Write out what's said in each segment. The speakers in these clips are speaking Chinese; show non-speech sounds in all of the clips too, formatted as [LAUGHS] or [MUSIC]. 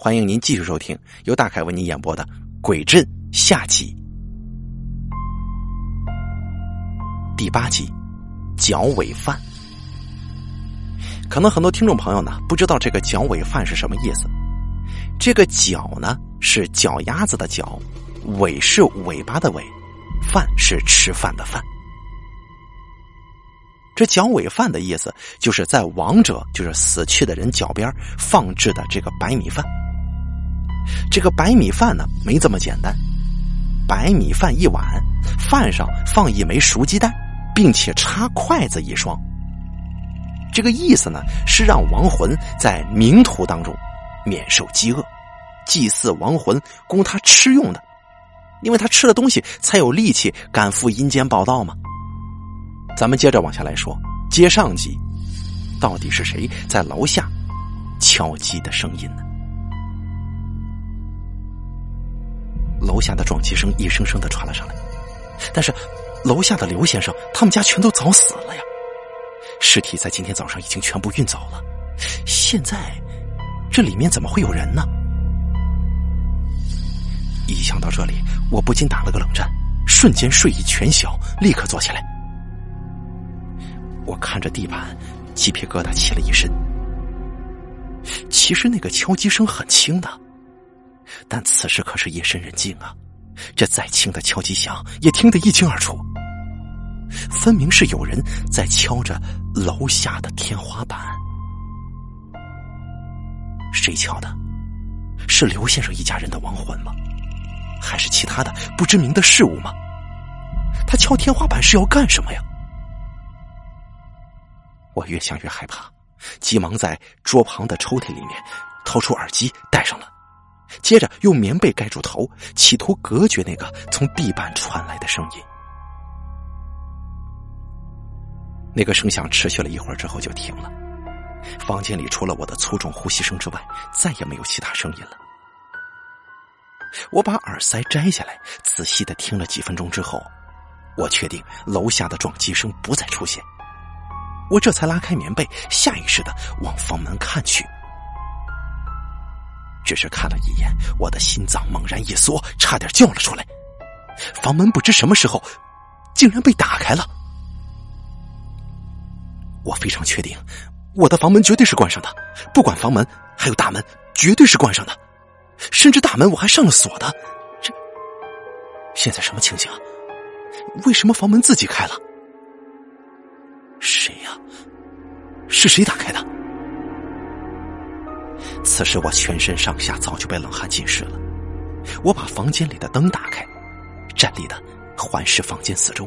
欢迎您继续收听由大凯为您演播的《鬼阵》下集第八集“脚尾饭”。可能很多听众朋友呢不知道这个“脚尾饭”是什么意思。这个“脚”呢是脚丫子的“脚”，“尾”是尾巴的“尾”，“饭”是吃饭的“饭”。这脚尾饭的意思，就是在亡者，就是死去的人脚边放置的这个白米饭。这个白米饭呢，没这么简单。白米饭一碗，饭上放一枚熟鸡蛋，并且插筷子一双。这个意思呢，是让亡魂在冥途当中免受饥饿，祭祀亡魂供他吃用的，因为他吃了东西才有力气赶赴阴间报道嘛。咱们接着往下来说，接上集，到底是谁在楼下敲击的声音呢？楼下的撞击声一声声的传了上来，但是楼下的刘先生他们家全都早死了呀，尸体在今天早上已经全部运走了，现在这里面怎么会有人呢？一想到这里，我不禁打了个冷战，瞬间睡意全消，立刻坐起来。我看着地板，鸡皮疙瘩起了一身。其实那个敲击声很轻的。但此时可是夜深人静啊，这再轻的敲击响也听得一清二楚。分明是有人在敲着楼下的天花板。谁敲的？是刘先生一家人的亡魂吗？还是其他的不知名的事物吗？他敲天花板是要干什么呀？我越想越害怕，急忙在桌旁的抽屉里面掏出耳机戴上了。接着用棉被盖住头，企图隔绝那个从地板传来的声音。那个声响持续了一会儿之后就停了，房间里除了我的粗重呼吸声之外，再也没有其他声音了。我把耳塞摘下来，仔细的听了几分钟之后，我确定楼下的撞击声不再出现。我这才拉开棉被，下意识的往房门看去。只是看了一眼，我的心脏猛然一缩，差点叫了出来。房门不知什么时候竟然被打开了。我非常确定，我的房门绝对是关上的，不管房门还有大门，绝对是关上的。甚至大门我还上了锁的。这现在什么情形？为什么房门自己开了？谁呀？是谁打开的？此时我全身上下早就被冷汗浸湿了，我把房间里的灯打开，站立的环视房间四周，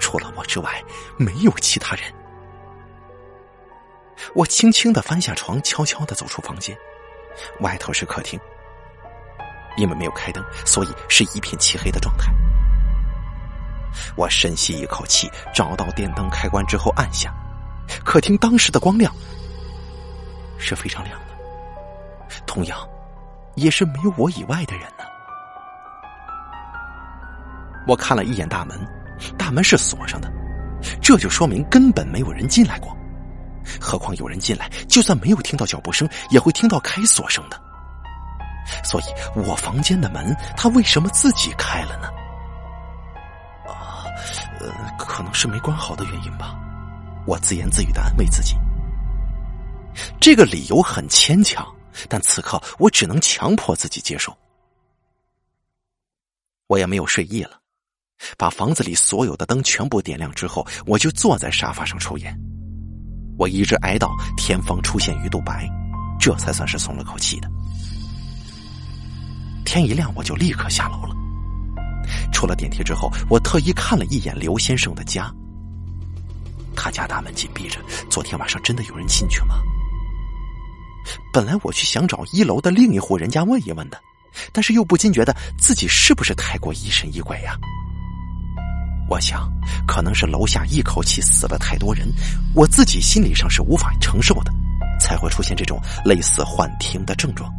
除了我之外没有其他人。我轻轻的翻下床，悄悄的走出房间，外头是客厅，因为没有开灯，所以是一片漆黑的状态。我深吸一口气，找到电灯开关之后按下，客厅当时的光亮。是非常亮的，同样，也是没有我以外的人呢。我看了一眼大门，大门是锁上的，这就说明根本没有人进来过。何况有人进来，就算没有听到脚步声，也会听到开锁声的。所以我房间的门，他为什么自己开了呢？啊，可能是没关好的原因吧。我自言自语的安慰自己。这个理由很牵强，但此刻我只能强迫自己接受。我也没有睡意了，把房子里所有的灯全部点亮之后，我就坐在沙发上抽烟。我一直挨到天方出现鱼肚白，这才算是松了口气的。天一亮，我就立刻下楼了。出了电梯之后，我特意看了一眼刘先生的家。他家大门紧闭着，昨天晚上真的有人进去吗？本来我去想找一楼的另一户人家问一问的，但是又不禁觉得自己是不是太过疑神疑鬼呀？我想，可能是楼下一口气死了太多人，我自己心理上是无法承受的，才会出现这种类似幻听的症状。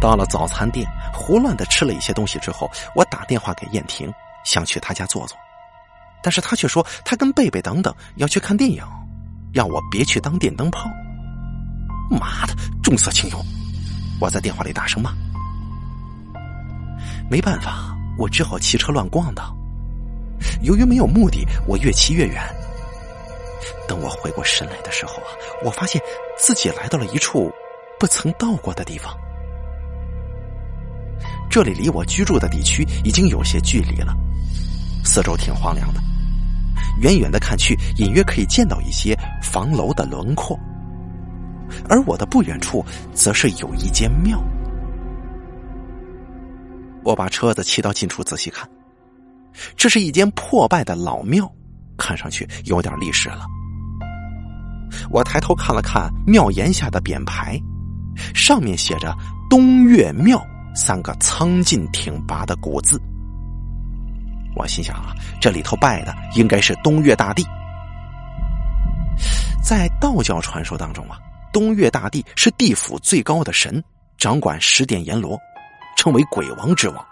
到了早餐店，胡乱的吃了一些东西之后，我打电话给燕婷，想去她家坐坐，但是她却说她跟贝贝等等要去看电影。让我别去当电灯泡，妈的，重色轻友！我在电话里大声骂。没办法，我只好骑车乱逛的。由于没有目的，我越骑越远。等我回过神来的时候啊，我发现自己来到了一处不曾到过的地方。这里离我居住的地区已经有些距离了，四周挺荒凉的，远远的看去，隐约可以见到一些房楼的轮廓。而我的不远处，则是有一间庙。我把车子骑到近处仔细看，这是一间破败的老庙，看上去有点历史了。我抬头看了看庙檐下的匾牌，上面写着“东岳庙”三个苍劲挺拔的古字。我心想啊，这里头拜的应该是东岳大帝。在道教传说当中啊，东岳大帝是地府最高的神，掌管十殿阎罗。称为鬼王之王。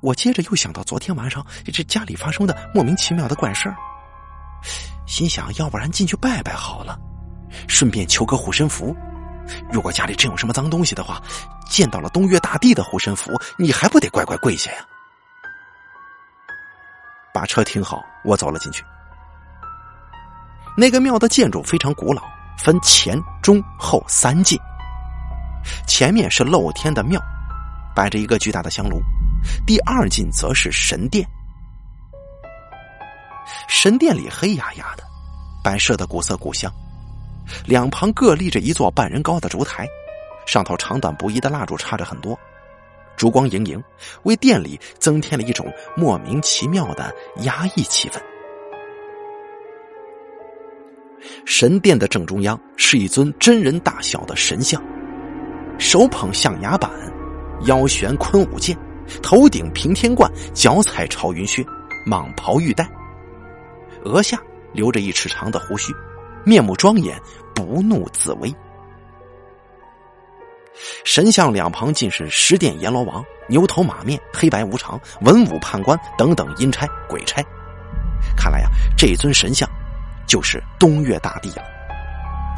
我接着又想到昨天晚上这家里发生的莫名其妙的怪事儿，心想要不然进去拜拜好了，顺便求个护身符。如果家里真有什么脏东西的话，见到了东岳大帝的护身符，你还不得乖乖跪下呀？把车停好，我走了进去。那个庙的建筑非常古老，分前、中、后三进。前面是露天的庙，摆着一个巨大的香炉。第二进则是神殿，神殿里黑压压的，摆设的古色古香。两旁各立着一座半人高的烛台，上头长短不一的蜡烛插着很多，烛光盈盈，为殿里增添了一种莫名其妙的压抑气氛。神殿的正中央是一尊真人大小的神像。手捧象牙板，腰悬昆武剑，头顶平天冠，脚踩朝云靴，蟒袍玉带，额下留着一尺长的胡须，面目庄严，不怒自威。神像两旁尽是十殿阎罗王、牛头马面、黑白无常、文武判官等等阴差鬼差。看来呀，这尊神像就是东岳大帝了，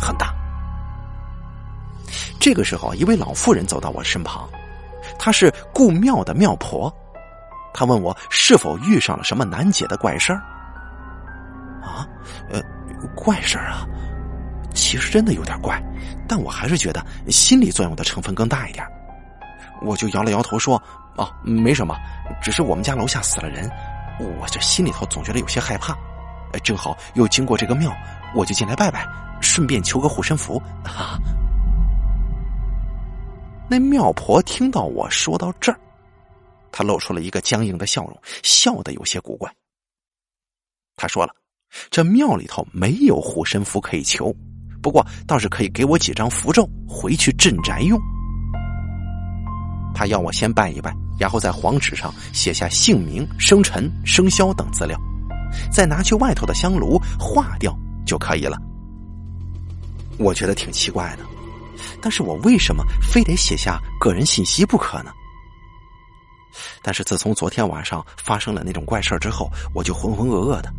很大。这个时候，一位老妇人走到我身旁，她是顾庙的庙婆。她问我是否遇上了什么难解的怪事儿。啊，呃，怪事儿啊，其实真的有点怪，但我还是觉得心理作用的成分更大一点。我就摇了摇头说：“哦，没什么，只是我们家楼下死了人，我这心里头总觉得有些害怕。正好又经过这个庙，我就进来拜拜，顺便求个护身符。”啊。那庙婆听到我说到这儿，她露出了一个僵硬的笑容，笑得有些古怪。她说了：“这庙里头没有护身符可以求，不过倒是可以给我几张符咒，回去镇宅用。”他要我先拜一拜，然后在黄纸上写下姓名、生辰、生肖等资料，再拿去外头的香炉化掉就可以了。我觉得挺奇怪的。但是我为什么非得写下个人信息不可呢？但是自从昨天晚上发生了那种怪事之后，我就浑浑噩噩的，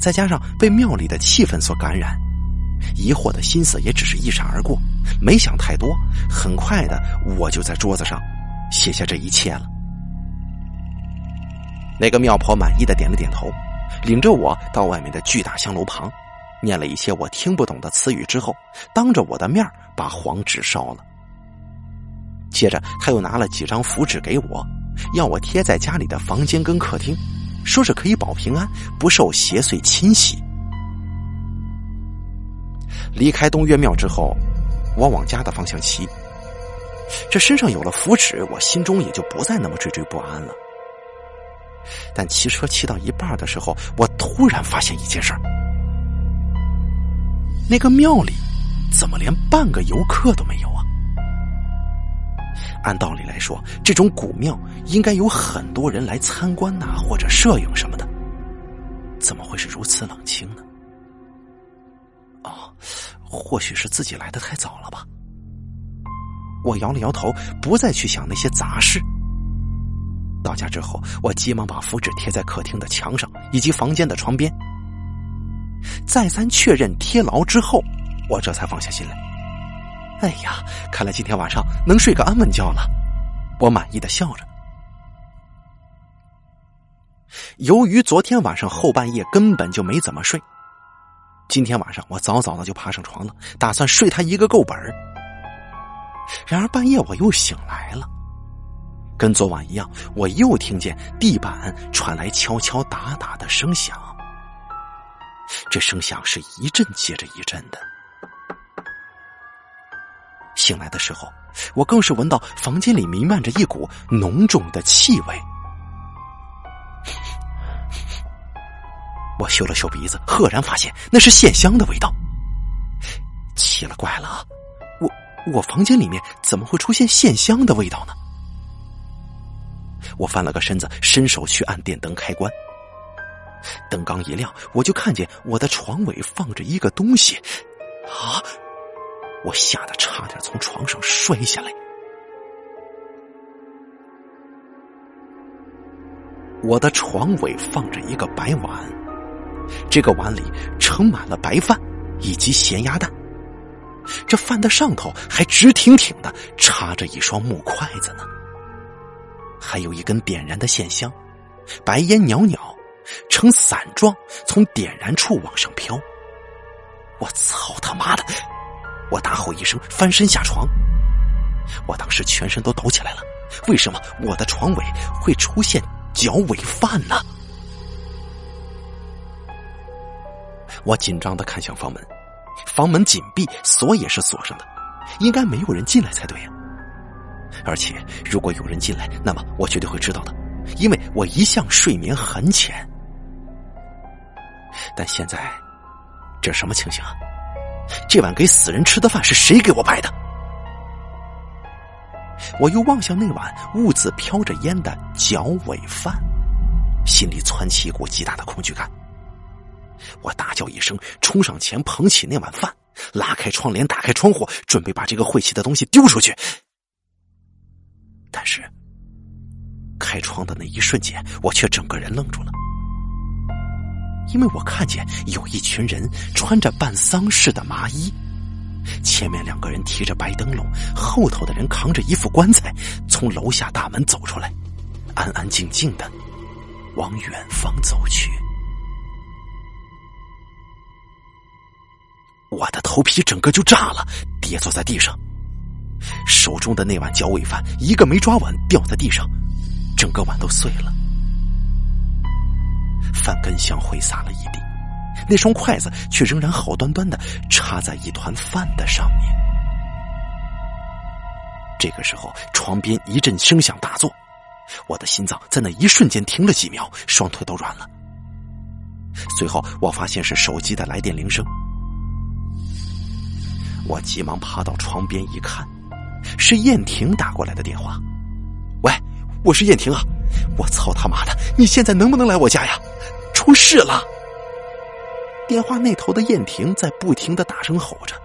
再加上被庙里的气氛所感染，疑惑的心思也只是一闪而过，没想太多。很快的，我就在桌子上写下这一切了。那个庙婆满意的点了点头，领着我到外面的巨大香炉旁。念了一些我听不懂的词语之后，当着我的面把黄纸烧了。接着他又拿了几张符纸给我，要我贴在家里的房间跟客厅，说是可以保平安，不受邪祟侵袭。离开东岳庙之后，我往家的方向骑。这身上有了符纸，我心中也就不再那么惴惴不安了。但骑车骑到一半的时候，我突然发现一件事。那个庙里怎么连半个游客都没有啊？按道理来说，这种古庙应该有很多人来参观呐，或者摄影什么的，怎么会是如此冷清呢？哦，或许是自己来的太早了吧。我摇了摇头，不再去想那些杂事。到家之后，我急忙把符纸贴在客厅的墙上以及房间的床边。再三确认贴牢之后，我这才放下心来。哎呀，看来今天晚上能睡个安稳觉了，我满意的笑着。由于昨天晚上后半夜根本就没怎么睡，今天晚上我早早的就爬上床了，打算睡他一个够本儿。然而半夜我又醒来了，跟昨晚一样，我又听见地板传来敲敲打打的声响，这声响是一阵接着一阵的。醒来的时候，我更是闻到房间里弥漫着一股浓重的气味。我嗅了嗅鼻子，赫然发现那是线香的味道。奇了怪了，我我房间里面怎么会出现线香的味道呢？我翻了个身子，伸手去按电灯开关。灯刚一亮，我就看见我的床尾放着一个东西。啊！我吓得差点从床上摔下来。我的床尾放着一个白碗，这个碗里盛满了白饭以及咸鸭蛋，这饭的上头还直挺挺的插着一双木筷子呢，还有一根点燃的线香，白烟袅袅，呈伞状从点燃处往上飘。我操他妈的！我大吼一声，翻身下床。我当时全身都抖起来了。为什么我的床尾会出现脚尾饭呢？我紧张的看向房门，房门紧闭，锁也是锁上的，应该没有人进来才对呀。而且如果有人进来，那么我绝对会知道的，因为我一向睡眠很浅。但现在，这什么情形啊？这碗给死人吃的饭是谁给我摆的？我又望向那碗兀自飘着烟的脚尾饭，心里窜起一股极大的恐惧感。我大叫一声，冲上前捧起那碗饭，拉开窗帘，打开窗户，准备把这个晦气的东西丢出去。但是，开窗的那一瞬间，我却整个人愣住了。因为我看见有一群人穿着办丧事的麻衣，前面两个人提着白灯笼，后头的人扛着一副棺材，从楼下大门走出来，安安静静的往远方走去。我的头皮整个就炸了，跌坐在地上，手中的那碗脚尾饭一个没抓稳，掉在地上，整个碗都碎了。饭根香灰撒了一地，那双筷子却仍然好端端的插在一团饭的上面。这个时候，床边一阵声响大作，我的心脏在那一瞬间停了几秒，双腿都软了。随后，我发现是手机的来电铃声，我急忙爬到床边一看，是燕婷打过来的电话。喂，我是燕婷啊！我操他妈的！你现在能不能来我家呀？出事了！电话那头的燕婷在不停的大声吼着。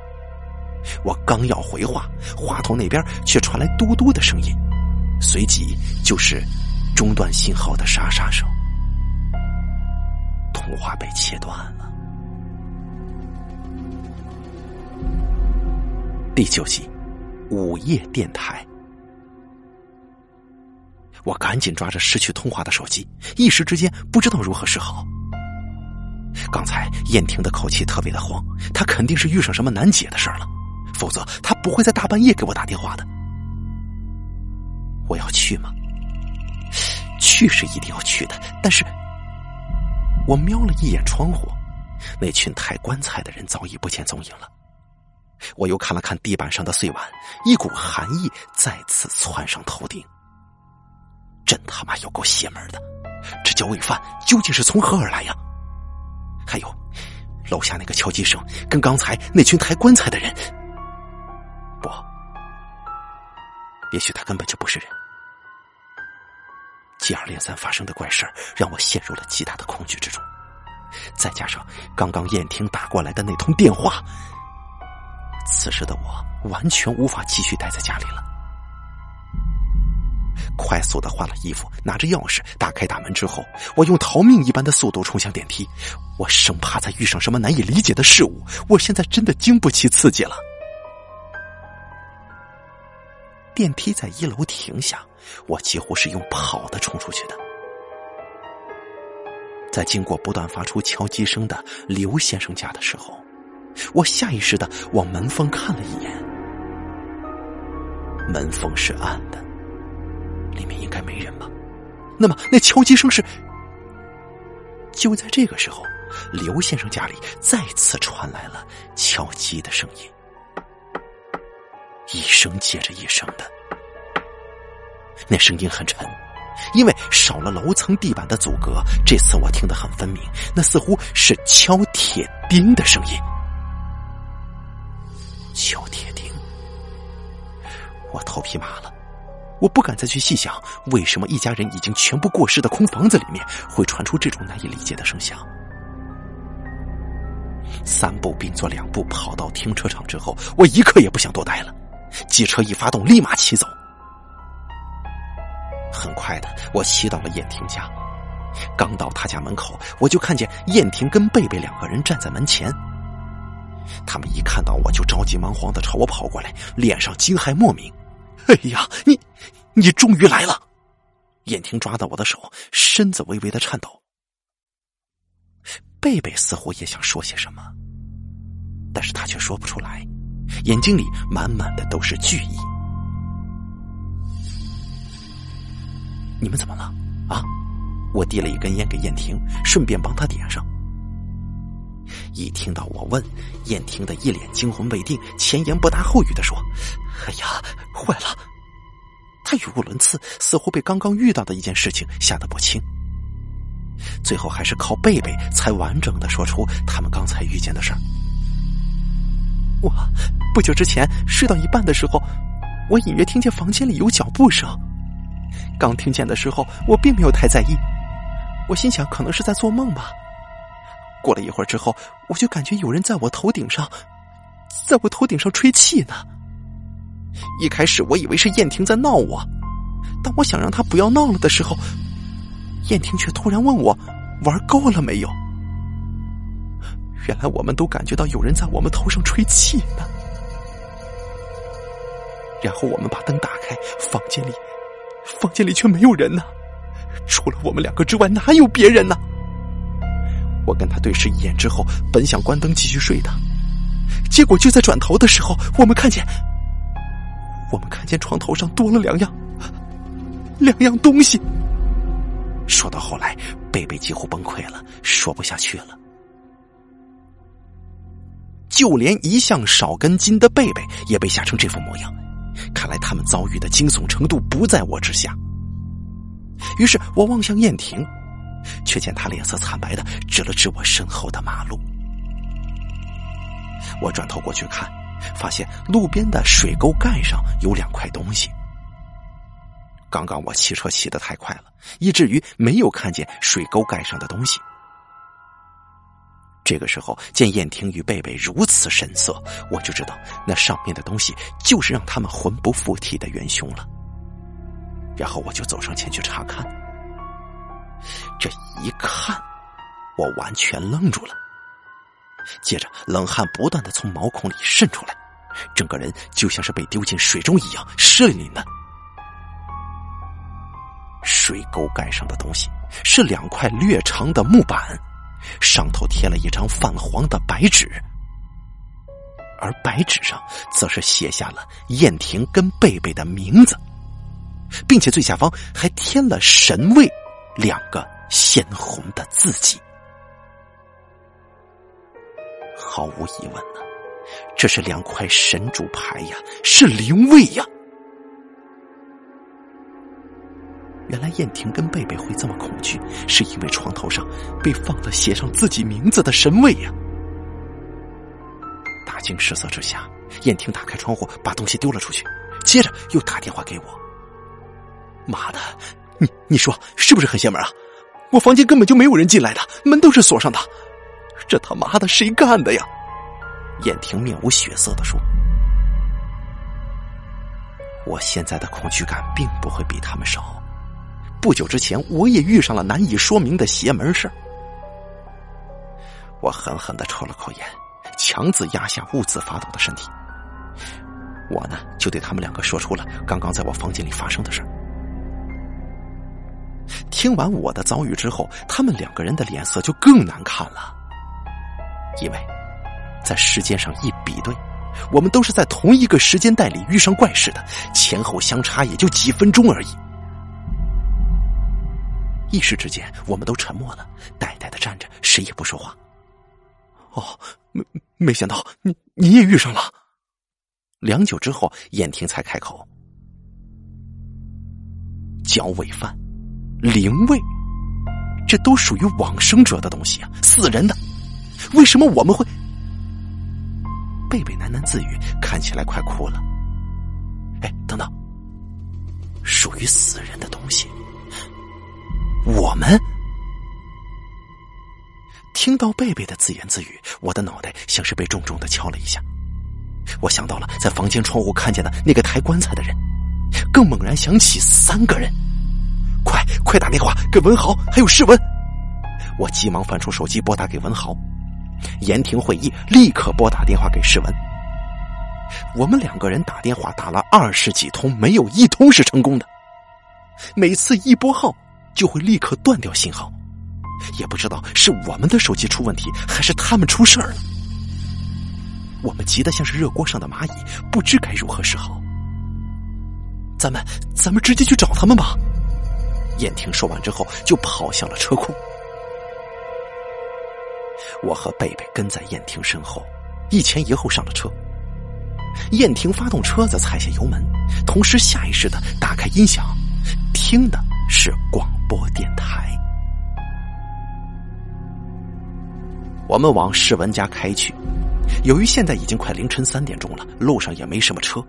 我刚要回话，话筒那边却传来嘟嘟的声音，随即就是中断信号的沙沙声。通话被切断。第九集，午夜电台。我赶紧抓着失去通话的手机，一时之间不知道如何是好。刚才燕婷的口气特别的慌，她肯定是遇上什么难解的事儿了，否则她不会在大半夜给我打电话的。我要去吗？去是一定要去的，但是，我瞄了一眼窗户，那群抬棺材的人早已不见踪影了。我又看了看地板上的碎碗，一股寒意再次窜上头顶。真他妈有够邪门的！这脚尾饭究竟是从何而来呀？还有，楼下那个敲击声跟刚才那群抬棺材的人，不，也许他根本就不是人。接二连三发生的怪事让我陷入了极大的恐惧之中，再加上刚刚燕婷打过来的那通电话，此时的我完全无法继续待在家里了。快速的换了衣服，拿着钥匙打开大门之后，我用逃命一般的速度冲向电梯。我生怕再遇上什么难以理解的事物。我现在真的经不起刺激了。电梯在一楼停下，我几乎是用跑的冲出去的。在经过不断发出敲击声的刘先生家的时候，我下意识的往门缝看了一眼，门缝是暗的，里面应该没人吧？那么那敲击声是？就在这个时候，刘先生家里再次传来了敲击的声音，一声接着一声的，那声音很沉。因为少了楼层地板的阻隔，这次我听得很分明，那似乎是敲铁钉的声音。敲铁钉，我头皮麻了，我不敢再去细想为什么一家人已经全部过世的空房子里面会传出这种难以理解的声响。三步并作两步跑到停车场之后，我一刻也不想多待了，机车一发动，立马骑走。很快的，我骑到了燕婷家。刚到他家门口，我就看见燕婷跟贝贝两个人站在门前。他们一看到我就着急忙慌的朝我跑过来，脸上惊骇莫名。“哎呀，你，你终于来了！”燕婷抓到我的手，身子微微的颤抖。贝贝似乎也想说些什么，但是他却说不出来，眼睛里满满的都是惧意。你们怎么了？啊！我递了一根烟给燕婷，顺便帮她点上。一听到我问，燕婷的一脸惊魂未定，前言不搭后语的说：“哎呀，坏了！”她语无伦次，似乎被刚刚遇到的一件事情吓得不轻。最后还是靠贝贝才完整的说出他们刚才遇见的事儿。我不久之前睡到一半的时候，我隐约听见房间里有脚步声。刚听见的时候，我并没有太在意，我心想可能是在做梦吧。过了一会儿之后，我就感觉有人在我头顶上，在我头顶上吹气呢。一开始我以为是燕婷在闹我，当我想让她不要闹了的时候，燕婷却突然问我玩够了没有。原来我们都感觉到有人在我们头上吹气呢。然后我们把灯打开，房间里。房间里却没有人呢，除了我们两个之外，哪有别人呢？我跟他对视一眼之后，本想关灯继续睡的，结果就在转头的时候，我们看见，我们看见床头上多了两样，两样东西。说到后来，贝贝几乎崩溃了，说不下去了。就连一向少根筋的贝贝也被吓成这副模样。看来他们遭遇的惊悚程度不在我之下。于是我望向燕婷，却见他脸色惨白的指了指我身后的马路。我转头过去看，发现路边的水沟盖上有两块东西。刚刚我骑车骑得太快了，以至于没有看见水沟盖上的东西。这个时候，见燕婷与贝贝如此神色，我就知道那上面的东西就是让他们魂不附体的元凶了。然后我就走上前去查看。这一看，我完全愣住了，接着冷汗不断的从毛孔里渗出来，整个人就像是被丢进水中一样湿淋淋的。水沟盖上的东西是两块略长的木板。上头贴了一张泛黄的白纸，而白纸上则是写下了燕婷跟贝贝的名字，并且最下方还添了“神位”两个鲜红的字迹。毫无疑问呢，这是两块神主牌呀，是灵位呀。原来燕婷跟贝贝会这么恐惧，是因为床头上被放了写上自己名字的神位呀！大惊失色之下，燕婷打开窗户，把东西丢了出去，接着又打电话给我。妈的，你你说是不是很邪门啊？我房间根本就没有人进来的，门都是锁上的，这他妈的谁干的呀？燕婷面无血色的说：“我现在的恐惧感并不会比他们少。不久之前，我也遇上了难以说明的邪门事我狠狠的抽了口烟，强自压下兀自发抖的身体。我呢，就对他们两个说出了刚刚在我房间里发生的事听完我的遭遇之后，他们两个人的脸色就更难看了，因为在时间上一比对，我们都是在同一个时间带里遇上怪事的，前后相差也就几分钟而已。一时之间，我们都沉默了，呆呆的站着，谁也不说话。哦，没没想到你你也遇上了。良久之后，燕婷才开口：“脚尾饭、灵位，这都属于往生者的东西啊，死人的，为什么我们会？”贝贝喃喃自语，看起来快哭了。哎，等等，属于死人的东西，我们。听到贝贝的自言自语，我的脑袋像是被重重的敲了一下。我想到了在房间窗户看见的那个抬棺材的人，更猛然想起三个人。快快打电话给文豪，还有世文！我急忙翻出手机拨打给文豪。严庭会议，立刻拨打电话给世文。我们两个人打电话打了二十几通，没有一通是成功的。每次一拨号，就会立刻断掉信号。也不知道是我们的手机出问题，还是他们出事儿了。我们急得像是热锅上的蚂蚁，不知该如何是好。咱们，咱们直接去找他们吧。燕婷说完之后，就跑向了车库。我和贝贝跟在燕婷身后，一前一后上了车。燕婷发动车子，踩下油门，同时下意识的打开音响，听的是广播电台。我们往世文家开去，由于现在已经快凌晨三点钟了，路上也没什么车，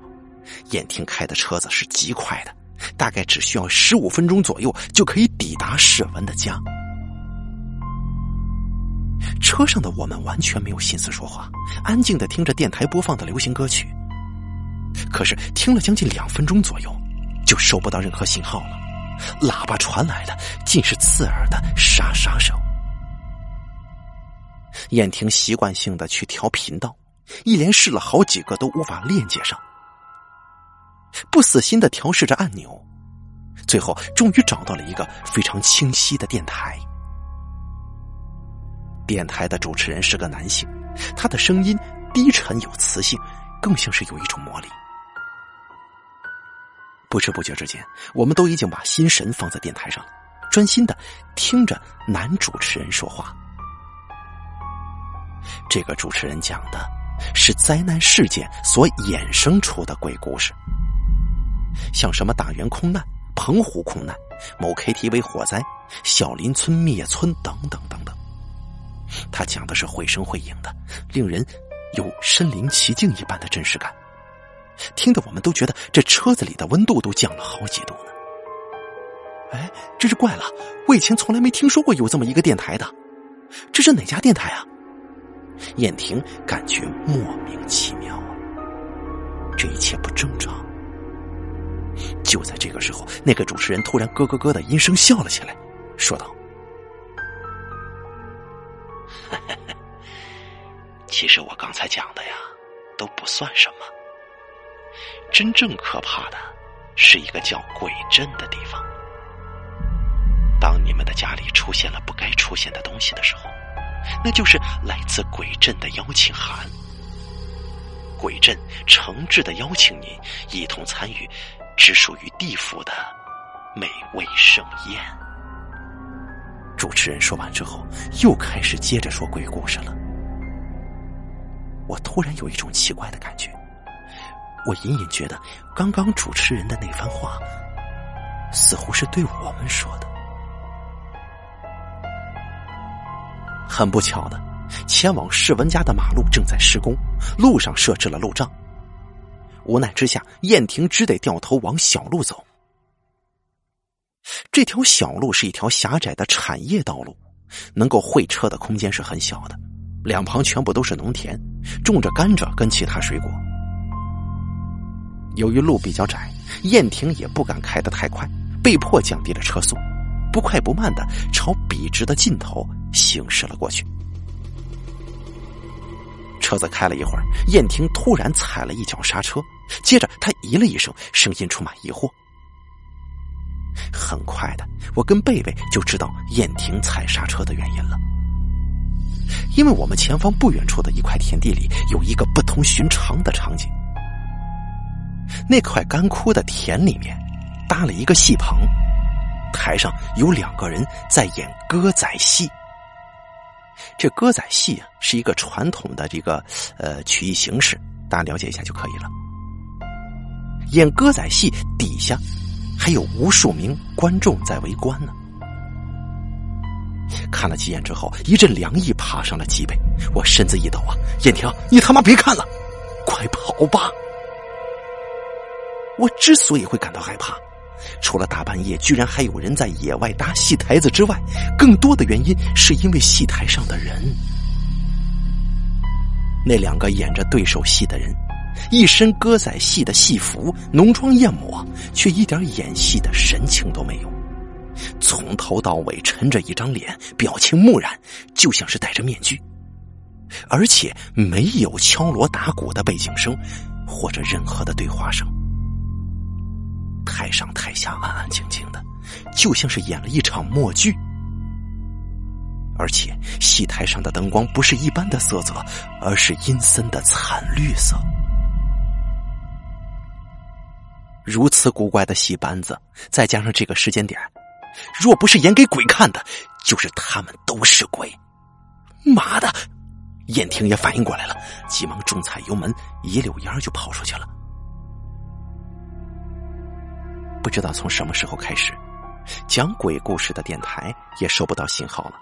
燕婷开的车子是极快的，大概只需要十五分钟左右就可以抵达世文的家。车上的我们完全没有心思说话，安静的听着电台播放的流行歌曲。可是听了将近两分钟左右，就收不到任何信号了，喇叭传来的尽是刺耳的沙沙声。燕婷习惯性的去调频道，一连试了好几个都无法链接上，不死心的调试着按钮，最后终于找到了一个非常清晰的电台。电台的主持人是个男性，他的声音低沉有磁性，更像是有一种魔力。不知不觉之间，我们都已经把心神放在电台上了，专心的听着男主持人说话。这个主持人讲的是灾难事件所衍生出的鬼故事，像什么大元空难、澎湖空难、某 KTV 火灾、小林村灭村等等等等。他讲的是绘声绘影的，令人有身临其境一般的真实感，听得我们都觉得这车子里的温度都降了好几度呢。哎，真是怪了，我以前从来没听说过有这么一个电台的，这是哪家电台啊？燕婷感觉莫名其妙啊，这一切不正常。就在这个时候，那个主持人突然咯咯咯的阴声笑了起来，说道：“ [LAUGHS] 其实我刚才讲的呀，都不算什么。真正可怕的是一个叫鬼镇的地方。当你们的家里出现了不该出现的东西的时候。”那就是来自鬼镇的邀请函。鬼镇诚挚的邀请您一同参与只属于地府的美味盛宴。主持人说完之后，又开始接着说鬼故事了。我突然有一种奇怪的感觉，我隐隐觉得刚刚主持人的那番话，似乎是对我们说的。很不巧的，前往世文家的马路正在施工，路上设置了路障。无奈之下，燕婷只得掉头往小路走。这条小路是一条狭窄的产业道路，能够会车的空间是很小的，两旁全部都是农田，种着甘蔗跟其他水果。由于路比较窄，燕婷也不敢开得太快，被迫降低了车速，不快不慢的朝笔直的尽头行驶了过去。车子开了一会儿，燕婷突然踩了一脚刹车，接着她咦了一声，声音充满疑惑。很快的，我跟贝贝就知道燕婷踩刹车的原因了，因为我们前方不远处的一块田地里有一个不同寻常的场景。那块干枯的田里面搭了一个戏棚，台上有两个人在演歌仔戏。这歌仔戏啊，是一个传统的这个呃曲艺形式，大家了解一下就可以了。演歌仔戏底下还有无数名观众在围观呢。看了几眼之后，一阵凉意爬上了脊背，我身子一抖啊！燕婷，你他妈别看了，快跑吧！我之所以会感到害怕。除了大半夜居然还有人在野外搭戏台子之外，更多的原因是因为戏台上的人。那两个演着对手戏的人，一身歌仔戏的戏服，浓妆艳抹，却一点演戏的神情都没有，从头到尾沉着一张脸，表情木然，就像是戴着面具，而且没有敲锣打鼓的背景声，或者任何的对话声。台上台下安安静静的，就像是演了一场默剧。而且戏台上的灯光不是一般的色泽，而是阴森的惨绿色。如此古怪的戏班子，再加上这个时间点，若不是演给鬼看的，就是他们都是鬼。妈的！燕婷也反应过来了，急忙重踩油门，一溜烟就跑出去了。不知道从什么时候开始，讲鬼故事的电台也收不到信号了，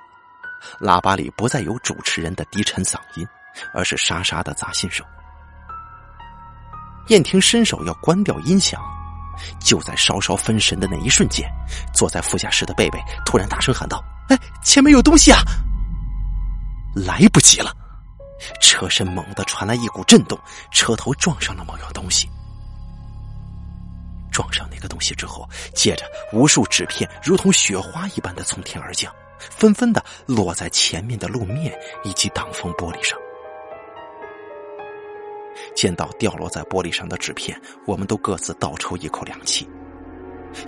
喇叭里不再有主持人的低沉嗓音，而是沙沙的杂信声。燕婷伸手要关掉音响，就在稍稍分神的那一瞬间，坐在副驾驶的贝贝突然大声喊道：“哎，前面有东西啊！”来不及了，车身猛地传来一股震动，车头撞上了某样东西。撞上那个东西之后，接着无数纸片如同雪花一般的从天而降，纷纷的落在前面的路面以及挡风玻璃上。见到掉落在玻璃上的纸片，我们都各自倒抽一口凉气，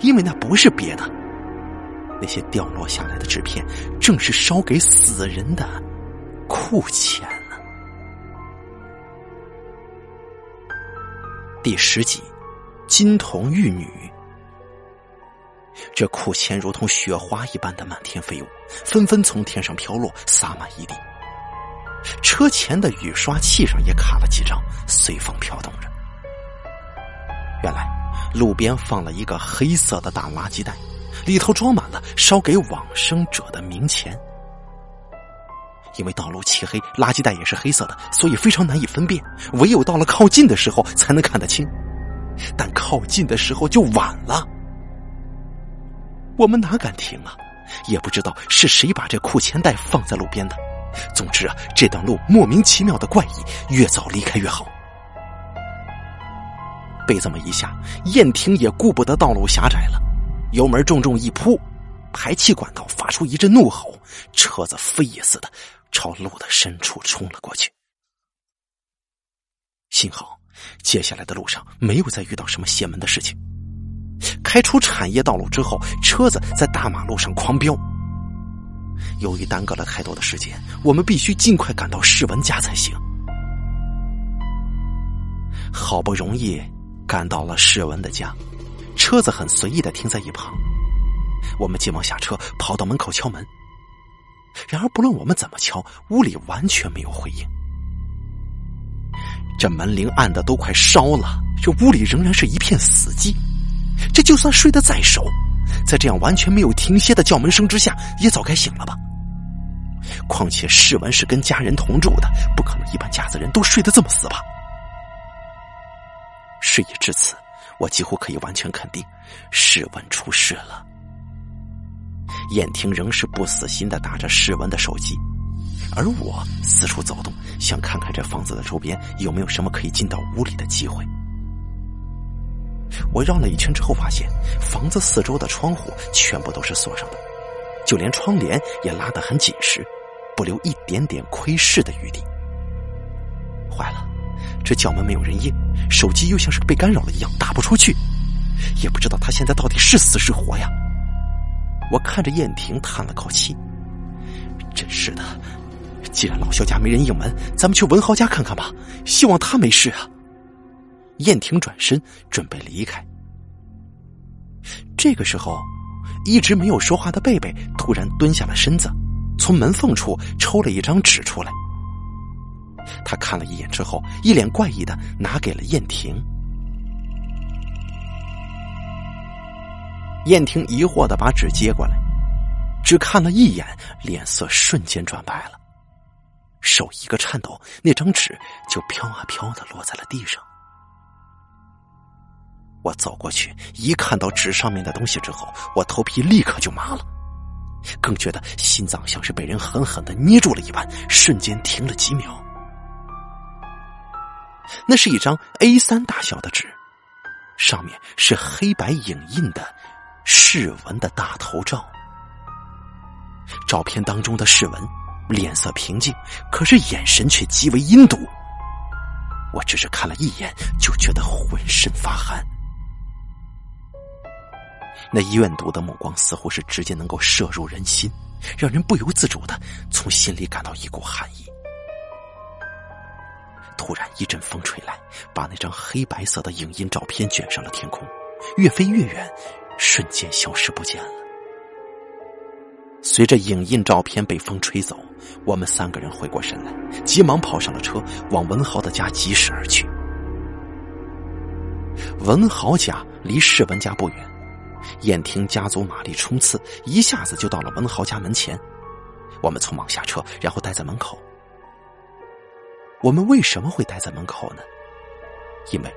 因为那不是别的，那些掉落下来的纸片正是烧给死人的库钱呢。第十集。金童玉女，这库钱如同雪花一般的满天飞舞，纷纷从天上飘落，洒满一地。车前的雨刷器上也卡了几张，随风飘动着。原来路边放了一个黑色的大垃圾袋，里头装满了烧给往生者的冥钱。因为道路漆黑，垃圾袋也是黑色的，所以非常难以分辨。唯有到了靠近的时候，才能看得清。但靠近的时候就晚了，我们哪敢停啊？也不知道是谁把这裤钱袋放在路边的。总之啊，这段路莫名其妙的怪异，越早离开越好。被这么一下，燕婷也顾不得道路狭窄了，油门重重一扑，排气管道发出一阵怒吼，车子飞也似的朝路的深处冲了过去。幸好。接下来的路上没有再遇到什么邪门的事情。开出产业道路之后，车子在大马路上狂飙。由于耽搁了太多的时间，我们必须尽快赶到世文家才行。好不容易赶到了世文的家，车子很随意的停在一旁。我们急忙下车，跑到门口敲门。然而，不论我们怎么敲，屋里完全没有回应。这门铃按的都快烧了，这屋里仍然是一片死寂。这就算睡得再熟，在这样完全没有停歇的叫门声之下，也早该醒了吧。况且世文是跟家人同住的，不可能一般家子人都睡得这么死吧。事已至此，我几乎可以完全肯定，世文出事了。燕婷仍是不死心的打着世文的手机。而我四处走动，想看看这房子的周边有没有什么可以进到屋里的机会。我绕了一圈之后，发现房子四周的窗户全部都是锁上的，就连窗帘也拉得很紧实，不留一点点窥视的余地。坏了，这角门没有人应，手机又像是被干扰了一样打不出去，也不知道他现在到底是死是活呀！我看着燕婷叹了口气，真是的，既然老肖家没人应门，咱们去文豪家看看吧，希望他没事啊。燕婷转身准备离开，这个时候，一直没有说话的贝贝突然蹲下了身子，从门缝处抽了一张纸出来。他看了一眼之后，一脸怪异的拿给了燕婷。燕婷疑惑的把纸接过来，只看了一眼，脸色瞬间转白了，手一个颤抖，那张纸就飘啊飘的落在了地上。我走过去，一看到纸上面的东西之后，我头皮立刻就麻了，更觉得心脏像是被人狠狠的捏住了一般，瞬间停了几秒。那是一张 A 三大小的纸，上面是黑白影印的世文的大头照。照片当中的世文脸色平静，可是眼神却极为阴毒。我只是看了一眼，就觉得浑身发寒。那怨毒的目光似乎是直接能够射入人心，让人不由自主的从心里感到一股寒意。突然一阵风吹来，把那张黑白色的影音照片卷上了天空，越飞越远，瞬间消失不见了。随着影印照片被风吹走，我们三个人回过神来，急忙跑上了车，往文豪的家疾驶而去。文豪家离世文家不远。燕婷加足马力冲刺，一下子就到了文豪家门前。我们匆忙下车，然后待在门口。我们为什么会待在门口呢？因为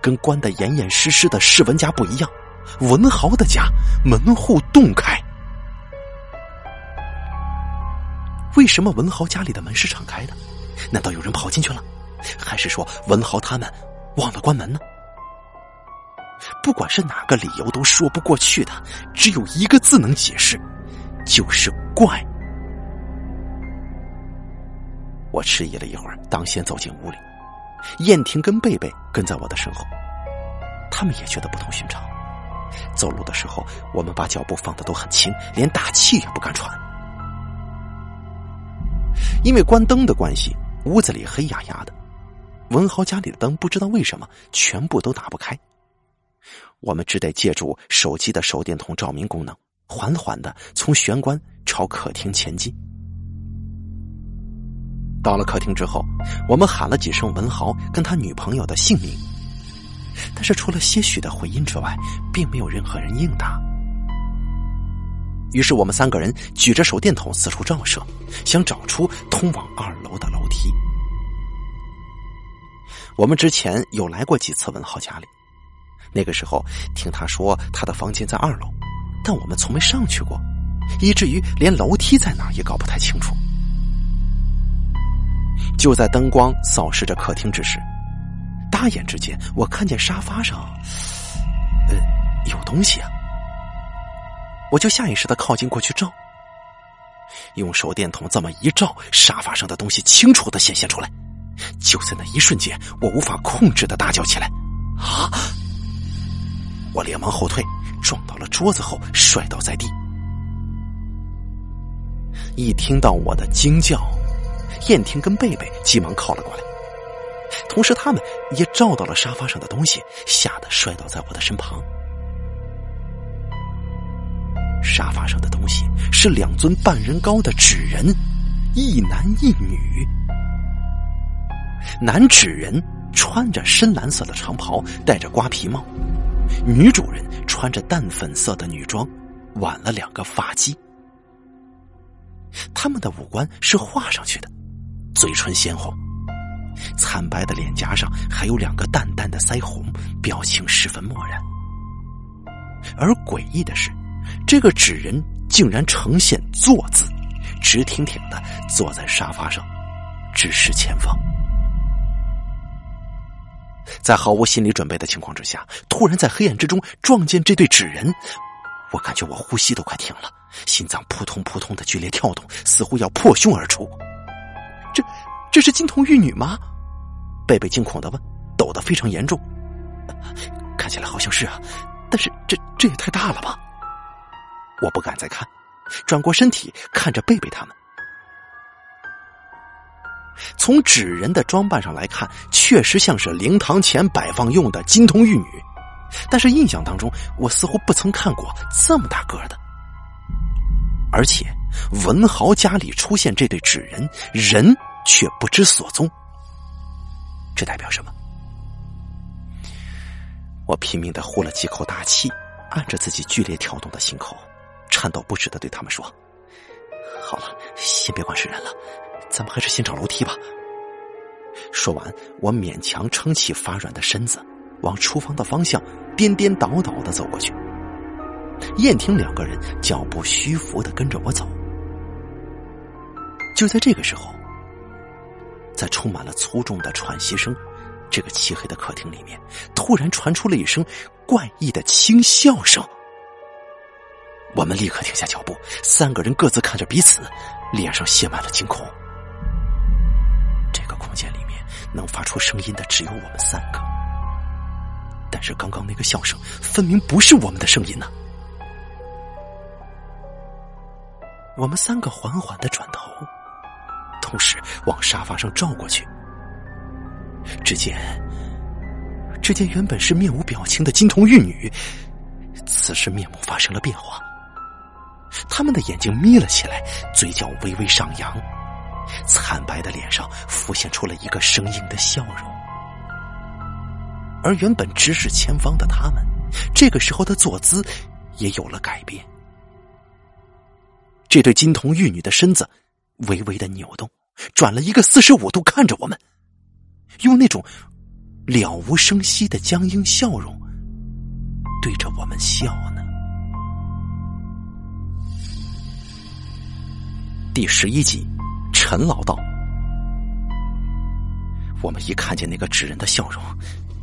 跟关得严严实实的世文家不一样，文豪的家门户洞开。为什么文豪家里的门是敞开的？难道有人跑进去了？还是说文豪他们忘了关门呢？不管是哪个理由都说不过去的，只有一个字能解释，就是怪。我迟疑了一会儿，当先走进屋里，燕婷跟贝贝跟在我的身后，他们也觉得不同寻常。走路的时候，我们把脚步放的都很轻，连大气也不敢喘。因为关灯的关系，屋子里黑压压的，文豪家里的灯不知道为什么全部都打不开。我们只得借助手机的手电筒照明功能，缓缓的从玄关朝客厅前进。到了客厅之后，我们喊了几声文豪跟他女朋友的姓名，但是除了些许的回音之外，并没有任何人应答。于是我们三个人举着手电筒四处照射，想找出通往二楼的楼梯。我们之前有来过几次文豪家里。那个时候，听他说他的房间在二楼，但我们从没上去过，以至于连楼梯在哪也搞不太清楚。就在灯光扫视着客厅之时，大眼之间，我看见沙发上，呃，有东西啊！我就下意识的靠近过去照，用手电筒这么一照，沙发上的东西清楚的显现出来。就在那一瞬间，我无法控制的大叫起来：“啊！”我连忙后退，撞到了桌子后，摔倒在地。一听到我的惊叫，燕婷跟贝贝急忙靠了过来，同时他们也照到了沙发上的东西，吓得摔倒在我的身旁。沙发上的东西是两尊半人高的纸人，一男一女。男纸人穿着深蓝色的长袍，戴着瓜皮帽。女主人穿着淡粉色的女装，挽了两个发髻。他们的五官是画上去的，嘴唇鲜红，惨白的脸颊上还有两个淡淡的腮红，表情十分漠然。而诡异的是，这个纸人竟然呈现坐姿，直挺挺的坐在沙发上，直视前方。在毫无心理准备的情况之下，突然在黑暗之中撞见这对纸人，我感觉我呼吸都快停了，心脏扑通扑通的剧烈跳动，似乎要破胸而出。这，这是金童玉女吗？贝贝惊恐的问，抖得非常严重。看起来好像是啊，但是这这也太大了吧！我不敢再看，转过身体看着贝贝他们。从纸人的装扮上来看，确实像是灵堂前摆放用的金童玉女，但是印象当中，我似乎不曾看过这么大个的。而且文豪家里出现这对纸人，人却不知所踪，这代表什么？我拼命的呼了几口大气，按着自己剧烈跳动的心口，颤抖不止的对他们说：“好了，先别管是人了。”咱们还是先找楼梯吧。说完，我勉强撑起发软的身子，往厨房的方向颠颠倒倒的走过去。燕婷两个人脚步虚浮的跟着我走。就在这个时候，在充满了粗重的喘息声，这个漆黑的客厅里面突然传出了一声怪异的轻笑声。我们立刻停下脚步，三个人各自看着彼此，脸上写满了惊恐。这个空间里面能发出声音的只有我们三个，但是刚刚那个笑声分明不是我们的声音呢。我们三个缓缓的转头，同时往沙发上照过去，只见只见原本是面无表情的金童玉女，此时面目发生了变化，他们的眼睛眯了起来，嘴角微微上扬。惨白的脸上浮现出了一个生硬的笑容，而原本直视前方的他们，这个时候的坐姿也有了改变。这对金童玉女的身子微微的扭动，转了一个四十五度看着我们，用那种了无声息的僵硬笑容对着我们笑呢。第十一集。陈老道，我们一看见那个纸人的笑容，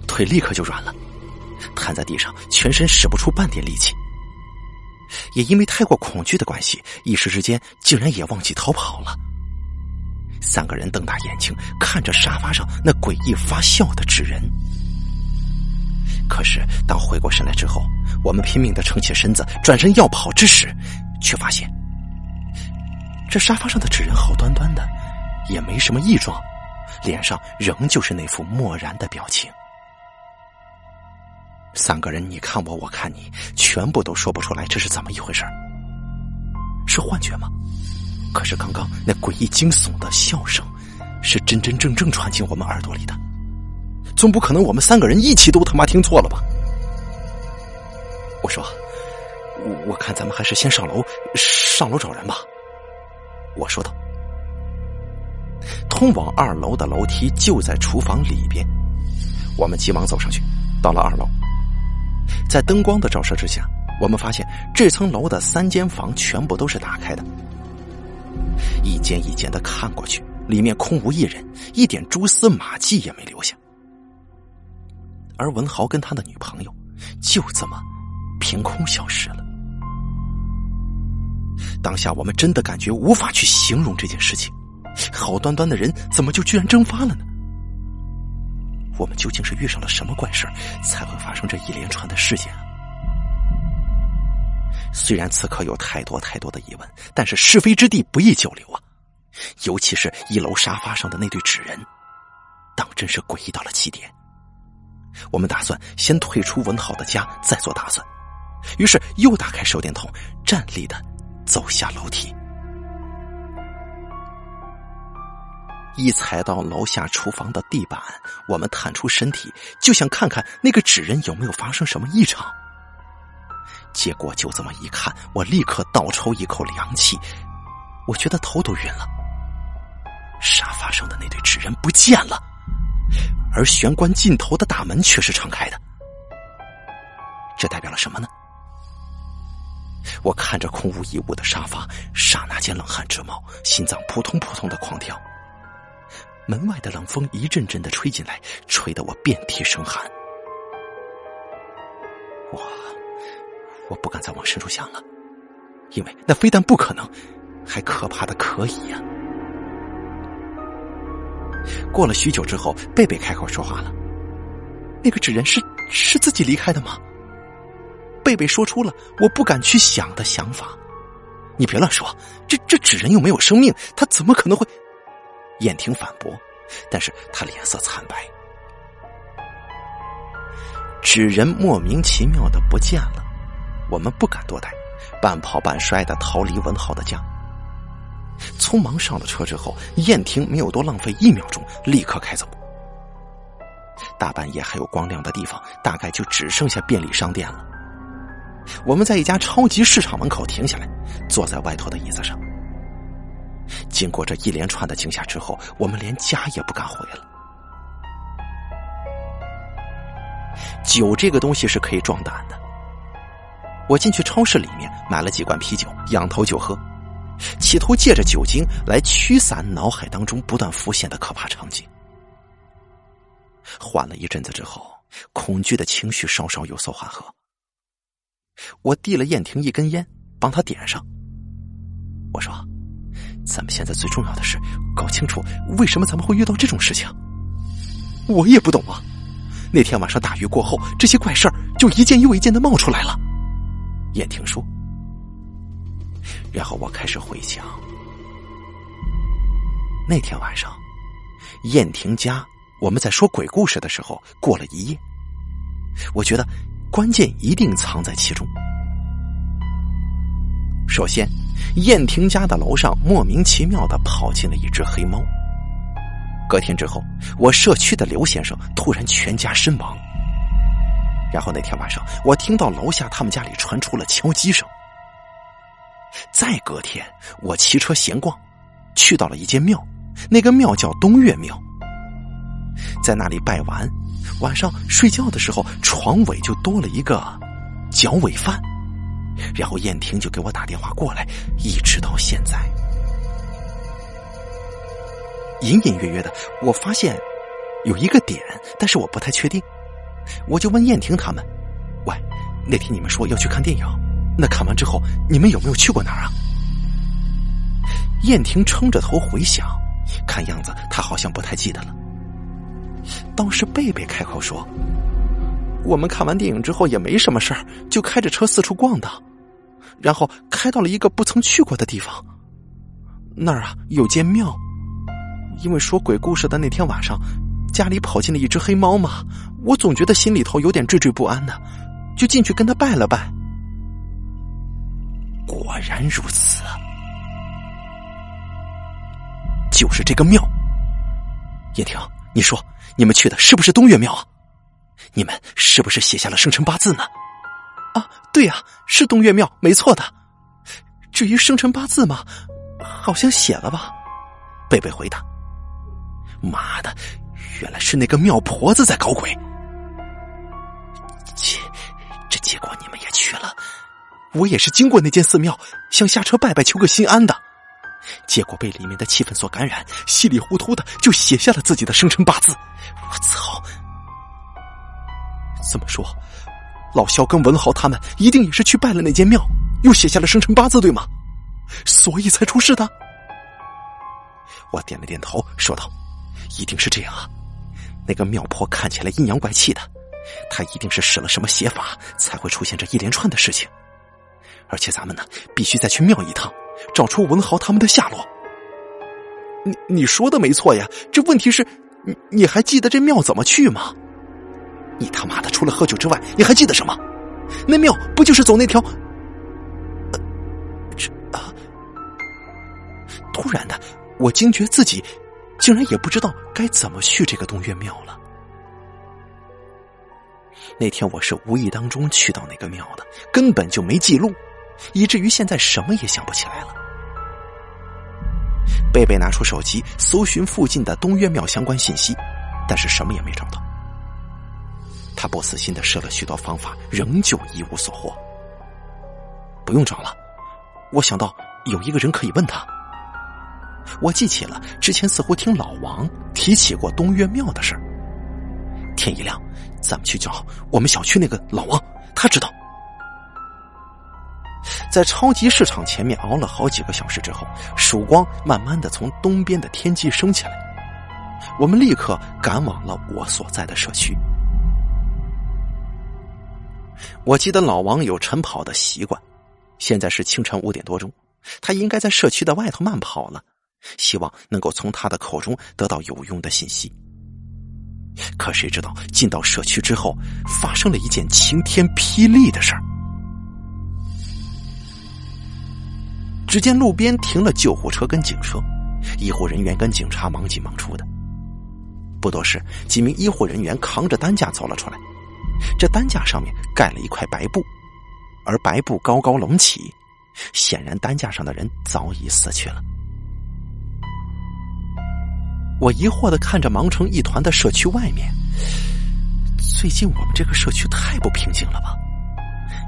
腿立刻就软了，瘫在地上，全身使不出半点力气。也因为太过恐惧的关系，一时之间竟然也忘记逃跑了。三个人瞪大眼睛看着沙发上那诡异发笑的纸人，可是当回过神来之后，我们拼命的撑起身子，转身要跑之时，却发现。这沙发上的纸人好端端的，也没什么异状，脸上仍旧是那副漠然的表情。三个人你看我，我看你，全部都说不出来这是怎么一回事是幻觉吗？可是刚刚那诡异惊悚的笑声，是真真正正传进我们耳朵里的，总不可能我们三个人一起都他妈听错了吧？我说，我我看咱们还是先上楼，上楼找人吧。我说道：“通往二楼的楼梯就在厨房里边。”我们急忙走上去，到了二楼，在灯光的照射之下，我们发现这层楼的三间房全部都是打开的，一间一间的看过去，里面空无一人，一点蛛丝马迹也没留下。而文豪跟他的女朋友就这么凭空消失了。当下我们真的感觉无法去形容这件事情，好端端的人怎么就居然蒸发了呢？我们究竟是遇上了什么怪事才会发生这一连串的事件啊？虽然此刻有太多太多的疑问，但是是非之地不宜久留啊！尤其是一楼沙发上的那对纸人，当真是诡异到了极点。我们打算先退出文豪的家，再做打算。于是又打开手电筒，站立的。走下楼梯，一踩到楼下厨房的地板，我们探出身体，就想看看那个纸人有没有发生什么异常。结果就这么一看，我立刻倒抽一口凉气，我觉得头都晕了。沙发上的那对纸人不见了，而玄关尽头的大门却是敞开的，这代表了什么呢？我看着空无一物的沙发，刹那间冷汗直冒，心脏扑通扑通的狂跳。门外的冷风一阵阵的吹进来，吹得我遍体生寒。我我不敢再往深处想了，因为那非但不可能，还可怕的可以呀。过了许久之后，贝贝开口说话了：“那个纸人是是自己离开的吗？”贝贝说出了我不敢去想的想法。你别乱说，这这纸人又没有生命，他怎么可能会？燕婷反驳，但是他脸色惨白。纸人莫名其妙的不见了，我们不敢多待，半跑半摔的逃离文浩的家。匆忙上了车之后，燕婷没有多浪费一秒钟，立刻开走。大半夜还有光亮的地方，大概就只剩下便利商店了。我们在一家超级市场门口停下来，坐在外头的椅子上。经过这一连串的惊吓之后，我们连家也不敢回了。酒这个东西是可以壮胆的。我进去超市里面买了几罐啤酒，仰头就喝，企图借着酒精来驱散脑海当中不断浮现的可怕场景。缓了一阵子之后，恐惧的情绪稍稍有所缓和。我递了燕婷一根烟，帮她点上。我说：“咱们现在最重要的是搞清楚为什么咱们会遇到这种事情。”我也不懂啊。那天晚上大雨过后，这些怪事儿就一件又一件的冒出来了。燕婷说。然后我开始回想，那天晚上，燕婷家我们在说鬼故事的时候过了一夜。我觉得。关键一定藏在其中。首先，燕婷家的楼上莫名其妙的跑进了一只黑猫。隔天之后，我社区的刘先生突然全家身亡。然后那天晚上，我听到楼下他们家里传出了敲击声。再隔天，我骑车闲逛，去到了一间庙，那个庙叫东岳庙，在那里拜完。晚上睡觉的时候，床尾就多了一个脚尾饭，然后燕婷就给我打电话过来，一直到现在，隐隐约约的，我发现有一个点，但是我不太确定，我就问燕婷他们：“喂，那天你们说要去看电影，那看完之后你们有没有去过哪儿啊？”燕婷撑着头回想，看样子她好像不太记得了。倒是贝贝开口说：“我们看完电影之后也没什么事儿，就开着车四处逛的，然后开到了一个不曾去过的地方。那儿啊有间庙，因为说鬼故事的那天晚上，家里跑进了一只黑猫嘛，我总觉得心里头有点惴惴不安的，就进去跟他拜了拜。果然如此，就是这个庙。叶婷，你说。”你们去的是不是东岳庙啊？你们是不是写下了生辰八字呢？啊，对呀，是东岳庙，没错的。至于生辰八字嘛，好像写了吧？贝贝回答。妈的，原来是那个庙婆子在搞鬼。切，这结果你们也去了，我也是经过那间寺庙，想下车拜拜求个心安的。结果被里面的气氛所感染，稀里糊涂的就写下了自己的生辰八字。我操！这么说，老肖跟文豪他们一定也是去拜了那间庙，又写下了生辰八字，对吗？所以才出事的。我点了点头，说道：“一定是这样啊！那个庙婆看起来阴阳怪气的，她一定是使了什么邪法，才会出现这一连串的事情。而且咱们呢，必须再去庙一趟。”找出文豪他们的下落。你你说的没错呀，这问题是，你你还记得这庙怎么去吗？你他妈的除了喝酒之外，你还记得什么？那庙不就是走那条？这啊！突然的，我惊觉自己竟然也不知道该怎么去这个东岳庙了。那天我是无意当中去到那个庙的，根本就没记录。以至于现在什么也想不起来了。贝贝拿出手机搜寻附近的东岳庙相关信息，但是什么也没找到。他不死心的试了许多方法，仍旧一无所获。不用找了，我想到有一个人可以问他。我记起了之前似乎听老王提起过东岳庙的事。天一亮，咱们去找我们小区那个老王，他知道。在超级市场前面熬了好几个小时之后，曙光慢慢的从东边的天际升起来，我们立刻赶往了我所在的社区。我记得老王有晨跑的习惯，现在是清晨五点多钟，他应该在社区的外头慢跑了，希望能够从他的口中得到有用的信息。可谁知道进到社区之后，发生了一件晴天霹雳的事儿。只见路边停了救护车跟警车，医护人员跟警察忙进忙出的。不多时，几名医护人员扛着担架走了出来，这担架上面盖了一块白布，而白布高高隆起，显然担架上的人早已死去了。我疑惑的看着忙成一团的社区外面，最近我们这个社区太不平静了吧？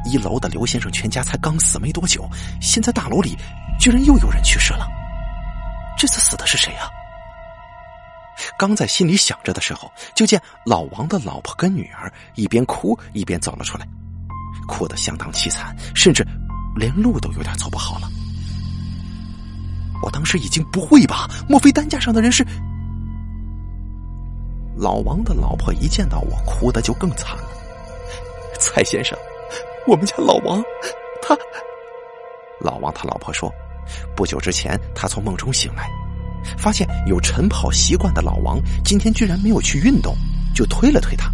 一楼的刘先生全家才刚死没多久，现在大楼里居然又有人去世了。这次死的是谁啊？刚在心里想着的时候，就见老王的老婆跟女儿一边哭一边走了出来，哭得相当凄惨，甚至连路都有点走不好了。我当时已经不会吧？莫非担架上的人是老王的老婆？一见到我，哭的就更惨了。蔡先生。我们家老王，他老王他老婆说，不久之前他从梦中醒来，发现有晨跑习惯的老王今天居然没有去运动，就推了推他。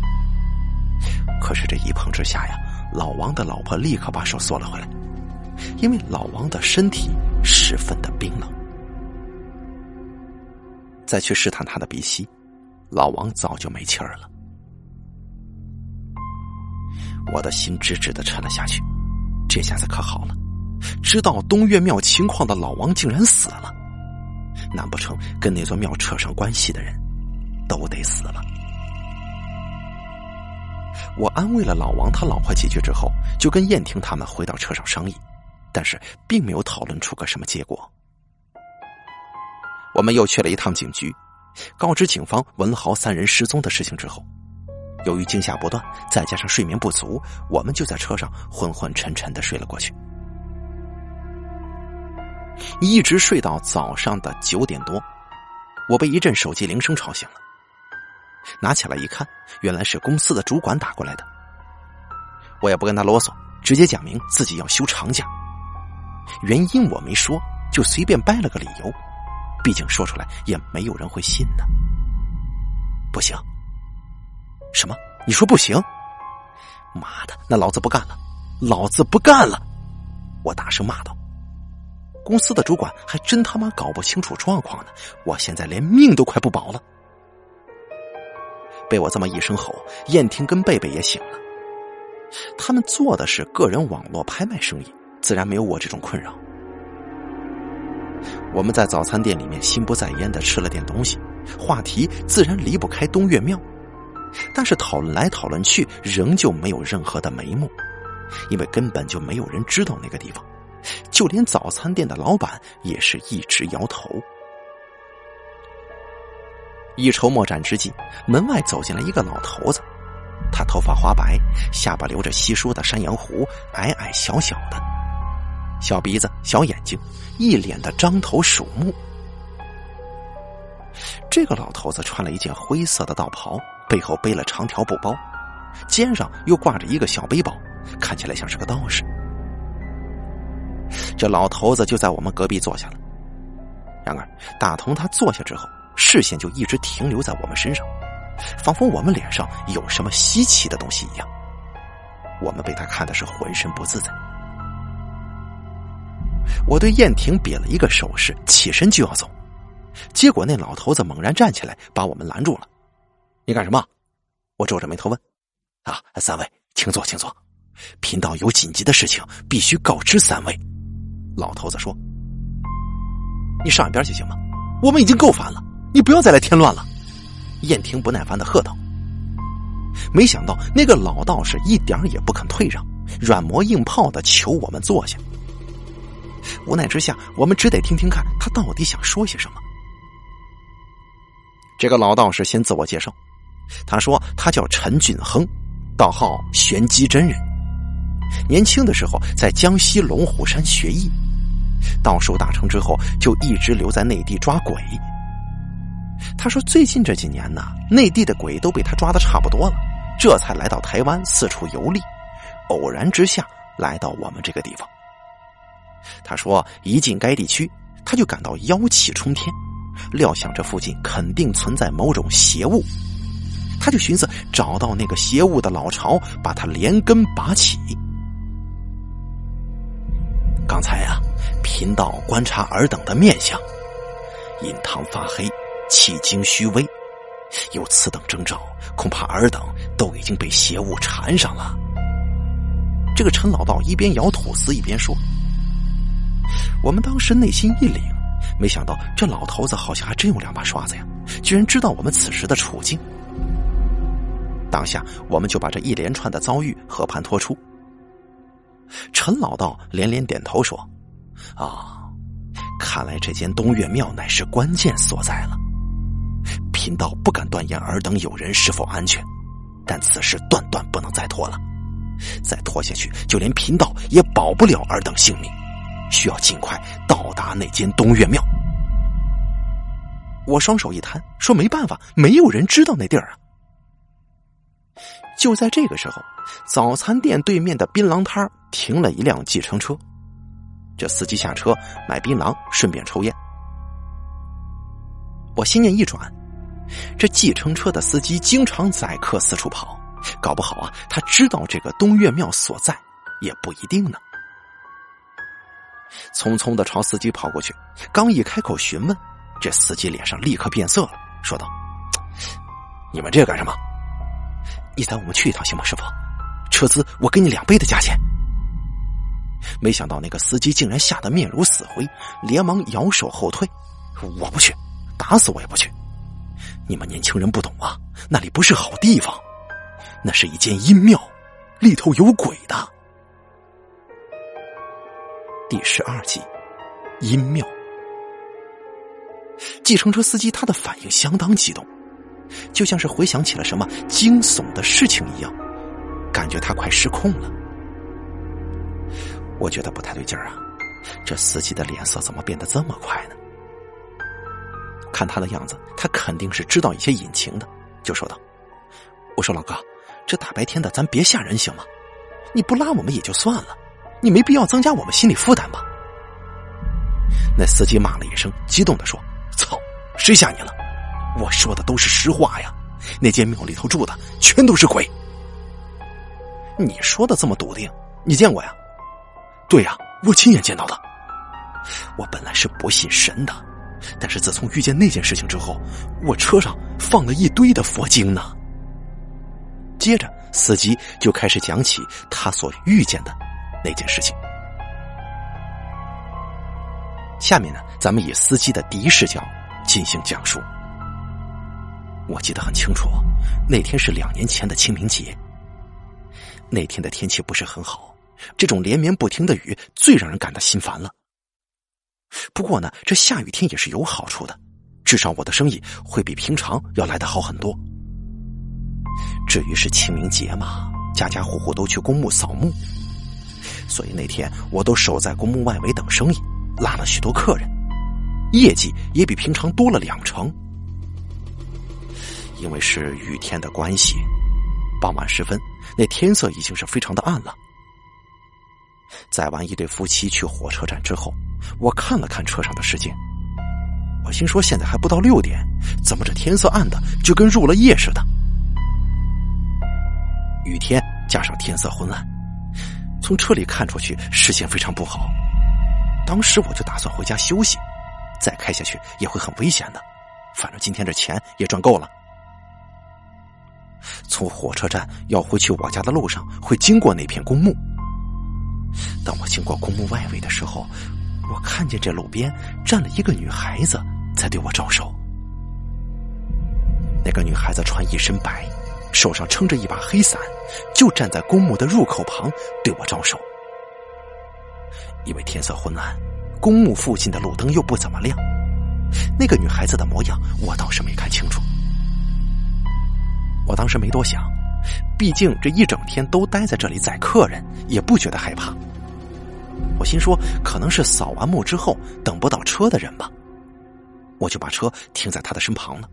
可是这一碰之下呀，老王的老婆立刻把手缩了回来，因为老王的身体十分的冰冷。再去试探他的鼻息，老王早就没气儿了。我的心直直的沉了下去，这下子可好了，知道东岳庙情况的老王竟然死了，难不成跟那座庙扯上关系的人，都得死了？我安慰了老王他老婆几句之后，就跟燕婷他们回到车上商议，但是并没有讨论出个什么结果。我们又去了一趟警局，告知警方文豪三人失踪的事情之后。由于惊吓不断，再加上睡眠不足，我们就在车上昏昏沉沉的睡了过去，一直睡到早上的九点多，我被一阵手机铃声吵醒了。拿起来一看，原来是公司的主管打过来的。我也不跟他啰嗦，直接讲明自己要休长假，原因我没说，就随便掰了个理由，毕竟说出来也没有人会信的。不行。什么？你说不行？妈的，那老子不干了！老子不干了！我大声骂道。公司的主管还真他妈搞不清楚状况呢，我现在连命都快不保了。被我这么一声吼，燕婷跟贝贝也醒了。他们做的是个人网络拍卖生意，自然没有我这种困扰。我们在早餐店里面心不在焉的吃了点东西，话题自然离不开东岳庙。但是讨论来讨论去，仍旧没有任何的眉目，因为根本就没有人知道那个地方，就连早餐店的老板也是一直摇头。一筹莫展之际，门外走进来一个老头子，他头发花白，下巴留着稀疏的山羊胡，矮矮小小的，小鼻子小眼睛，一脸的獐头鼠目。这个老头子穿了一件灰色的道袍。背后背了长条布包，肩上又挂着一个小背包，看起来像是个道士。这老头子就在我们隔壁坐下了。然而，打从他坐下之后，视线就一直停留在我们身上，仿佛我们脸上有什么稀奇的东西一样。我们被他看的是浑身不自在。我对燕婷比了一个手势，起身就要走，结果那老头子猛然站起来，把我们拦住了。你干什么？我皱着眉头问。啊，三位，请坐，请坐。贫道有紧急的事情，必须告知三位。老头子说：“你上一边去行吗？我们已经够烦了，你不要再来添乱了。”燕婷不耐烦的喝道。没想到那个老道士一点也不肯退让，软磨硬泡的求我们坐下。无奈之下，我们只得听听看他到底想说些什么。这个老道士先自我介绍，他说他叫陈俊亨，道号玄机真人。年轻的时候在江西龙虎山学艺，道术大成之后就一直留在内地抓鬼。他说最近这几年呢，内地的鬼都被他抓的差不多了，这才来到台湾四处游历，偶然之下来到我们这个地方。他说一进该地区，他就感到妖气冲天。料想这附近肯定存在某种邪物，他就寻思找到那个邪物的老巢，把它连根拔起。刚才啊，贫道观察尔等的面相，印堂发黑，气精虚微，有此等征兆，恐怕尔等都已经被邪物缠上了。这个陈老道一边咬吐司一边说：“我们当时内心一凛。”没想到这老头子好像还真有两把刷子呀，居然知道我们此时的处境。当下我们就把这一连串的遭遇和盘托出。陈老道连连点头说：“啊，看来这间东岳庙乃是关键所在了。贫道不敢断言尔等有人是否安全，但此事断断不能再拖了，再拖下去，就连贫道也保不了尔等性命。”需要尽快到达那间东岳庙。我双手一摊，说：“没办法，没有人知道那地儿啊。”就在这个时候，早餐店对面的槟榔摊停了一辆计程车，这司机下车买槟榔，顺便抽烟。我心念一转，这计程车的司机经常载客四处跑，搞不好啊，他知道这个东岳庙所在，也不一定呢。匆匆的朝司机跑过去，刚一开口询问，这司机脸上立刻变色了，说道：“你们这干什么？你载我们去一趟行吗，师傅？车资我给你两倍的价钱。”没想到那个司机竟然吓得面如死灰，连忙摇手后退：“我不去，打死我也不去！你们年轻人不懂啊，那里不是好地方，那是一间阴庙，里头有鬼的。”第十二集，阴庙。计程车司机他的反应相当激动，就像是回想起了什么惊悚的事情一样，感觉他快失控了。我觉得不太对劲儿啊，这司机的脸色怎么变得这么快呢？看他的样子，他肯定是知道一些隐情的，就说道：“我说老哥，这大白天的，咱别吓人行吗？你不拉我们也就算了。”你没必要增加我们心理负担吧？那司机骂了一声，激动的说：“操，谁吓你了？我说的都是实话呀！那间庙里头住的全都是鬼。你说的这么笃定，你见过呀？对呀，我亲眼见到的。我本来是不信神的，但是自从遇见那件事情之后，我车上放了一堆的佛经呢。”接着，司机就开始讲起他所遇见的。那件事情，下面呢，咱们以司机的第一视角进行讲述。我记得很清楚，那天是两年前的清明节。那天的天气不是很好，这种连绵不停的雨最让人感到心烦了。不过呢，这下雨天也是有好处的，至少我的生意会比平常要来的好很多。至于是清明节嘛，家家户户都去公墓扫墓。所以那天我都守在公墓外围等生意，拉了许多客人，业绩也比平常多了两成。因为是雨天的关系，傍晚时分，那天色已经是非常的暗了。载完一对夫妻去火车站之后，我看了看车上的时间，我心说现在还不到六点，怎么这天色暗的就跟入了夜似的？雨天加上天色昏暗。从车里看出去，视线非常不好。当时我就打算回家休息，再开下去也会很危险的。反正今天这钱也赚够了。从火车站要回去我家的路上，会经过那片公墓。当我经过公墓外围的时候，我看见这路边站了一个女孩子，在对我招手。那个女孩子穿一身白。手上撑着一把黑伞，就站在公墓的入口旁，对我招手。因为天色昏暗，公墓附近的路灯又不怎么亮，那个女孩子的模样我倒是没看清楚。我当时没多想，毕竟这一整天都待在这里载客人，也不觉得害怕。我心说，可能是扫完墓之后等不到车的人吧，我就把车停在他的身旁了。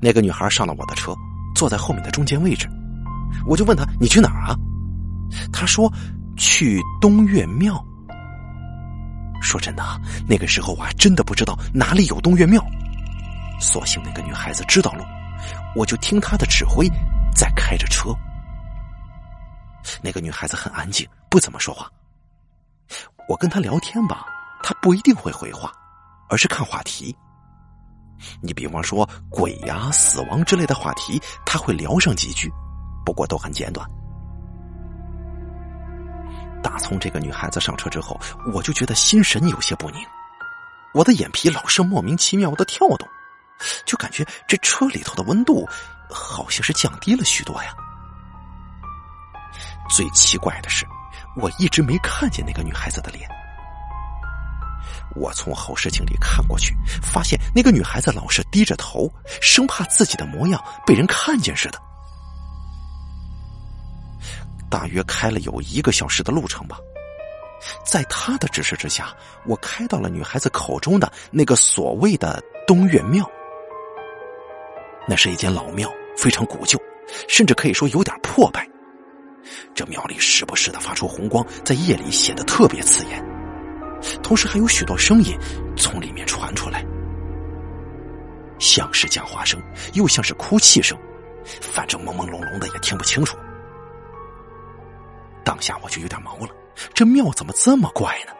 那个女孩上了我的车，坐在后面的中间位置，我就问她：“你去哪儿啊？”她说：“去东岳庙。”说真的，那个时候我还真的不知道哪里有东岳庙。所幸那个女孩子知道路，我就听他的指挥，在开着车。那个女孩子很安静，不怎么说话。我跟她聊天吧，她不一定会回话，而是看话题。你比方说鬼呀、死亡之类的话题，她会聊上几句，不过都很简短。打从这个女孩子上车之后，我就觉得心神有些不宁，我的眼皮老是莫名其妙的跳动，就感觉这车里头的温度好像是降低了许多呀。最奇怪的是，我一直没看见那个女孩子的脸。我从后视镜里看过去，发现那个女孩子老是低着头，生怕自己的模样被人看见似的。大约开了有一个小时的路程吧，在他的指示之下，我开到了女孩子口中的那个所谓的东岳庙。那是一间老庙，非常古旧，甚至可以说有点破败。这庙里时不时的发出红光，在夜里显得特别刺眼，同时还有许多声音从里面传出来，像是讲话声，又像是哭泣声，反正朦朦胧胧的，也听不清楚。当下我就有点毛了，这庙怎么这么怪呢？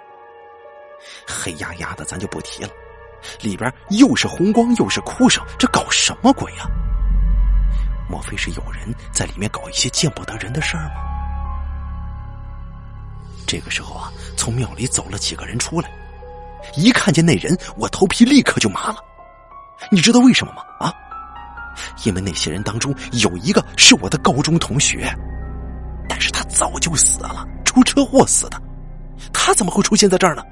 黑压压的，咱就不提了，里边又是红光又是哭声，这搞什么鬼呀？莫非是有人在里面搞一些见不得人的事儿吗？这个时候啊，从庙里走了几个人出来，一看见那人，我头皮立刻就麻了。你知道为什么吗？啊，因为那些人当中有一个是我的高中同学。但是他早就死了，出车祸死的。他怎么会出现在这儿呢？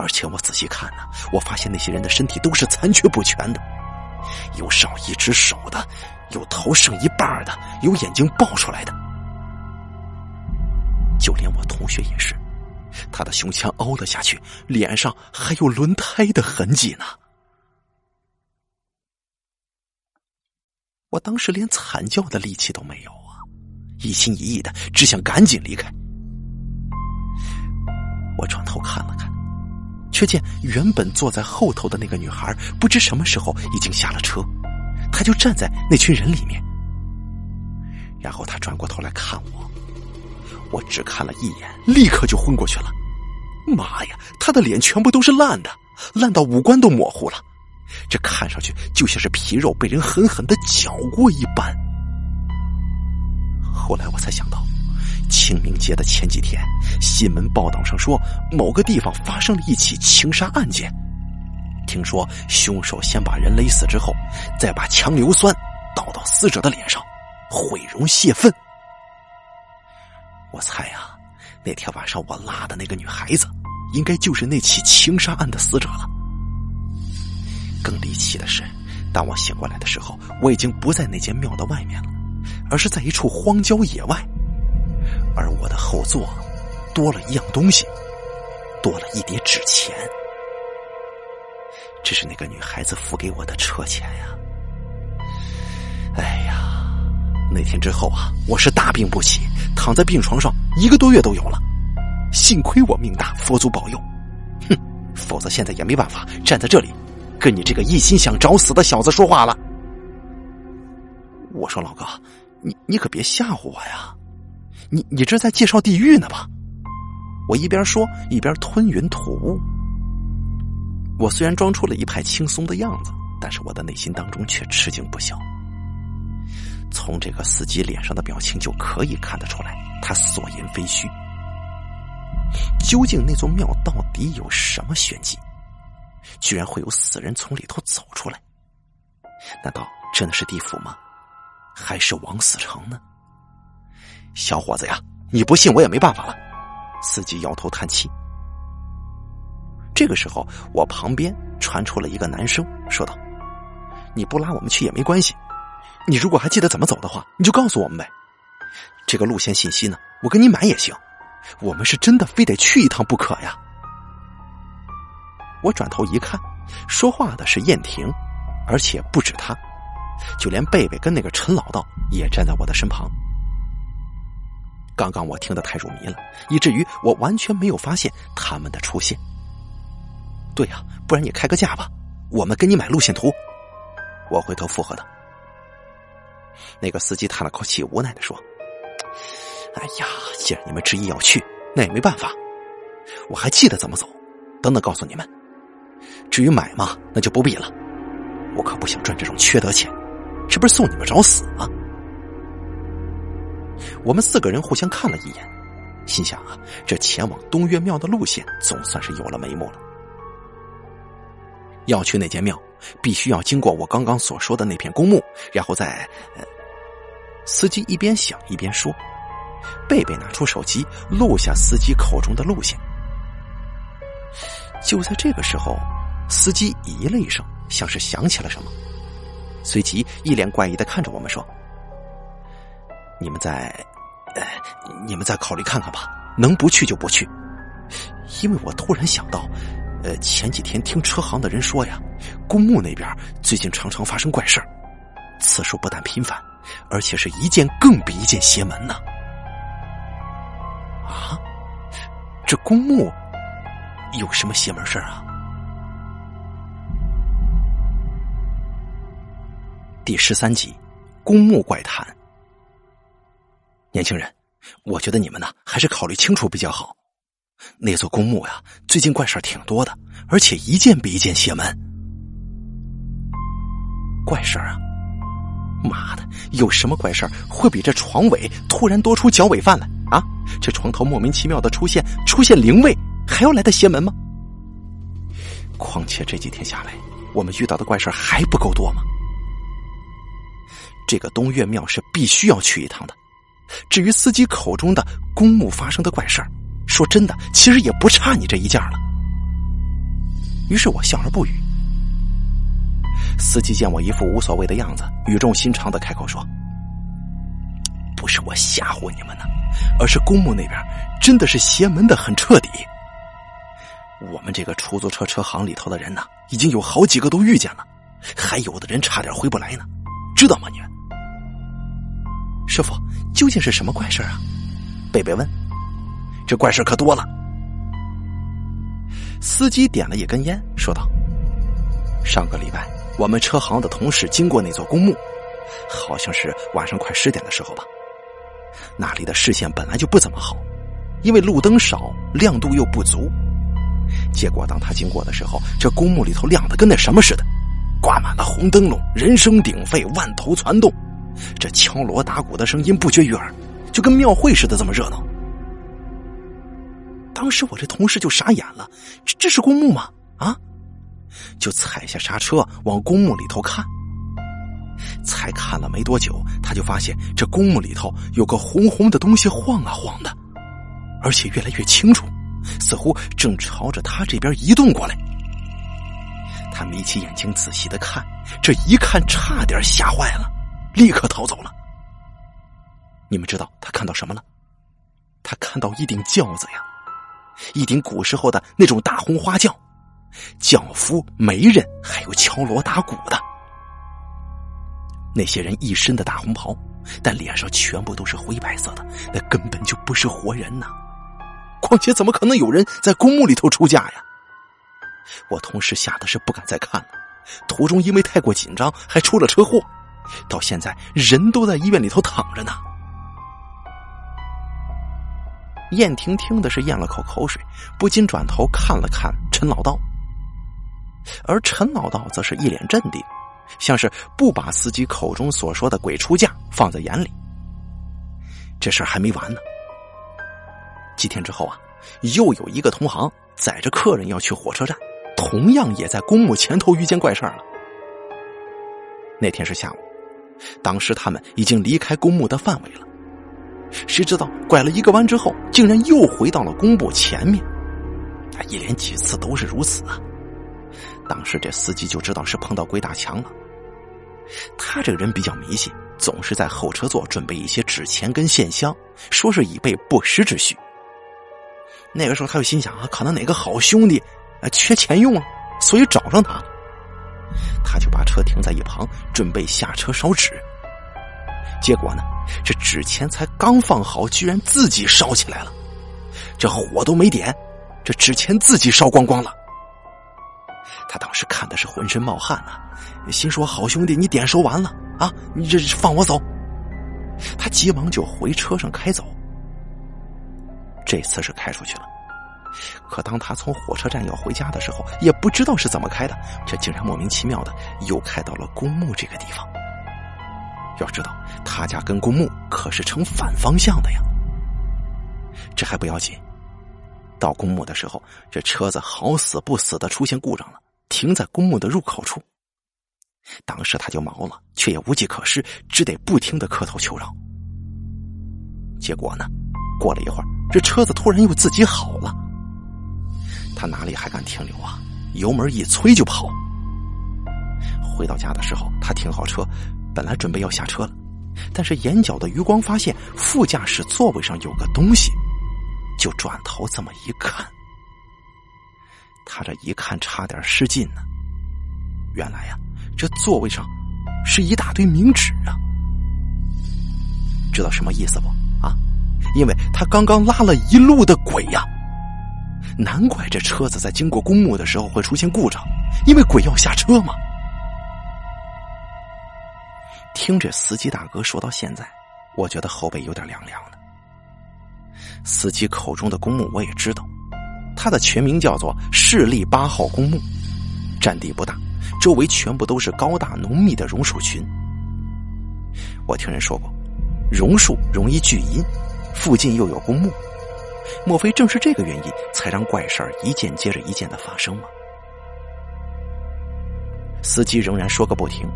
而且我仔细看呢，我发现那些人的身体都是残缺不全的，有少一只手的，有头剩一半的，有眼睛爆出来的。就连我同学也是，他的胸腔凹了下去，脸上还有轮胎的痕迹呢。我当时连惨叫的力气都没有啊。一心一意的只想赶紧离开。我转头看了看，却见原本坐在后头的那个女孩，不知什么时候已经下了车，她就站在那群人里面。然后她转过头来看我，我只看了一眼，立刻就昏过去了。妈呀，她的脸全部都是烂的，烂到五官都模糊了，这看上去就像是皮肉被人狠狠的绞过一般。后来我才想到，清明节的前几天，新闻报道上说某个地方发生了一起情杀案件。听说凶手先把人勒死之后，再把强硫酸倒到死者的脸上，毁容泄愤。我猜啊，那天晚上我拉的那个女孩子，应该就是那起情杀案的死者了。更离奇的是，当我醒过来的时候，我已经不在那间庙的外面了。而是在一处荒郊野外，而我的后座多了一样东西，多了一叠纸钱。这是那个女孩子付给我的车钱呀！哎呀，那天之后啊，我是大病不起，躺在病床上一个多月都有了。幸亏我命大，佛祖保佑，哼，否则现在也没办法站在这里，跟你这个一心想找死的小子说话了。我说老哥。你你可别吓唬我呀！你你这在介绍地狱呢吧？我一边说一边吞云吐雾。我虽然装出了一派轻松的样子，但是我的内心当中却吃惊不小。从这个司机脸上的表情就可以看得出来，他所言非虚。究竟那座庙到底有什么玄机？居然会有死人从里头走出来？难道真的是地府吗？还是王死城呢？小伙子呀，你不信我也没办法了。司机摇头叹气。这个时候，我旁边传出了一个男生说道：“你不拉我们去也没关系，你如果还记得怎么走的话，你就告诉我们呗。这个路线信息呢，我给你买也行。我们是真的非得去一趟不可呀。”我转头一看，说话的是燕婷，而且不止他，就连贝贝跟那个陈老道也站在我的身旁。刚刚我听得太入迷了，以至于我完全没有发现他们的出现。对呀，不然你开个价吧，我们给你买路线图。我回头附和道。那个司机叹了口气，无奈的说：“哎呀，既然你们执意要去，那也没办法。我还记得怎么走，等等告诉你们。至于买嘛，那就不必了。我可不想赚这种缺德钱，这不是送你们找死吗？”我们四个人互相看了一眼，心想啊，这前往东岳庙的路线总算是有了眉目了。要去那间庙，必须要经过我刚刚所说的那片公墓，然后再……司机一边想一边说，贝贝拿出手机录下司机口中的路线。就在这个时候，司机咦了一声，像是想起了什么，随即一脸怪异的看着我们说。你们再，呃，你们再考虑看看吧，能不去就不去。因为我突然想到，呃，前几天听车行的人说呀，公墓那边最近常常发生怪事，次数不但频繁，而且是一件更比一件邪门呢。啊，这公墓有什么邪门事啊？第十三集，公墓怪谈。年轻人，我觉得你们呢还是考虑清楚比较好。那座公墓呀，最近怪事挺多的，而且一件比一件邪门。怪事啊！妈的，有什么怪事会比这床尾突然多出脚尾饭来啊？这床头莫名其妙的出现出现灵位，还要来的邪门吗？况且这几天下来，我们遇到的怪事还不够多吗？这个东岳庙是必须要去一趟的。至于司机口中的公墓发生的怪事儿，说真的，其实也不差你这一件了。于是我笑而不语。司机见我一副无所谓的样子，语重心长的开口说：“不是我吓唬你们呢，而是公墓那边真的是邪门的很彻底。我们这个出租车车行里头的人呢，已经有好几个都遇见了，还有的人差点回不来呢，知道吗？你们？”师傅，究竟是什么怪事啊？贝贝问。这怪事可多了。司机点了一根烟，说道：“上个礼拜，我们车行的同事经过那座公墓，好像是晚上快十点的时候吧。那里的视线本来就不怎么好，因为路灯少，亮度又不足。结果当他经过的时候，这公墓里头亮的跟那什么似的，挂满了红灯笼，人声鼎沸，万头攒动。”这敲锣打鼓的声音不绝于耳，就跟庙会似的这么热闹。当时我这同事就傻眼了，这这是公墓吗？啊！就踩下刹车往公墓里头看。才看了没多久，他就发现这公墓里头有个红红的东西晃啊晃的，而且越来越清楚，似乎正朝着他这边移动过来。他眯起眼睛仔细的看，这一看差点吓坏了。立刻逃走了。你们知道他看到什么了？他看到一顶轿子呀，一顶古时候的那种大红花轿，轿夫、媒人还有敲锣打鼓的。那些人一身的大红袍，但脸上全部都是灰白色的，那根本就不是活人呐！况且怎么可能有人在公墓里头出嫁呀？我同事吓得是不敢再看了，途中因为太过紧张，还出了车祸。到现在，人都在医院里头躺着呢。燕婷听的是咽了口口水，不禁转头看了看陈老道，而陈老道则是一脸镇定，像是不把司机口中所说的鬼出嫁放在眼里。这事儿还没完呢。几天之后啊，又有一个同行载着客人要去火车站，同样也在公墓前头遇见怪事儿了。那天是下午。当时他们已经离开公墓的范围了，谁知道拐了一个弯之后，竟然又回到了公墓前面。他一连几次都是如此啊！当时这司机就知道是碰到鬼打墙了。他这个人比较迷信，总是在后车座准备一些纸钱跟线香，说是以备不时之需。那个时候他就心想啊，可能哪个好兄弟啊缺钱用了，所以找上他。他就把车停在一旁，准备下车烧纸。结果呢，这纸钱才刚放好，居然自己烧起来了。这火都没点，这纸钱自己烧光光了。他当时看的是浑身冒汗呐，心说：“好兄弟，你点收完了啊，你这放我走。”他急忙就回车上开走。这次是开出去了，可当他从火车站要回家的时候，也不知道是怎么开的，这竟然莫名其妙的又开到了公墓这个地方。要知道，他家跟公墓可是成反方向的呀。这还不要紧，到公墓的时候，这车子好死不死的出现故障了，停在公墓的入口处。当时他就毛了，却也无计可施，只得不停的磕头求饶。结果呢，过了一会儿，这车子突然又自己好了。他哪里还敢停留啊？油门一催就跑。回到家的时候，他停好车。本来准备要下车了，但是眼角的余光发现副驾驶座位上有个东西，就转头这么一看。他这一看差点失禁呢。原来呀，这座位上是一大堆冥纸啊！知道什么意思不？啊，因为他刚刚拉了一路的鬼呀！难怪这车子在经过公墓的时候会出现故障，因为鬼要下车嘛。听这司机大哥说到现在，我觉得后背有点凉凉的。司机口中的公墓我也知道，它的全名叫做市立八号公墓，占地不大，周围全部都是高大浓密的榕树群。我听人说过，榕树容易聚阴，附近又有公墓，莫非正是这个原因，才让怪事儿一件接着一件的发生吗？司机仍然说个不停。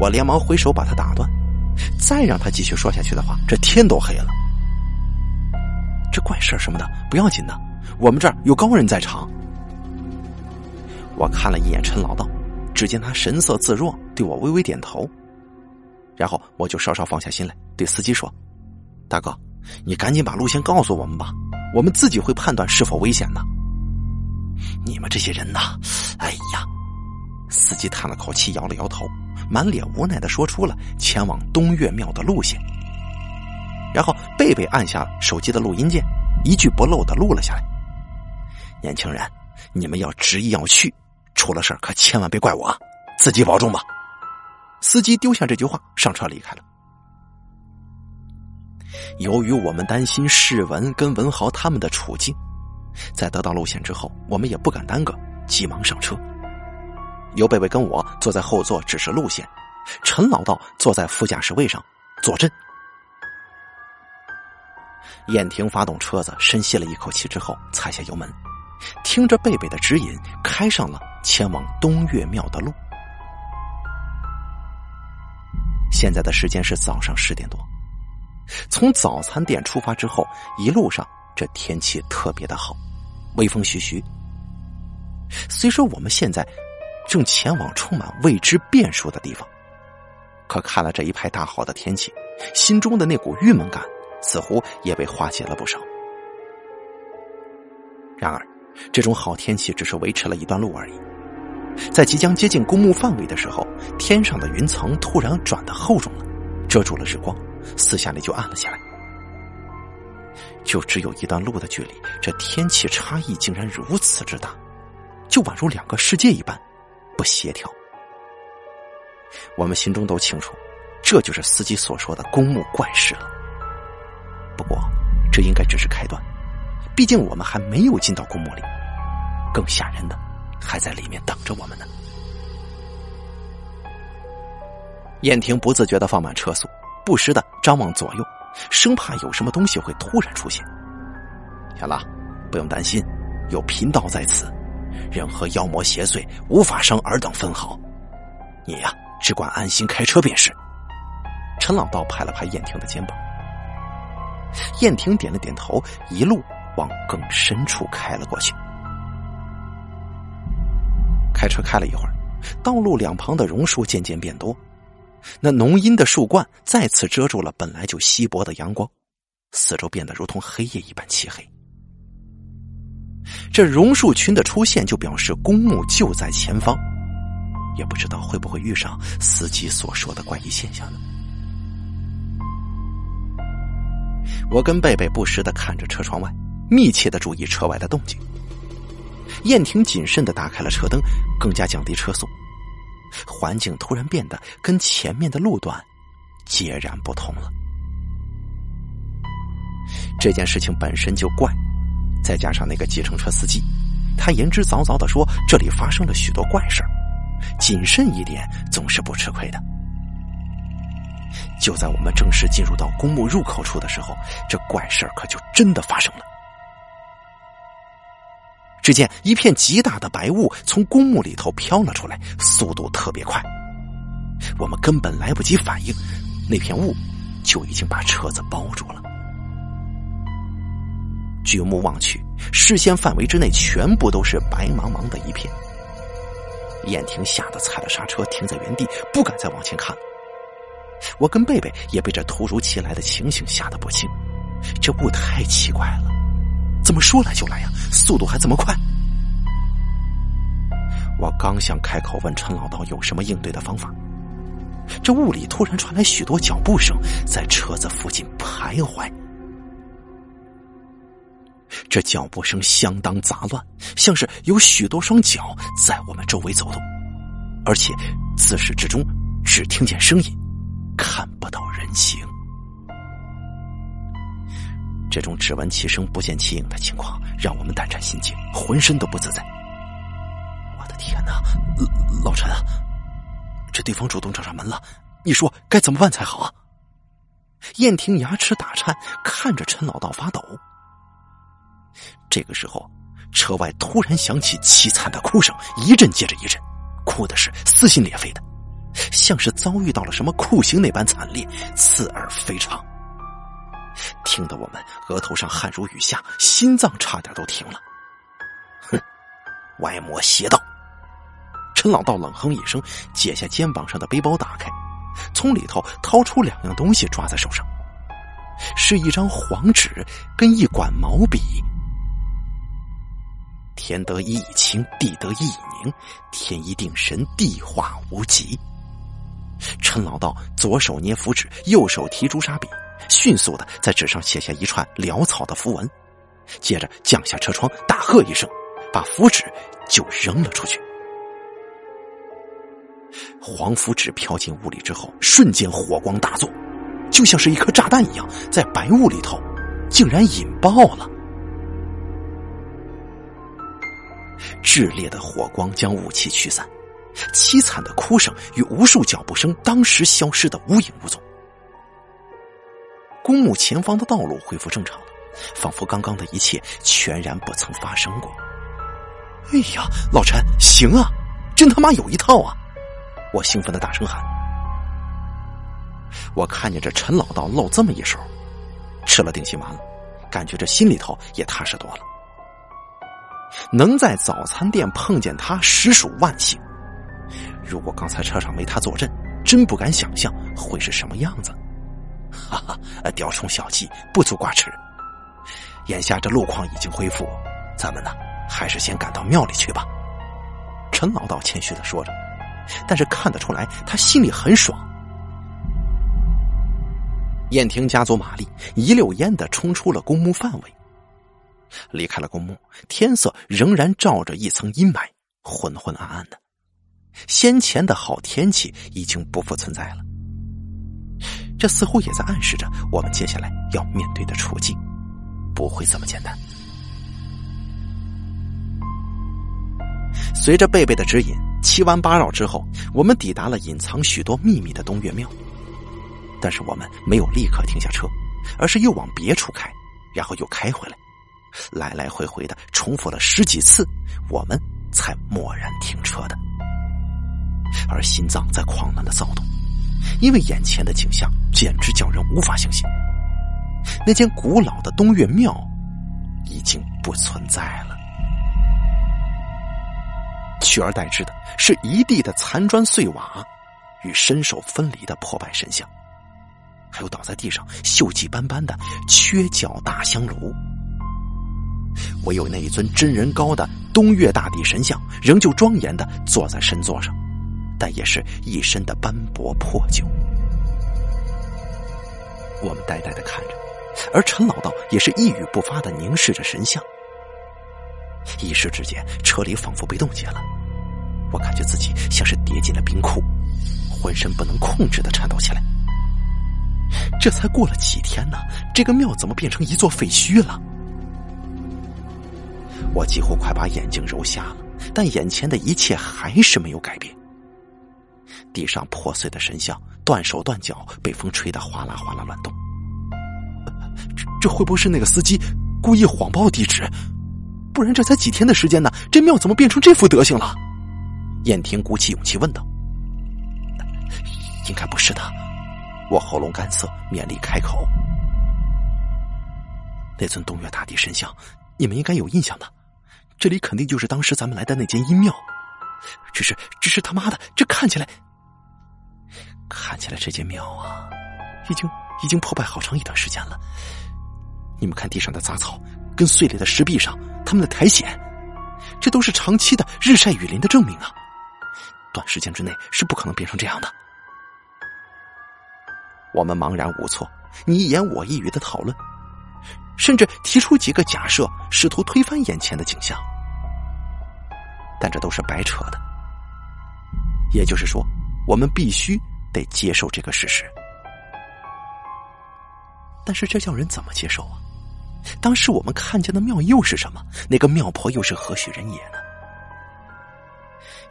我连忙挥手把他打断，再让他继续说下去的话，这天都黑了。这怪事儿什么的不要紧的，我们这儿有高人在场。我看了一眼陈老道，只见他神色自若，对我微微点头。然后我就稍稍放下心来，对司机说：“大哥，你赶紧把路线告诉我们吧，我们自己会判断是否危险的。”你们这些人呐，哎呀！司机叹了口气，摇了摇头。满脸无奈的说出了前往东岳庙的路线，然后贝贝按下手机的录音键，一句不漏的录了下来。年轻人，你们要执意要去，出了事可千万别怪我，自己保重吧。司机丢下这句话，上车离开了。由于我们担心世文跟文豪他们的处境，在得到路线之后，我们也不敢耽搁，急忙上车。刘贝贝跟我坐在后座指示路线，陈老道坐在副驾驶位上坐镇。燕婷发动车子，深吸了一口气之后，踩下油门，听着贝贝的指引，开上了前往东岳庙的路。现在的时间是早上十点多，从早餐店出发之后，一路上这天气特别的好，微风徐徐。虽说我们现在。正前往充满未知变数的地方，可看了这一派大好的天气，心中的那股郁闷感似乎也被化解了不少。然而，这种好天气只是维持了一段路而已。在即将接近公墓范围的时候，天上的云层突然转的厚重了，遮住了日光，四下里就暗了下来。就只有一段路的距离，这天气差异竟然如此之大，就宛如两个世界一般。不协调，我们心中都清楚，这就是司机所说的公墓怪事了。不过，这应该只是开端，毕竟我们还没有进到公墓里，更吓人的还在里面等着我们呢。燕婷不自觉的放慢车速，不时的张望左右，生怕有什么东西会突然出现。小拉，不用担心，有贫道在此。任何妖魔邪祟无法伤尔等分毫，你呀只管安心开车便是。陈老道拍了拍燕婷的肩膀。燕婷点了点头，一路往更深处开了过去。开车开了一会儿，道路两旁的榕树渐渐变多，那浓荫的树冠再次遮住了本来就稀薄的阳光，四周变得如同黑夜一般漆黑。这榕树群的出现，就表示公墓就在前方，也不知道会不会遇上司机所说的怪异现象呢？我跟贝贝不时的看着车窗外，密切的注意车外的动静。燕婷谨慎的打开了车灯，更加降低车速。环境突然变得跟前面的路段截然不同了。这件事情本身就怪，再加上那个计程车司机，他言之凿凿的说这里发生了许多怪事谨慎一点总是不吃亏的。就在我们正式进入到公墓入口处的时候，这怪事可就真的发生了。只见一片极大的白雾从公墓里头飘了出来，速度特别快，我们根本来不及反应，那片雾就已经把车子包住了。举目望去，视线范围之内全部都是白茫茫的一片。燕婷吓得踩了刹车，停在原地，不敢再往前看。我跟贝贝也被这突如其来的情形吓得不轻，这雾太奇怪了。怎么说来就来呀？速度还这么快！我刚想开口问陈老道有什么应对的方法，这雾里突然传来许多脚步声，在车子附近徘徊。这脚步声相当杂乱，像是有许多双脚在我们周围走动，而且自始至终只听见声音，看不到人形。这种只闻其声不见其影的情况，让我们胆战心惊，浑身都不自在。我的天哪，老陈啊，这对方主动找上门了，你说该怎么办才好啊？燕婷牙齿打颤，看着陈老道发抖。这个时候，车外突然响起凄惨的哭声，一阵接着一阵，哭的是撕心裂肺的，像是遭遇到了什么酷刑那般惨烈，刺耳非常。听得我们额头上汗如雨下，心脏差点都停了。哼，歪魔邪道！陈老道冷哼一声，解下肩膀上的背包，打开，从里头掏出两样东西，抓在手上，是一张黄纸跟一管毛笔。天得一以清，地得一以宁，天一定神，地化无极。陈老道左手捏符纸，右手提朱砂笔。迅速的在纸上写下一串潦草的符文，接着降下车窗，大喝一声，把符纸就扔了出去。黄符纸飘进屋里之后，瞬间火光大作，就像是一颗炸弹一样，在白雾里头竟然引爆了。炽烈的火光将雾气驱散，凄惨的哭声与无数脚步声当时消失的无影无踪。公墓前方的道路恢复正常了，仿佛刚刚的一切全然不曾发生过。哎呀，老陈，行啊，真他妈有一套啊！我兴奋的大声喊。我看见这陈老道露这么一手，吃了定心丸了，感觉这心里头也踏实多了。能在早餐店碰见他，实属万幸。如果刚才车上没他坐镇，真不敢想象会是什么样子。哈哈，雕虫小技，不足挂齿。眼下这路况已经恢复，咱们呢还是先赶到庙里去吧。陈老道谦虚的说着，但是看得出来他心里很爽。燕婷加足马力，一溜烟的冲出了公墓范围，离开了公墓。天色仍然罩着一层阴霾，昏昏暗暗的。先前的好天气已经不复存在了。这似乎也在暗示着我们接下来要面对的处境不会这么简单。随着贝贝的指引，七弯八绕之后，我们抵达了隐藏许多秘密的东岳庙。但是我们没有立刻停下车，而是又往别处开，然后又开回来，来来回回的重复了十几次，我们才蓦然停车的。而心脏在狂乱的躁动。因为眼前的景象简直叫人无法相信，那间古老的东岳庙已经不存在了，取而代之的是一地的残砖碎瓦与身首分离的破败神像，还有倒在地上锈迹斑斑的缺角大香炉。唯有那一尊真人高的东岳大帝神像，仍旧庄严的坐在神座上，但也是一身的斑驳破旧。我们呆呆的看着，而陈老道也是一语不发的凝视着神像。一时之间，车里仿佛被冻结了，我感觉自己像是跌进了冰窟，浑身不能控制的颤抖起来。这才过了几天呢，这个庙怎么变成一座废墟了？我几乎快把眼睛揉瞎了，但眼前的一切还是没有改变。地上破碎的神像。断手断脚，被风吹得哗啦哗啦乱动。这这会不会是那个司机故意谎报地址？不然这才几天的时间呢，这庙怎么变成这副德行了？燕婷鼓起勇气问道：“应该不是的。”我喉咙干涩，勉力开口：“那尊东岳大帝神像，你们应该有印象的。这里肯定就是当时咱们来的那间阴庙。只是，只是他妈的，这看起来……”看起来这间庙啊，已经已经破败好长一段时间了。你们看地上的杂草跟碎裂的石壁上，他们的苔藓，这都是长期的日晒雨淋的证明啊！短时间之内是不可能变成这样的。我们茫然无措，你一言我一语的讨论，甚至提出几个假设，试图推翻眼前的景象。但这都是白扯的。也就是说，我们必须。得接受这个事实，但是这叫人怎么接受啊？当时我们看见的庙又是什么？那个庙婆又是何许人也呢？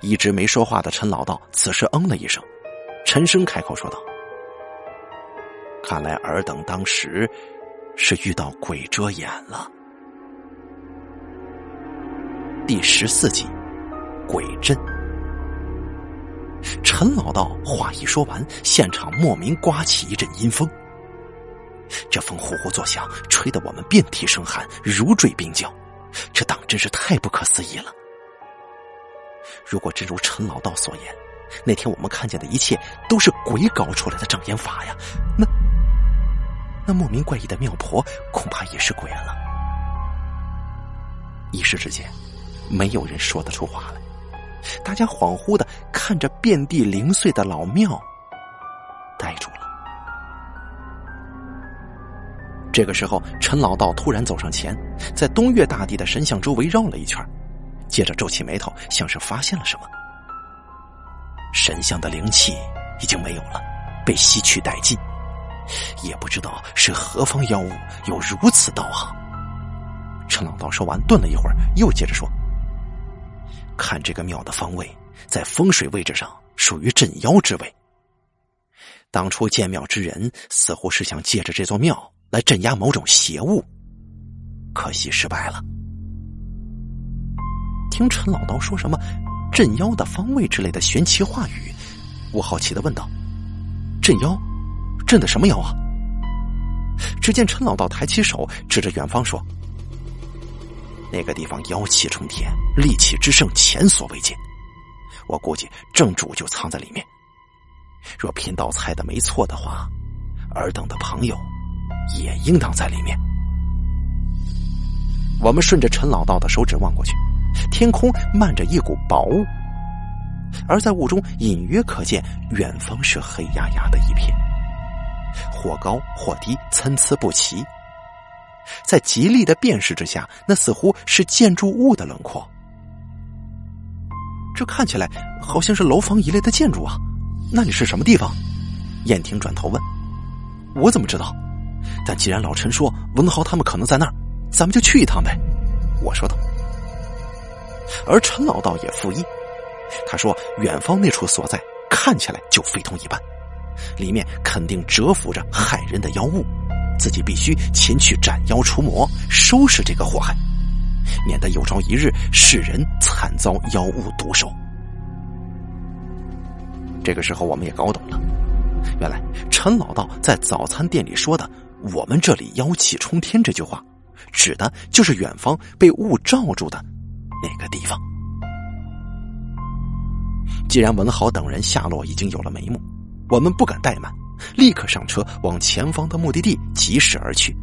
一直没说话的陈老道此时嗯了一声，沉声开口说道：“看来尔等当时是遇到鬼遮眼了。”第十四集，鬼阵。陈老道话一说完，现场莫名刮起一阵阴风。这风呼呼作响，吹得我们遍体生寒，如坠冰窖。这当真是太不可思议了。如果真如陈老道所言，那天我们看见的一切都是鬼搞出来的障眼法呀，那那莫名怪异的庙婆恐怕也是鬼了。一时之间，没有人说得出话来。大家恍惚的看着遍地零碎的老庙，呆住了。这个时候，陈老道突然走上前，在东岳大帝的神像周围绕了一圈，接着皱起眉头，像是发现了什么。神像的灵气已经没有了，被吸取殆尽，也不知道是何方妖物有如此道行。陈老道说完，顿了一会儿，又接着说。看这个庙的方位，在风水位置上属于镇妖之位。当初建庙之人似乎是想借着这座庙来镇压某种邪物，可惜失败了。听陈老道说什么“镇妖的方位”之类的玄奇话语，我好奇的问道：“镇妖？镇的什么妖啊？”只见陈老道抬起手指着远方说。那个地方妖气冲天，戾气之盛前所未见。我估计正主就藏在里面。若贫道猜的没错的话，尔等的朋友也应当在里面。我们顺着陈老道的手指望过去，天空漫着一股薄雾，而在雾中隐约可见远方是黑压压的一片，或高或低，参差不齐。在极力的辨识之下，那似乎是建筑物的轮廓。这看起来好像是楼房一类的建筑啊！那里是什么地方？燕婷转头问：“我怎么知道？但既然老陈说文豪他们可能在那儿，咱们就去一趟呗。”我说道。而陈老道也附议，他说：“远方那处所在看起来就非同一般，里面肯定蛰伏着害人的妖物。”自己必须前去斩妖除魔，收拾这个祸害，免得有朝一日世人惨遭妖物毒手。这个时候，我们也搞懂了，原来陈老道在早餐店里说的我们这里妖气冲天这句话，指的就是远方被雾罩住的那个地方。既然文豪等人下落已经有了眉目，我们不敢怠慢，立刻上车往前方的目的地疾驶而去。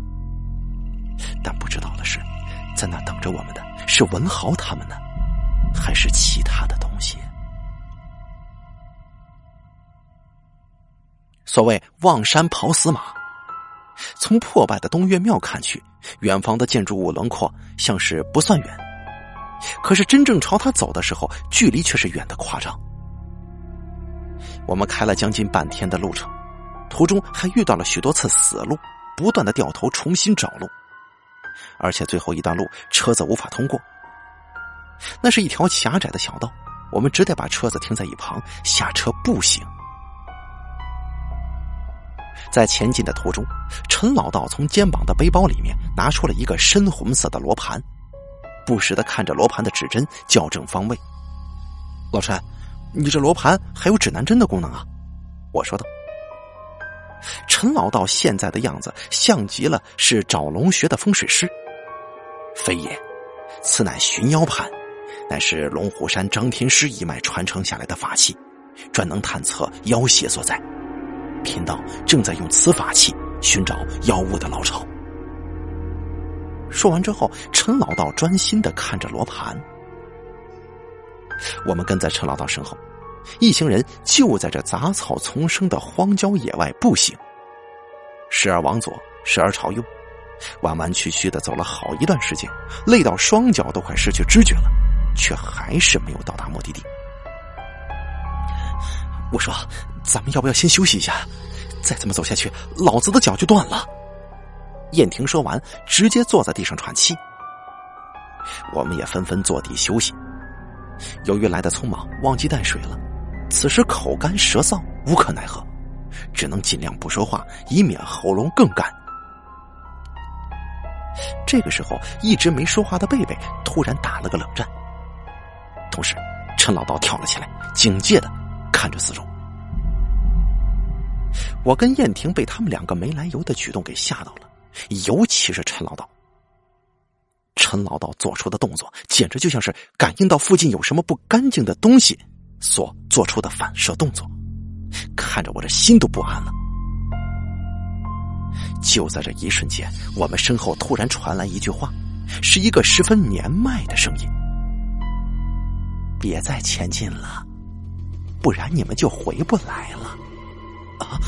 但不知道的是，在那等着我们的是文豪他们呢，还是其他的东西？所谓望山跑死马，从破败的东岳庙看去，远方的建筑物轮廓像是不算远，可是真正朝他走的时候，距离却是远的夸张。我们开了将近半天的路程，途中还遇到了许多次死路，不断的掉头重新找路，而且最后一段路车子无法通过，那是一条狭窄的小道，我们只得把车子停在一旁，下车步行。在前进的途中，陈老道从肩膀的背包里面拿出了一个深红色的罗盘，不时的看着罗盘的指针校正方位。老陈，你这罗盘还有指南针的功能啊？我说道。陈老道现在的样子像极了是找龙穴的风水师。非也，此乃寻妖盘，乃是龙虎山张天师一脉传承下来的法器，专能探测妖邪所在。贫道正在用此法器寻找妖物的老巢。说完之后，陈老道专心的看着罗盘。我们跟在陈老道身后，一行人就在这杂草丛生的荒郊野外步行，时而往左，时而朝右，弯弯曲曲的走了好一段时间，累到双脚都快失去知觉了，却还是没有到达目的地。我说：“咱们要不要先休息一下？再这么走下去，老子的脚就断了。”燕婷说完，直接坐在地上喘气。我们也纷纷坐地休息。由于来的匆忙，忘记带水了，此时口干舌燥，无可奈何，只能尽量不说话，以免喉咙更干。这个时候，一直没说话的贝贝突然打了个冷战，同时，陈老道跳了起来，警戒的。看着四周，我跟燕婷被他们两个没来由的举动给吓到了，尤其是陈老道。陈老道做出的动作，简直就像是感应到附近有什么不干净的东西所做出的反射动作，看着我这心都不安了。就在这一瞬间，我们身后突然传来一句话，是一个十分年迈的声音：“别再前进了。”不然你们就回不来了，啊！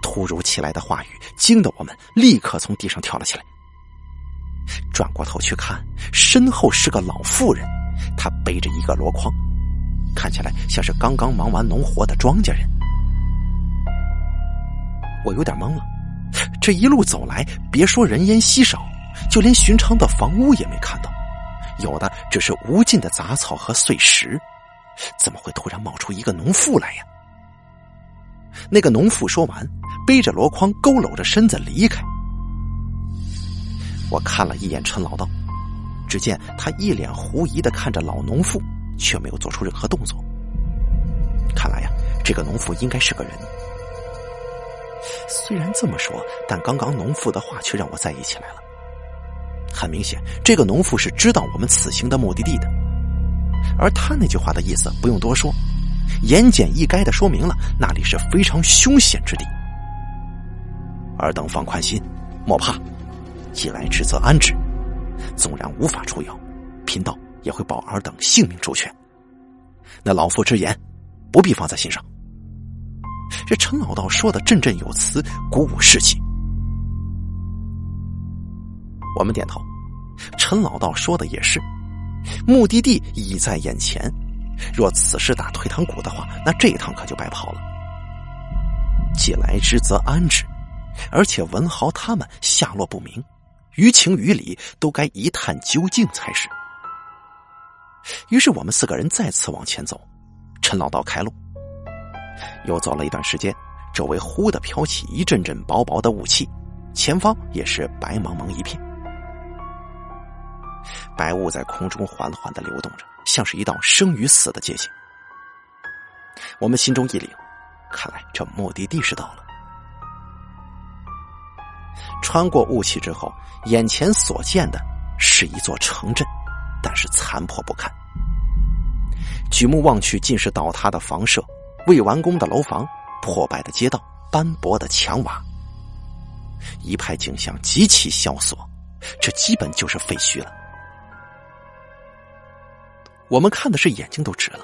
突如其来的话语惊得我们立刻从地上跳了起来，转过头去看，身后是个老妇人，他背着一个箩筐，看起来像是刚刚忙完农活的庄稼人。我有点懵了，这一路走来，别说人烟稀少，就连寻常的房屋也没看到，有的只是无尽的杂草和碎石。怎么会突然冒出一个农妇来呀？那个农妇说完，背着箩筐，佝偻着身子离开。我看了一眼陈老道，只见他一脸狐疑的看着老农妇，却没有做出任何动作。看来呀，这个农妇应该是个人。虽然这么说，但刚刚农妇的话却让我在意起来了。很明显，这个农妇是知道我们此行的目的地的。而他那句话的意思不用多说，言简意赅的说明了那里是非常凶险之地。尔等放宽心，莫怕，既来之则安之。纵然无法除妖，贫道也会保尔等性命周全。那老夫之言，不必放在心上。这陈老道说的振振有词，鼓舞士气。我们点头，陈老道说的也是。目的地已在眼前，若此时打退堂鼓的话，那这一趟可就白跑了。既来之则安之，而且文豪他们下落不明，于情于理都该一探究竟才是。于是我们四个人再次往前走，陈老道开路。又走了一段时间，周围忽的飘起一阵阵薄薄的雾气，前方也是白茫茫一片。白雾在空中缓缓的流动着，像是一道生与死的界限。我们心中一凛，看来这目的地是到了。穿过雾气之后，眼前所见的是一座城镇，但是残破不堪。举目望去，尽是倒塌的房舍、未完工的楼房、破败的街道、斑驳的墙瓦，一派景象极其萧索。这基本就是废墟了。我们看的是眼睛都直了，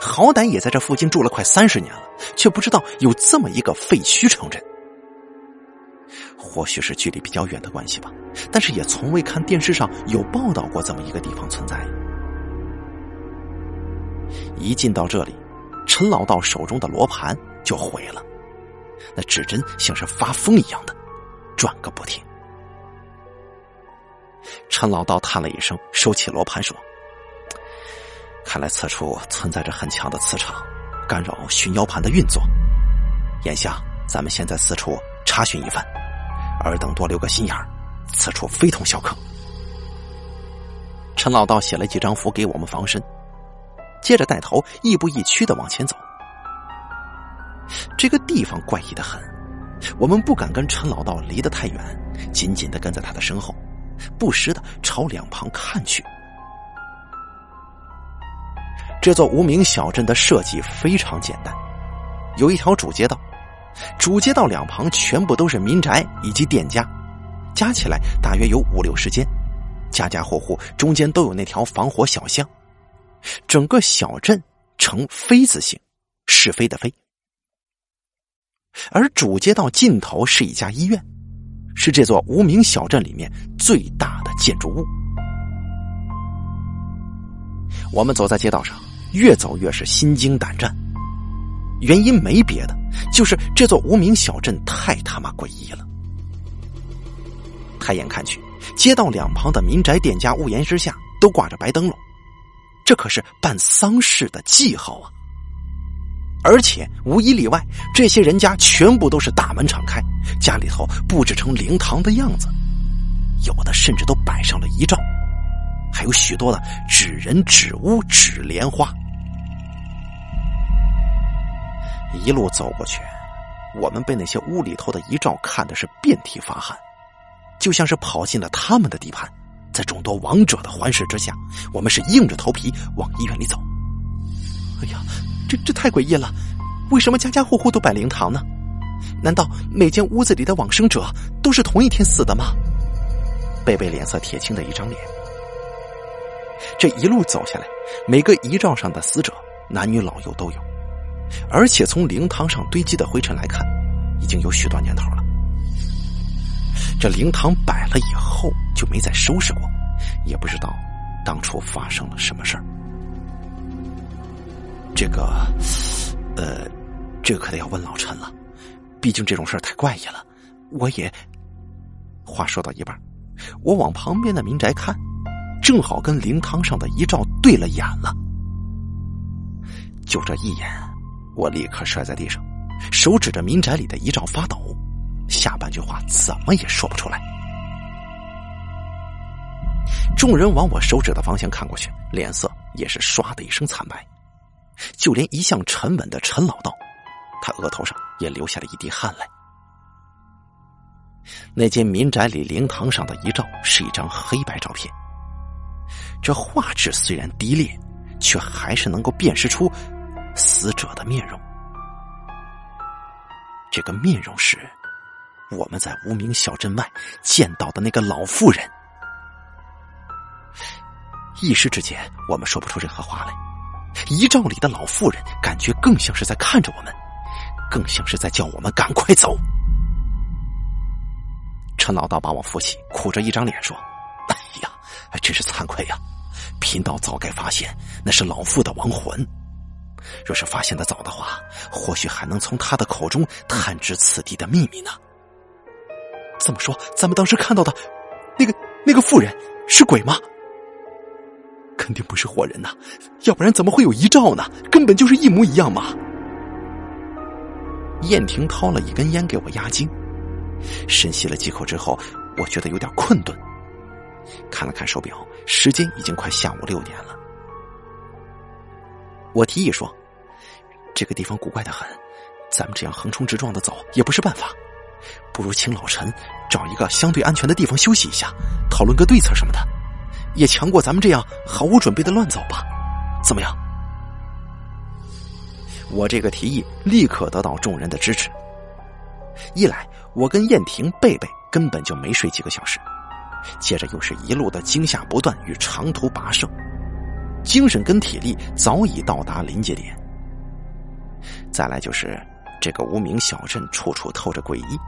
好歹也在这附近住了快三十年了，却不知道有这么一个废墟城镇。或许是距离比较远的关系吧，但是也从未看电视上有报道过这么一个地方存在。一进到这里，陈老道手中的罗盘就毁了，那指针像是发疯一样的转个不停。陈老道叹了一声，收起罗盘说：“看来此处存在着很强的磁场，干扰巡妖盘的运作。眼下，咱们先在四处查询一番，尔等多留个心眼儿，此处非同小可。”陈老道写了几张符给我们防身。接着带头亦步亦趋的往前走，这个地方怪异的很，我们不敢跟陈老道离得太远，紧紧的跟在他的身后，不时的朝两旁看去。这座无名小镇的设计非常简单，有一条主街道，主街道两旁全部都是民宅以及店家，加起来大约有五六十间，家家户户中间都有那条防火小巷。整个小镇呈“飞”字形，是非的“非”。而主街道尽头是一家医院，是这座无名小镇里面最大的建筑物。我们走在街道上，越走越是心惊胆战。原因没别的，就是这座无名小镇太他妈诡异了。抬眼看去，街道两旁的民宅店家屋檐之下都挂着白灯笼。这可是办丧事的记号啊！而且无一例外，这些人家全部都是大门敞开，家里头布置成灵堂的样子，有的甚至都摆上了遗照，还有许多的纸人、纸屋、纸莲花。一路走过去，我们被那些屋里头的遗照看的是遍体发汗，就像是跑进了他们的地盘。在众多亡者的环视之下，我们是硬着头皮往医院里走。哎呀，这这太诡异了！为什么家家户户都摆灵堂呢？难道每间屋子里的往生者都是同一天死的吗？贝贝脸色铁青的一张脸。这一路走下来，每个遗照上的死者，男女老幼都有，而且从灵堂上堆积的灰尘来看，已经有许多年头了。这灵堂摆了以后就没再收拾过，也不知道当初发生了什么事儿。这个，呃，这可得要问老陈了，毕竟这种事儿太怪异了。我也，话说到一半，我往旁边的民宅看，正好跟灵堂上的遗照对了眼了。就这一眼，我立刻摔在地上，手指着民宅里的遗照发抖。下半句话怎么也说不出来。众人往我手指的方向看过去，脸色也是唰的一声惨白，就连一向沉稳的陈老道，他额头上也流下了一滴汗来。那间民宅里灵堂上的遗照是一张黑白照片，这画质虽然低劣，却还是能够辨识出死者的面容。这个面容是。我们在无名小镇外见到的那个老妇人，一时之间我们说不出任何话来。遗照里的老妇人感觉更像是在看着我们，更像是在叫我们赶快走。陈老道把我扶起，苦着一张脸说：“哎呀，真是惭愧呀！贫道早该发现那是老妇的亡魂。若是发现的早的话，或许还能从他的口中探知此地的秘密呢。”这么说，咱们当时看到的，那个那个妇人是鬼吗？肯定不是活人呐，要不然怎么会有遗照呢？根本就是一模一样嘛！燕婷掏了一根烟给我压惊，深吸了几口之后，我觉得有点困顿，看了看手表，时间已经快下午六点了。我提议说：“这个地方古怪的很，咱们这样横冲直撞的走也不是办法。”不如请老陈找一个相对安全的地方休息一下，讨论个对策什么的，也强过咱们这样毫无准备的乱走吧？怎么样？我这个提议立刻得到众人的支持。一来，我跟燕婷、贝贝根本就没睡几个小时，接着又是一路的惊吓不断与长途跋涉，精神跟体力早已到达临界点。再来就是这个无名小镇处处透着诡异，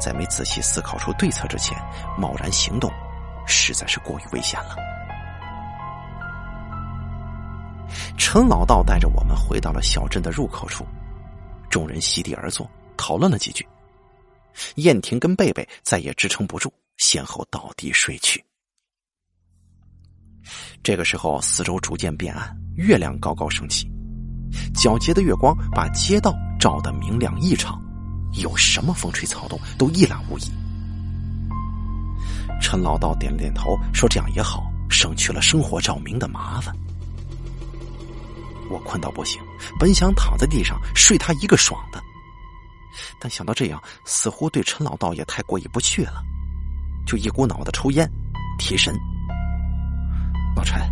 在没仔细思考出对策之前，贸然行动，实在是过于危险了。陈老道带着我们回到了小镇的入口处，众人席地而坐，讨论了几句。燕婷跟贝贝再也支撑不住，先后倒地睡去。这个时候，四周逐渐变暗，月亮高高升起，皎洁的月光把街道照得明亮异常，有什么风吹草动都一览无遗。陈老道点了点头，说：“这样也好，省去了生活照明的麻烦。”我困到不行，本想躺在地上睡他一个爽的，但想到这样似乎对陈老道也太过意不去了，就一股脑的抽烟提神。老陈，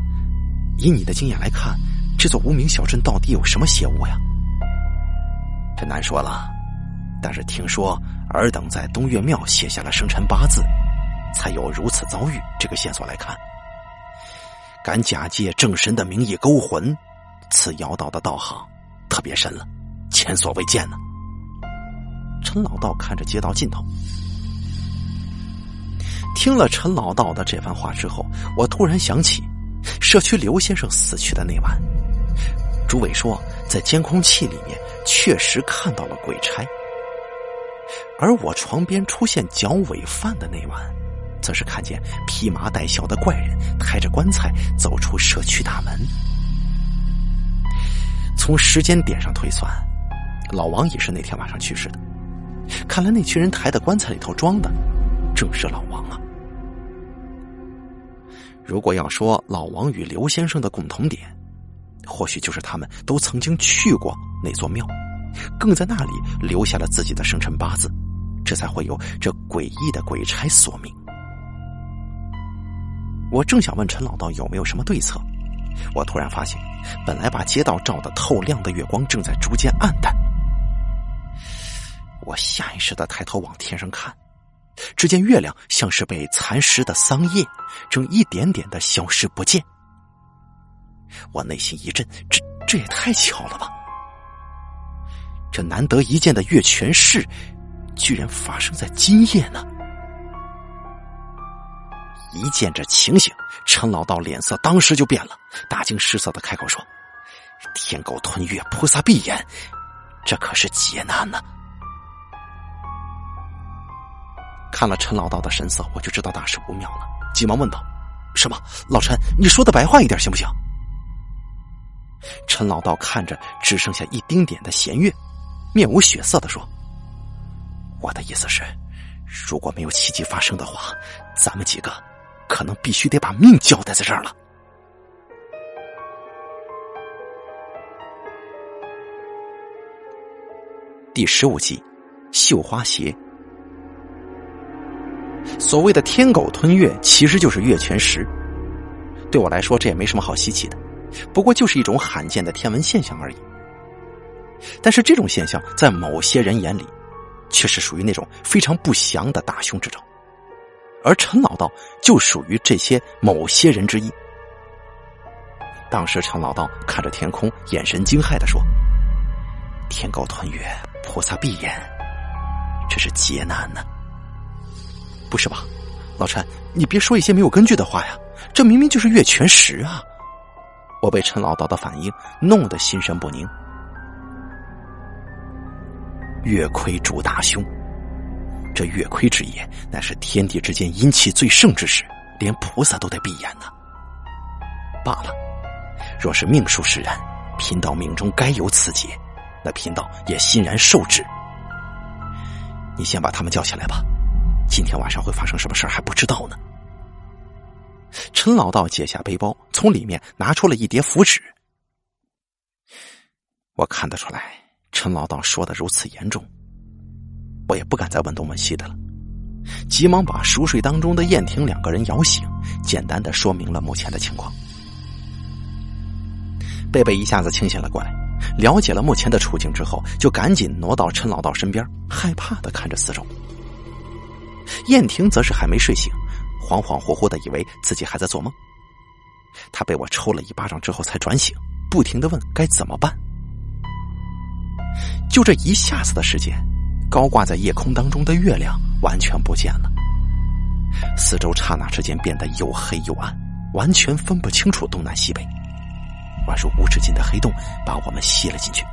以你的经验来看，这座无名小镇到底有什么邪物呀？这难说了，但是听说尔等在东岳庙写下了生辰八字，才有如此遭遇。这个线索来看，敢假借正神的名义勾魂。此妖道的道行特别深了，前所未见呢。陈老道看着街道尽头，听了陈老道的这番话之后，我突然想起社区刘先生死去的那晚，朱伟说在监控器里面确实看到了鬼差，而我床边出现脚尾饭的那晚，则是看见披麻戴孝的怪人抬着棺材走出社区大门。从时间点上推算，老王也是那天晚上去世的。看来那群人抬的棺材里头装的，正是老王啊。如果要说老王与刘先生的共同点，或许就是他们都曾经去过那座庙，更在那里留下了自己的生辰八字，这才会有这诡异的鬼差索命。我正想问陈老道有没有什么对策。我突然发现，本来把街道照得透亮的月光正在逐渐暗淡。我下意识的抬头往天上看，只见月亮像是被蚕食的桑叶，正一点点的消失不见。我内心一震，这这也太巧了吧！这难得一见的月全食，居然发生在今夜呢！一见这情形，陈老道脸色当时就变了，大惊失色的开口说：“天狗吞月，菩萨闭眼，这可是劫难呢！”看了陈老道的神色，我就知道大事不妙了，急忙问道：“什么？老陈，你说的白话一点行不行？”陈老道看着只剩下一丁点的弦月，面无血色的说：“我的意思是，如果没有奇迹发生的话，咱们几个……”可能必须得把命交代在这儿了。第十五集，绣花鞋。所谓的天狗吞月，其实就是月全食。对我来说，这也没什么好稀奇的，不过就是一种罕见的天文现象而已。但是这种现象，在某些人眼里，却是属于那种非常不祥的大凶之兆。而陈老道就属于这些某些人之一。当时陈老道看着天空，眼神惊骇的说：“天狗吞月，菩萨闭眼，这是劫难呢。”不是吧，老陈，你别说一些没有根据的话呀！这明明就是月全食啊！我被陈老道的反应弄得心神不宁。月亏主大凶。这月亏之夜，乃是天地之间阴气最盛之时，连菩萨都得闭眼呢。罢了，若是命数使然，贫道命中该有此劫，那贫道也欣然受之。你先把他们叫起来吧，今天晚上会发生什么事还不知道呢。陈老道解下背包，从里面拿出了一叠符纸。我看得出来，陈老道说的如此严重。我也不敢再问东问西的了，急忙把熟睡当中的燕婷两个人摇醒，简单的说明了目前的情况。贝贝一下子清醒了过来，了解了目前的处境之后，就赶紧挪到陈老道身边，害怕的看着四周。燕婷则是还没睡醒，恍恍惚惚的以为自己还在做梦。他被我抽了一巴掌之后才转醒，不停的问该怎么办。就这一下子的时间，高挂在夜空当中的月亮完全不见了，四周刹那之间变得又黑又暗，完全分不清楚东南西北，宛如无止境的黑洞把我们吸了进去。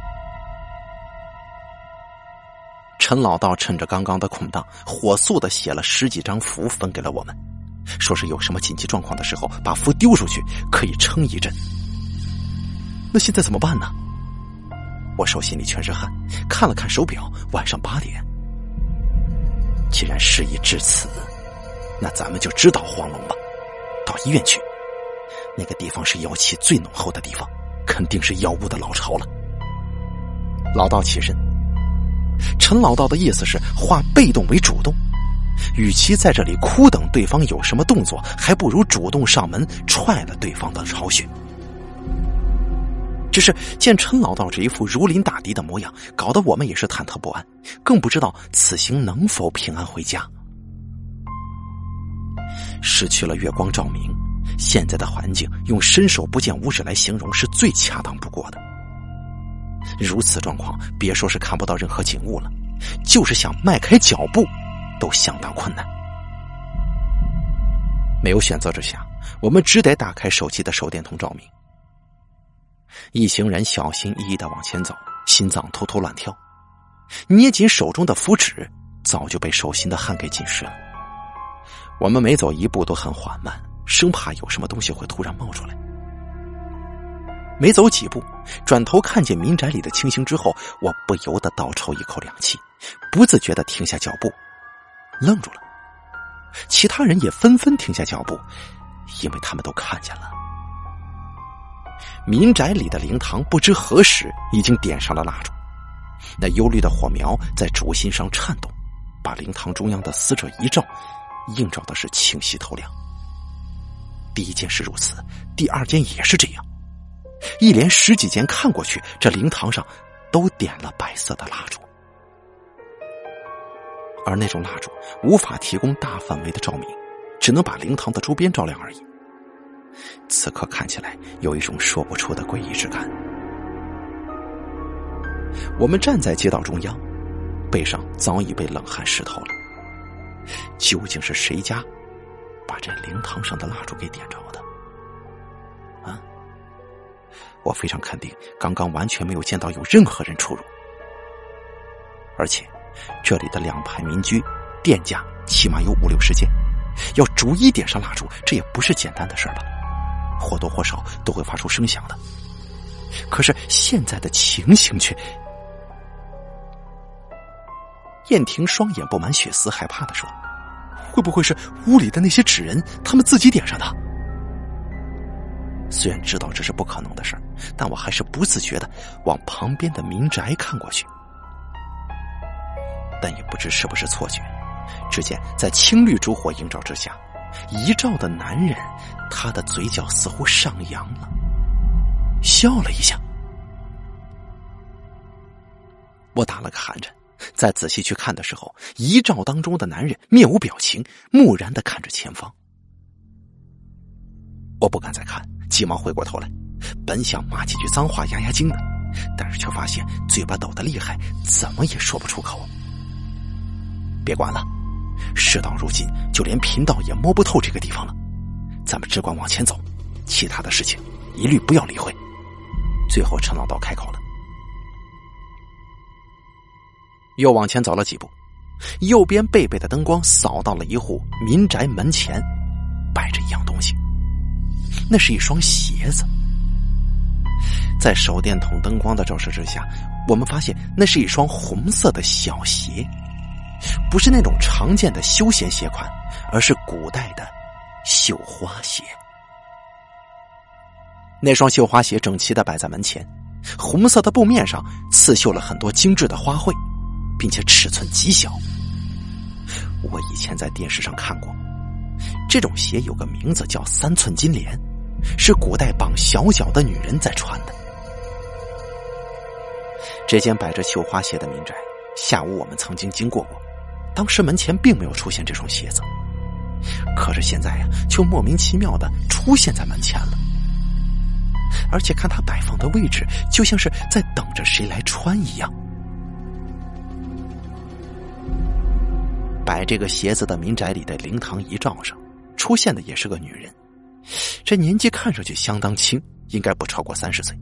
陈老道趁着刚刚的空档，火速的写了十几张符分给了我们，说是有什么紧急状况的时候，把符丢出去可以撑一阵。那现在怎么办呢？我手心里全是汗，看了看手表，晚上八点。既然事已至此，那咱们就直捣黄龙吧，到医院去。那个地方是妖气最浓厚的地方，肯定是妖物的老巢了。老道起身，陈老道的意思是化被动为主动，与其在这里哭等对方有什么动作，还不如主动上门踹了对方的巢穴。只是见陈老道这一副如临大敌的模样，搞得我们也是忐忑不安，更不知道此行能否平安回家。失去了月光照明，现在的环境用伸手不见五指来形容是最恰当不过的。如此状况，别说是看不到任何景物了，就是想迈开脚步，都相当困难。没有选择之下，我们只得打开手机的手电筒照明。一行人小心翼翼的往前走，心脏偷偷乱跳，捏紧手中的符纸，早就被手心的汗给浸湿了。我们每走一步都很缓慢，生怕有什么东西会突然冒出来。没走几步，转头看见民宅里的情形之后，我不由得倒抽一口凉气，不自觉的停下脚步，愣住了。其他人也纷纷停下脚步，因为他们都看见了。民宅里的灵堂不知何时已经点上了蜡烛，那幽绿的火苗在烛心上颤动，把灵堂中央的死者遗照，映照的是清晰透亮。第一件是如此，第二件也是这样，一连十几间看过去，这灵堂上都点了白色的蜡烛，而那种蜡烛无法提供大范围的照明，只能把灵堂的周边照亮而已。此刻看起来有一种说不出的诡异之感。我们站在街道中央，背上早已被冷汗湿透了。究竟是谁家把这灵堂上的蜡烛给点着的？我非常肯定，刚刚完全没有见到有任何人出入，而且这里的两排民居、店家起码有五六十间，要逐一点上蜡烛，这也不是简单的事儿吧？或多或少都会发出声响的，可是现在的情形却……燕婷双眼布满血丝，害怕的说：“会不会是屋里的那些纸人他们自己点上的？”虽然知道这是不可能的事但我还是不自觉的往旁边的民宅看过去，但也不知是不是错觉，只见在青绿烛火映照之下。遗照的男人，他的嘴角似乎上扬了，笑了一下。我打了个寒颤，再仔细去看的时候，遗照当中的男人面无表情，木然的看着前方。我不敢再看，急忙回过头来，本想骂几句脏话压压惊的，但是却发现嘴巴抖得厉害，怎么也说不出口。别管了。事到如今，就连贫道也摸不透这个地方了。咱们只管往前走，其他的事情一律不要理会。最后，陈老道开口了。又往前走了几步，右边背背的灯光扫到了一户民宅门前，摆着一样东西。那是一双鞋子，在手电筒灯光的照射之下，我们发现那是一双红色的小鞋。不是那种常见的休闲鞋款，而是古代的绣花鞋。那双绣花鞋整齐的摆在门前，红色的布面上刺绣了很多精致的花卉，并且尺寸极小。我以前在电视上看过，这种鞋有个名字叫三寸金莲，是古代绑小脚的女人在穿的。这间摆着绣花鞋的民宅，下午我们曾经经过过，当时门前并没有出现这双鞋子，可是现在呀，却莫名其妙的出现在门前了。而且看它摆放的位置，就像是在等着谁来穿一样。摆这个鞋子的民宅里的灵堂遗照上，出现的也是个女人，这年纪看上去相当轻，应该不超过三十岁。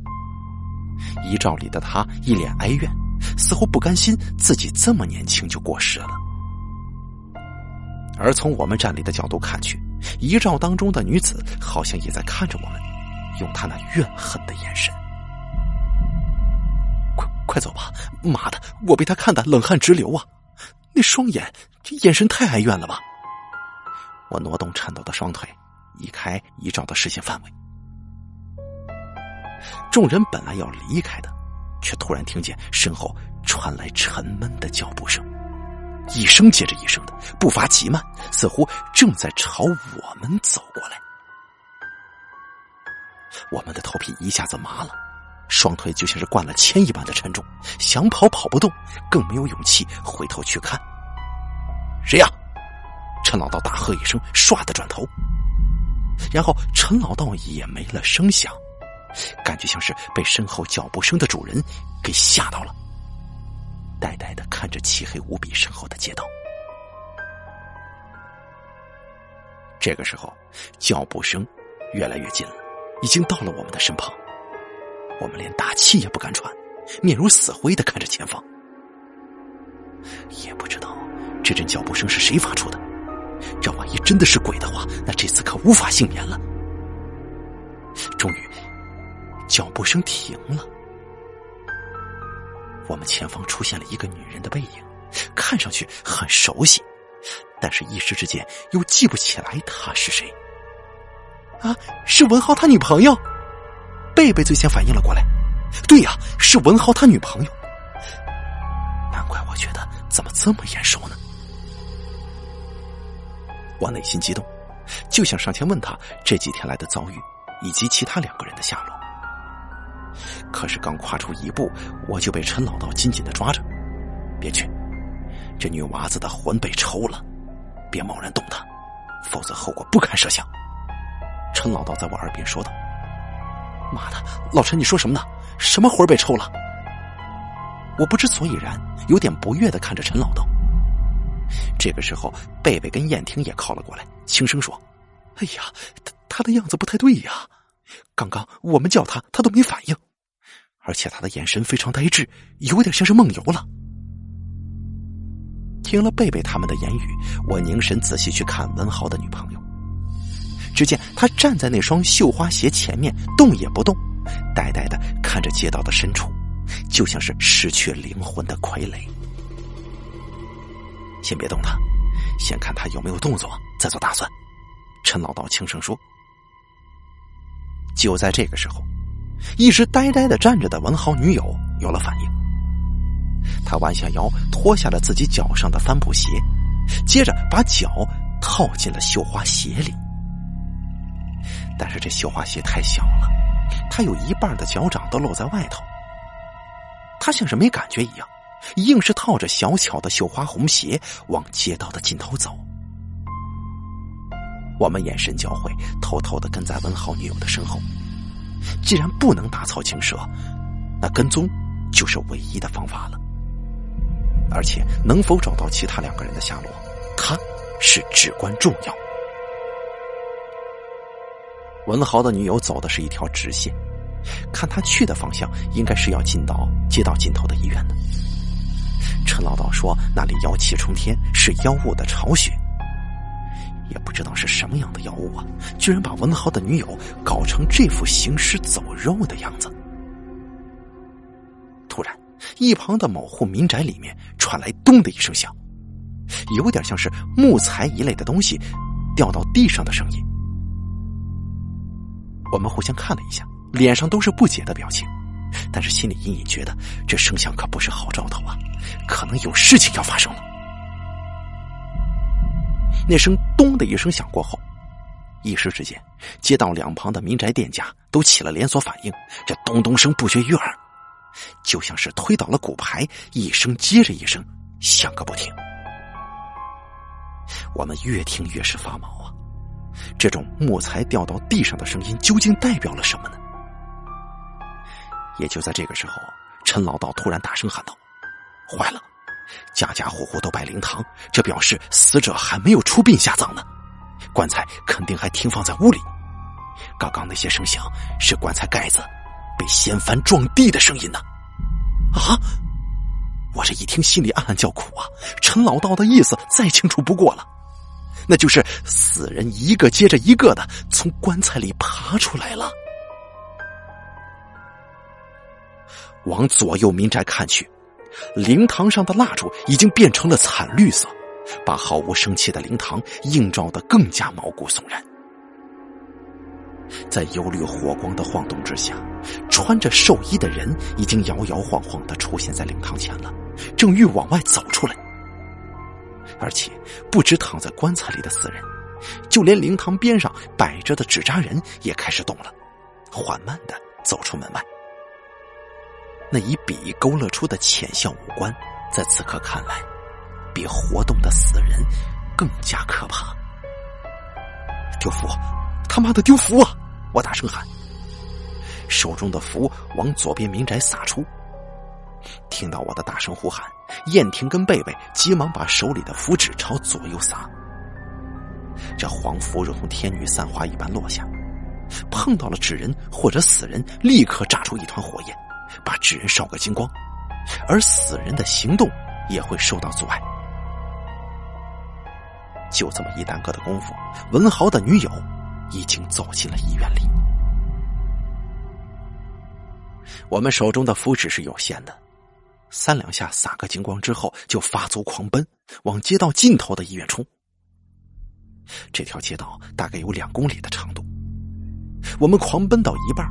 遗照里的她一脸哀怨，似乎不甘心自己这么年轻就过世了。而从我们站立的角度看去，遗照当中的女子好像也在看着我们。用她那怨恨的眼神，快快走吧！妈的，我被他看得冷汗直流啊！那双眼，这眼神太哀怨了吧！我挪动颤抖的双腿，移开遗照的视线范围。众人本来要离开的，却突然听见身后传来沉闷的脚步声，一声接着一声的，步伐极慢，似乎正在朝我们走过来。我们的头皮一下子麻了，双腿就像是灌了铅一般的沉重，想跑跑不动，更没有勇气回头去看。谁呀？陈老道大喝一声，唰的转头，然后陈老道也没了声响，感觉像是被身后脚步声的主人给吓到了，呆呆的看着漆黑无比身后的街道。这个时候，脚步声越来越近了。已经到了我们的身旁，我们连大气也不敢喘，面如死灰的看着前方。也不知道这阵脚步声是谁发出的，这万一真的是鬼的话，那这次可无法幸免了。终于，脚步声停了，我们前方出现了一个女人的背影，看上去很熟悉，但是一时之间又记不起来她是谁。啊，是文豪他女朋友，贝贝最先反应了过来。对呀，是文豪他女朋友。难怪我觉得怎么这么眼熟呢？我内心激动，就想上前问他这几天来的遭遇，以及其他两个人的下落。可是刚跨出一步，我就被陈老道紧紧的抓着。别去，这女娃子的魂被抽了，别贸然动她，否则后果不堪设想。陈老道在我耳边说道：“妈的，老陈，你说什么呢？什么魂被抽了？”我不知所以然，有点不悦的看着陈老道。这个时候，贝贝跟燕婷也靠了过来，轻声说：“哎呀，他他的样子不太对呀，刚刚我们叫他，他都没反应，而且他的眼神非常呆滞，有点像是梦游了。”听了贝贝他们的言语，我凝神仔细去看文豪的女朋友。只见他站在那双绣花鞋前面，动也不动，呆呆的看着街道的深处，就像是失去灵魂的傀儡。先别动他，先看他有没有动作，再做打算。陈老道轻声说。就在这个时候，一直呆呆的站着的文豪女友有了反应。他弯下腰，脱下了自己脚上的帆布鞋，接着把脚套进了绣花鞋里。但是这绣花鞋太小了，他有一半的脚掌都露在外头。他像是没感觉一样，硬是套着小巧的绣花红鞋往街道的尽头走。我们眼神交汇，偷偷的跟在文豪女友的身后。既然不能打草惊蛇，那跟踪就是唯一的方法了。而且能否找到其他两个人的下落，他是至关重要。文豪的女友走的是一条直线，看他去的方向，应该是要进到街道尽头的医院的。陈老道说那里妖气冲天，是妖物的巢穴，也不知道是什么样的妖物啊，居然把文豪的女友搞成这副行尸走肉的样子。突然，一旁的某户民宅里面传来“咚”的一声响，有点像是木材一类的东西掉到地上的声音。我们互相看了一下，脸上都是不解的表情，但是心里隐隐觉得这声响可不是好兆头啊，可能有事情要发生了。那声“咚”的一声响过后，一时之间，街道两旁的民宅店家都起了连锁反应，这咚咚声不绝于耳，就像是推倒了骨牌，一声接着一声响个不停。我们越听越是发毛啊！这种木材掉到地上的声音究竟代表了什么呢？也就在这个时候，陈老道突然大声喊道：“坏了！家家户户都摆灵堂，这表示死者还没有出殡下葬呢。棺材肯定还停放在屋里。刚刚那些声响是棺材盖子被掀翻撞地的声音呢！”啊！我这一听，心里暗暗叫苦啊！陈老道的意思再清楚不过了，那就是死人一个接着一个的从棺材里爬出来了。往左右民宅看去，灵堂上的蜡烛已经变成了惨绿色，把毫无生气的灵堂映照的更加毛骨悚然。在幽绿火光的晃动之下，穿着寿衣的人已经摇摇晃晃的出现在灵堂前了，正欲往外走出来。而且，不止躺在棺材里的死人，就连灵堂边上摆着的纸扎人也开始动了，缓慢的走出门外。那一笔勾勒出的浅笑五官，在此刻看来，比活动的死人更加可怕。丢符！他妈的丢符啊！我大声喊，手中的符往左边民宅撒出。听到我的大声呼喊，燕婷跟贝贝急忙把手里的符纸朝左右撒。这黄符如同天女散花一般落下，碰到了纸人或者死人，立刻炸出一团火焰，把纸人烧个精光，而死人的行动也会受到阻碍。就这么一耽搁的功夫，文豪的女友。已经走进了医院里。我们手中的符纸是有限的，三两下撒个精光之后，就发足狂奔往街道尽头的医院冲。这条街道大概有两公里的长度。我们狂奔到一半，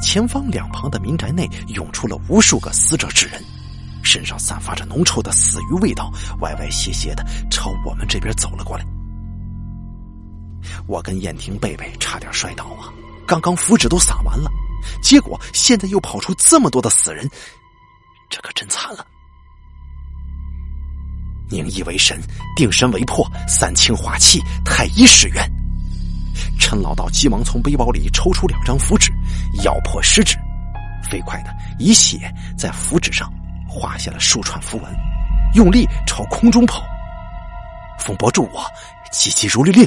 前方两旁的民宅内涌出了无数个死者之人，身上散发着浓臭的死鱼味道，歪歪斜斜的朝我们这边走了过来。我跟燕婷、贝贝差点摔倒啊！刚刚符纸都撒完了，结果现在又跑出这么多的死人，这可真惨了！凝意为神，定神为魄，三清化气，太医使愿。陈老道急忙从背包里抽出两张符纸，咬破食指，飞快的以血在符纸上画下了数串符文，用力朝空中跑。风伯助我，急急如律令。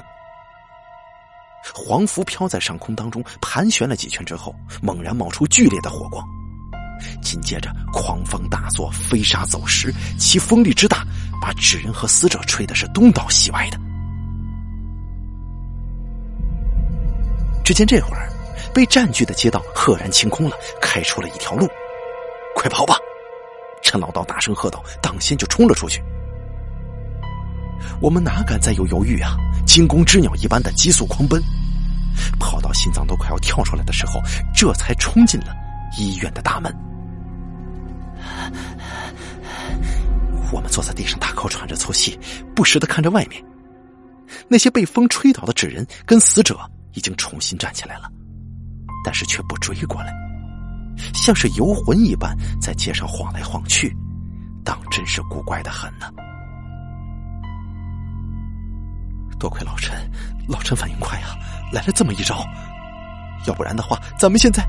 黄符飘在上空当中盘旋了几圈之后，猛然冒出剧烈的火光，紧接着狂风大作，飞沙走石，其风力之大，把纸人和死者吹的是东倒西歪的。只见这会儿，被占据的街道赫然清空了，开出了一条路。快跑吧！陈老道大声喝道，当先就冲了出去。我们哪敢再有犹豫啊！惊弓之鸟一般的急速狂奔，跑到心脏都快要跳出来的时候，这才冲进了医院的大门。我们坐在地上大口喘着粗气，不时的看着外面。那些被风吹倒的纸人跟死者已经重新站起来了，但是却不追过来，像是游魂一般在街上晃来晃去，当真是古怪的很呢。多亏老陈，老陈反应快啊，来了这么一招，要不然的话，咱们现在……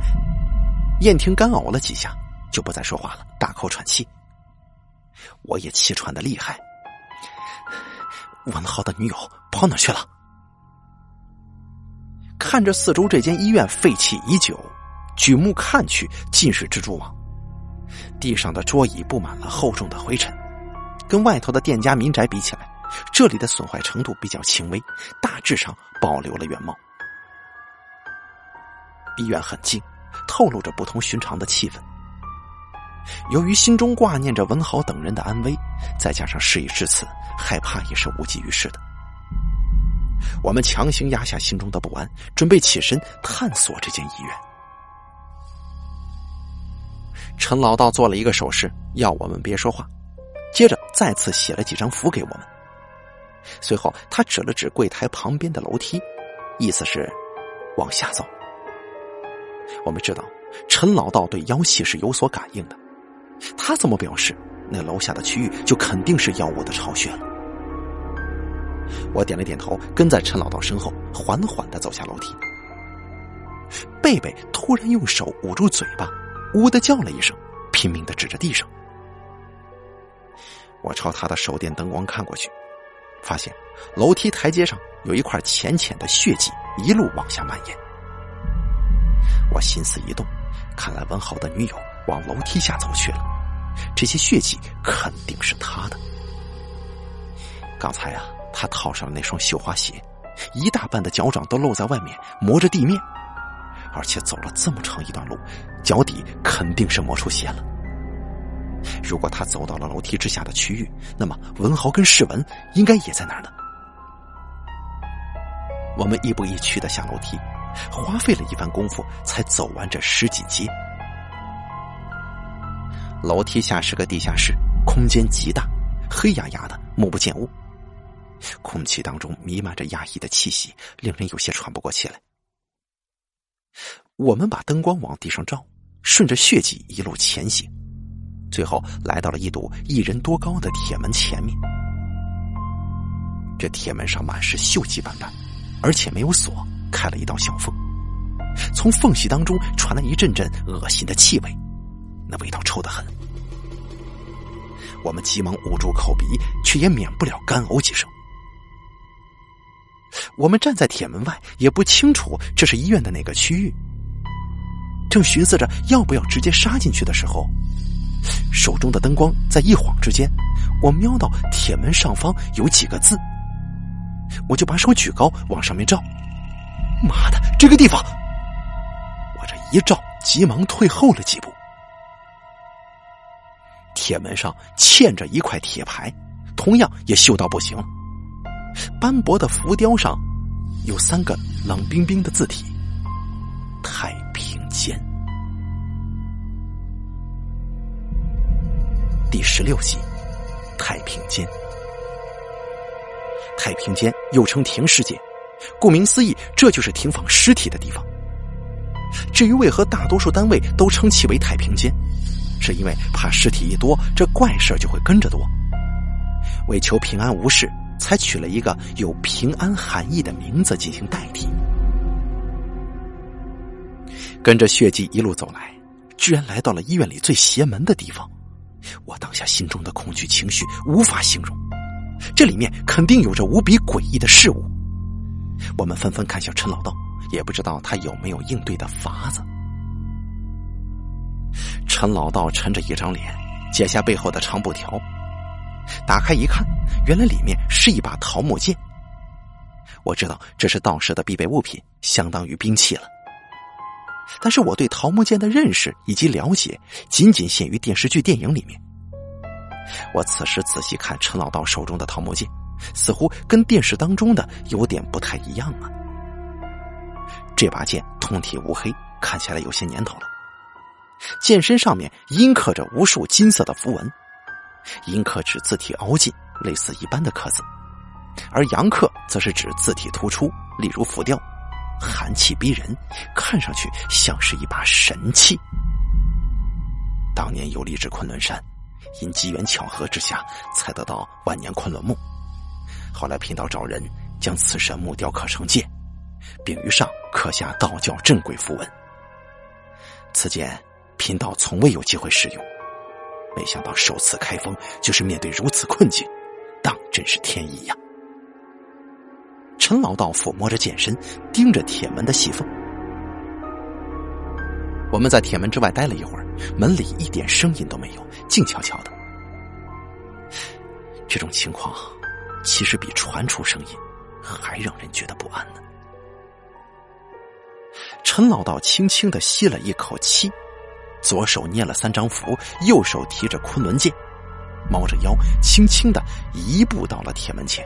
燕婷干呕了几下，就不再说话了，大口喘气。我也气喘的厉害。文浩的女友跑哪去了？看着四周这间医院废弃已久，举目看去尽是蜘蛛网，地上的桌椅布满了厚重的灰尘，跟外头的店家民宅比起来。这里的损坏程度比较轻微，大致上保留了原貌。医院很静，透露着不同寻常的气氛。由于心中挂念着文豪等人的安危，再加上事已至此，害怕也是无济于事的。我们强行压下心中的不安，准备起身探索这间医院。陈老道做了一个手势，要我们别说话，接着再次写了几张符给我们。随后他指了指柜台旁边的楼梯，意思是往下走。我们知道陈老道对妖气是有所感应的，他这么表示，那楼下的区域就肯定是妖物的巢穴了。我点了点头，跟在陈老道身后，缓缓的走下楼梯。贝贝突然用手捂住嘴巴，呜的叫了一声，拼命的指着地上。我朝他的手电灯光看过去，发现楼梯台阶上有一块浅浅的血迹，一路往下蔓延。我心思一动，看来文豪的女友往楼梯下走去了，这些血迹肯定是他的。刚才啊，他套上了那双绣花鞋，一大半的脚掌都露在外面，磨着地面，而且走了这么长一段路，脚底肯定是磨出血了。如果他走到了楼梯之下的区域，那么文豪跟世文应该也在那儿呢。我们亦步亦趋的下楼梯，花费了一番功夫才走完这十几阶。楼梯下是个地下室，空间极大，黑压压的，目不见物，空气当中弥漫着压抑的气息，令人有些喘不过气来。我们把灯光往地上照，顺着血迹一路前行。最后来到了一堵一人多高的铁门前面，这铁门上满是锈迹斑斑，而且没有锁，开了一道小缝，从缝隙当中传来一阵阵恶心的气味，那味道臭得很。我们急忙捂住口鼻，却也免不了干呕几声。我们站在铁门外，也不清楚这是医院的哪个区域，正寻思着要不要直接杀进去的时候。手中的灯光在一晃之间，我瞄到铁门上方有几个字，我就把手举高往上面照。妈的，这个地方！我这一照，急忙退后了几步。铁门上嵌着一块铁牌，同样也锈到不行。斑驳的浮雕上有三个冷冰冰的字体：太平间。第十六集，太平间。太平间又称停尸间，顾名思义，这就是停放尸体的地方。至于为何大多数单位都称其为太平间，是因为怕尸体一多，这怪事就会跟着多。为求平安无事，才取了一个有平安含义的名字进行代替。跟着血迹一路走来，居然来到了医院里最邪门的地方。我当下心中的恐惧情绪无法形容，这里面肯定有着无比诡异的事物。我们纷纷看向陈老道，也不知道他有没有应对的法子。陈老道沉着一张脸，解下背后的长布条，打开一看，原来里面是一把桃木剑。我知道这是道士的必备物品，相当于兵器了。但是我对桃木剑的认识以及了解，仅仅限于电视剧、电影里面。我此时仔细看陈老道手中的桃木剑，似乎跟电视当中的有点不太一样啊。这把剑通体乌黑，看起来有些年头了。剑身上面阴刻着无数金色的符文，阴刻指字体凹进，类似一般的刻字；而阳刻则是指字体突出，例如浮雕。寒气逼人，看上去像是一把神器。当年游历至昆仑山，因机缘巧合之下，才得到万年昆仑木。后来贫道找人将此神木雕刻成剑，并于上刻下道教镇鬼符文。此剑贫道从未有机会使用，没想到首次开封就是面对如此困境，当真是天意呀！陈老道抚摸着剑身，盯着铁门的细缝。我们在铁门之外待了一会儿，门里一点声音都没有，静悄悄的。这种情况，其实比传出声音还让人觉得不安呢。陈老道轻轻的吸了一口气，左手捏了三张符，右手提着昆仑剑，猫着腰，轻轻的移步到了铁门前。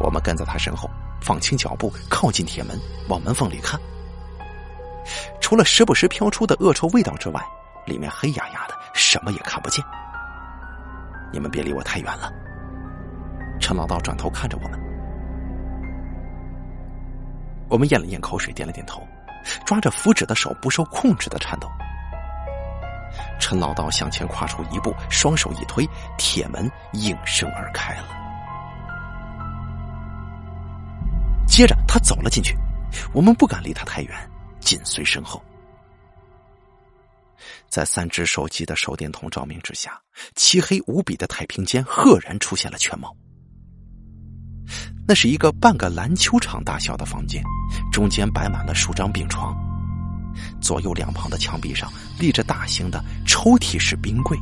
我们跟在他身后，放轻脚步，靠近铁门，往门缝里看。除了时不时飘出的恶臭味道之外，里面黑压压的，什么也看不见。你们别离我太远了。陈老道转头看着我们，我们咽了咽口水，点了点头，抓着符纸的手不受控制的颤抖。陈老道向前跨出一步，双手一推，铁门应声而开了。接着他走了进去，我们不敢离他太远，紧随身后。在三只手机的手电筒照明之下，漆黑无比的太平间赫然出现了全貌。那是一个半个篮球场大小的房间，中间摆满了数张病床，左右两旁的墙壁上立着大型的抽屉式冰柜。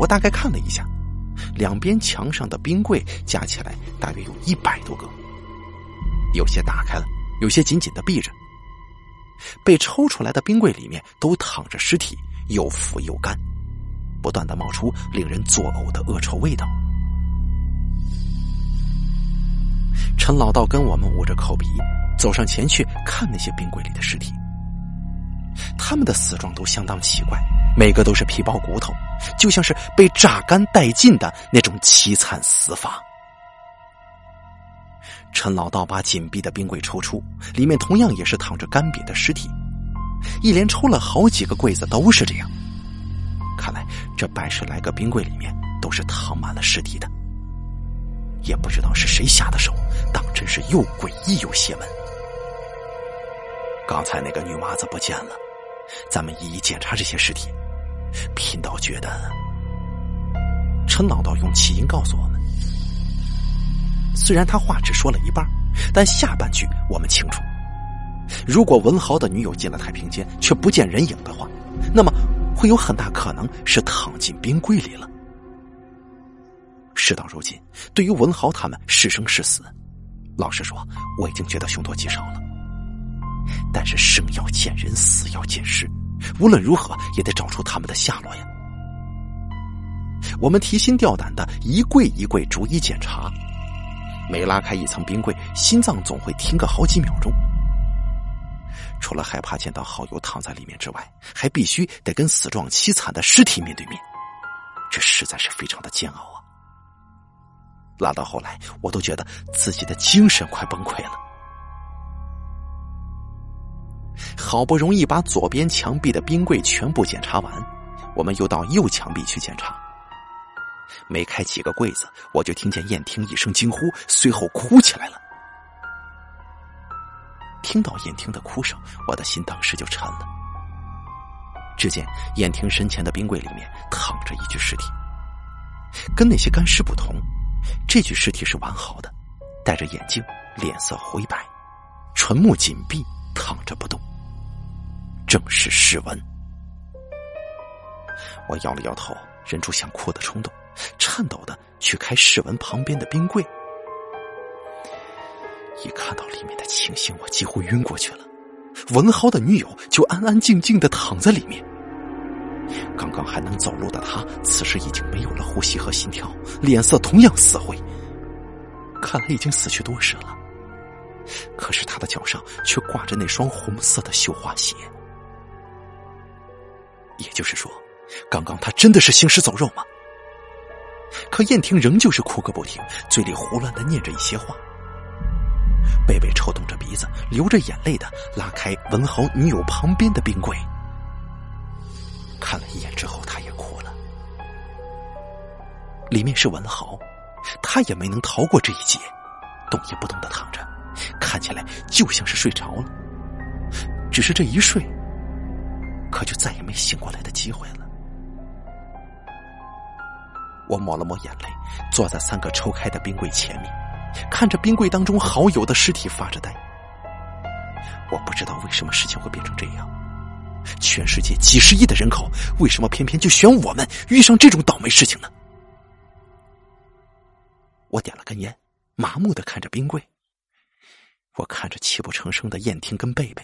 我大概看了一下，两边墙上的冰柜加起来大约有一百多个，有些打开了，有些紧紧的闭着。被抽出来的冰柜里面都躺着尸体，又腐又干，不断的冒出令人作呕的恶臭味道。陈老道跟我们捂着口鼻，走上前去看那些冰柜里的尸体。他们的死状都相当奇怪，每个都是皮包骨头，就像是被榨干殆尽的那种凄惨死法。陈老道把紧闭的冰柜抽出，里面同样也是躺着干瘪的尸体，一连抽了好几个柜子都是这样。看来这百十来个冰柜里面都是躺满了尸体的，也不知道是谁下的手，当真是又诡异又邪门。刚才那个女娃子不见了，咱们一一检查这些尸体。贫道觉得，陈老道用气音告诉我们。虽然他话只说了一半，但下半句我们清楚。如果文豪的女友进了太平间却不见人影的话，那么会有很大可能是躺进冰柜里了。事到如今，对于文豪他们是生是死，老实说，我已经觉得凶多吉少了。但是生要见人，死要见尸，无论如何也得找出他们的下落呀。我们提心吊胆的一柜一柜逐一检查。每拉开一层冰柜，心脏总会停个好几秒钟。除了害怕见到好友躺在里面之外，还必须得跟死状凄惨的尸体面对面，这实在是非常的煎熬！拉到后来，我都觉得自己的精神快崩溃了。好不容易把左边墙壁的冰柜全部检查完，我们又到右墙壁去检查。没开几个柜子，我就听见燕婷一声惊呼，随后哭起来了。听到燕婷的哭声，我的心当时就沉了。只见燕婷身前的冰柜里面躺着一具尸体，跟那些干尸不同，这具尸体是完好的，戴着眼镜，脸色灰白，唇目紧闭，躺着不动，正是诗文。我摇了摇头，忍住想哭的冲动。颤抖的去开世文旁边的冰柜，一看到里面的情形，我几乎晕过去了。文豪的女友就安安静静的躺在里面，刚刚还能走路的他，此时已经没有了呼吸和心跳，脸色同样死灰，看来已经死去多时了。可是他的脚上却挂着那双红色的绣花鞋，也就是说，刚刚他真的是行尸走肉吗？可燕婷仍旧是哭个不停，嘴里胡乱的念着一些话。贝贝抽动着鼻子，流着眼泪的拉开文豪女友旁边的冰柜，看了一眼之后，他也哭了。里面是文豪，他也没能逃过这一劫，动也不动的躺着，看起来就像是睡着了。只是这一睡，可就再也没醒过来的机会了。我抹了抹眼泪，坐在三个抽开的冰柜前面，看着冰柜当中好友的尸体发着呆。我不知道为什么事情会变成这样，全世界几十亿的人口，为什么偏偏就选我们遇上这种倒霉事情呢？我点了根烟，麻木的看着冰柜。我看着泣不成声的燕婷跟贝贝，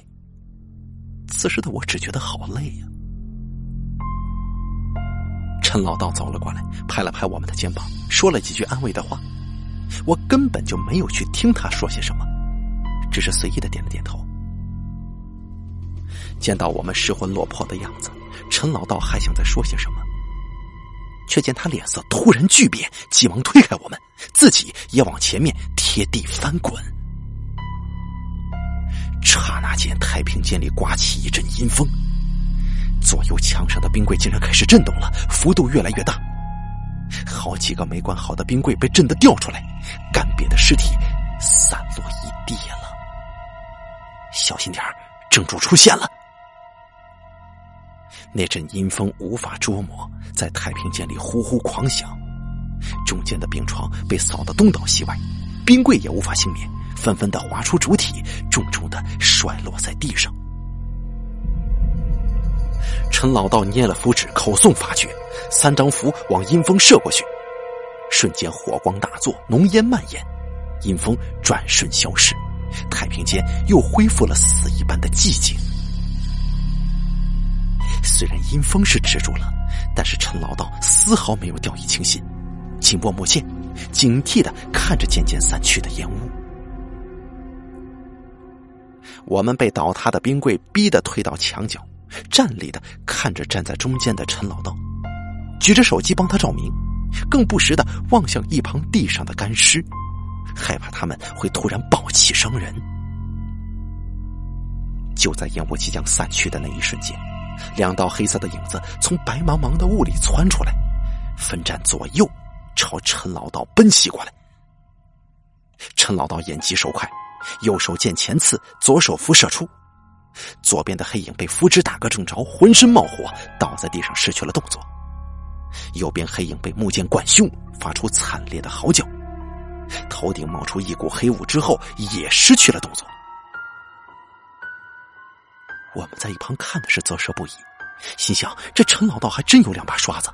此时的我只觉得好累呀。陈老道走了过来，拍了拍我们的肩膀，说了几句安慰的话。我根本就没有去听他说些什么，只是随意的点了点头。见到我们失魂落魄的样子，陈老道还想再说些什么，却见他脸色突然巨变，急忙推开我们，自己也往前面贴地翻滚。刹那间，太平间里刮起一阵阴风，左右墙上的冰柜竟然开始震动了，幅度越来越大，好几个没关好的冰柜被震得掉出来，干瘪的尸体散落一地了。小心点儿正主出现了。那阵阴风无法捉摸，在太平间里呼呼狂响，中间的病床被扫得东倒西歪，冰柜也无法幸免，纷纷的滑出主体，重重的摔落在地上。陈老道捏了符纸，口诵法诀，三张符往阴风射过去，瞬间火光大作，浓烟蔓延，阴风转瞬消失，太平间又恢复了死一般的寂静。虽然阴风是止住了，但是陈老道丝毫没有掉以轻心，紧握木剑，警惕的看着渐渐散去的烟雾。我们被倒塌的冰柜逼得退到墙角，站立的看着站在中间的陈老道，举着手机帮他照明，更不时的望向一旁地上的干尸，害怕他们会突然暴气伤人。就在烟雾即将散去的那一瞬间。两道黑色的影子从白茫茫的雾里窜出来，分站左右，朝陈老道奔袭过来。陈老道眼疾手快，右手剑前刺，左手辐射出，左边的黑影被符纸打个正着，浑身冒火，倒在地上失去了动作；右边黑影被木剑贯胸，发出惨烈的嚎叫，头顶冒出一股黑雾之后，也失去了动作。我们在一旁看的是啧舌不已，心想：这陈老道还真有两把刷子。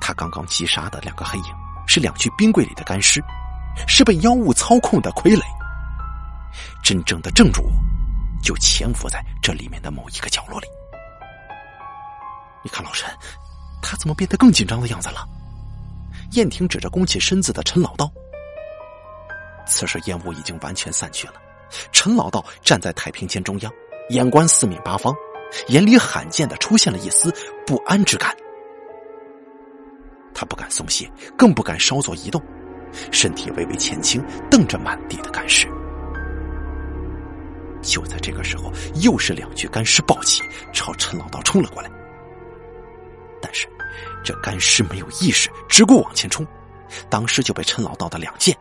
他刚刚击杀的两个黑影，是两具冰柜里的干尸，是被妖物操控的傀儡。真正的正主，就潜伏在这里面的某一个角落里。你看老陈，他怎么变得更紧张的样子了？燕婷指着弓起身子的陈老道。此时烟雾已经完全散去了，陈老道站在太平间中央。眼观四面八方，眼里罕见的出现了一丝不安之感。他不敢松懈，更不敢稍作移动，身体微微前倾，瞪着满地的干尸。就在这个时候，又是两具干尸暴起，朝陈老道冲了过来。但是，这干尸没有意识，只顾往前冲，当时就被陈老道的两剑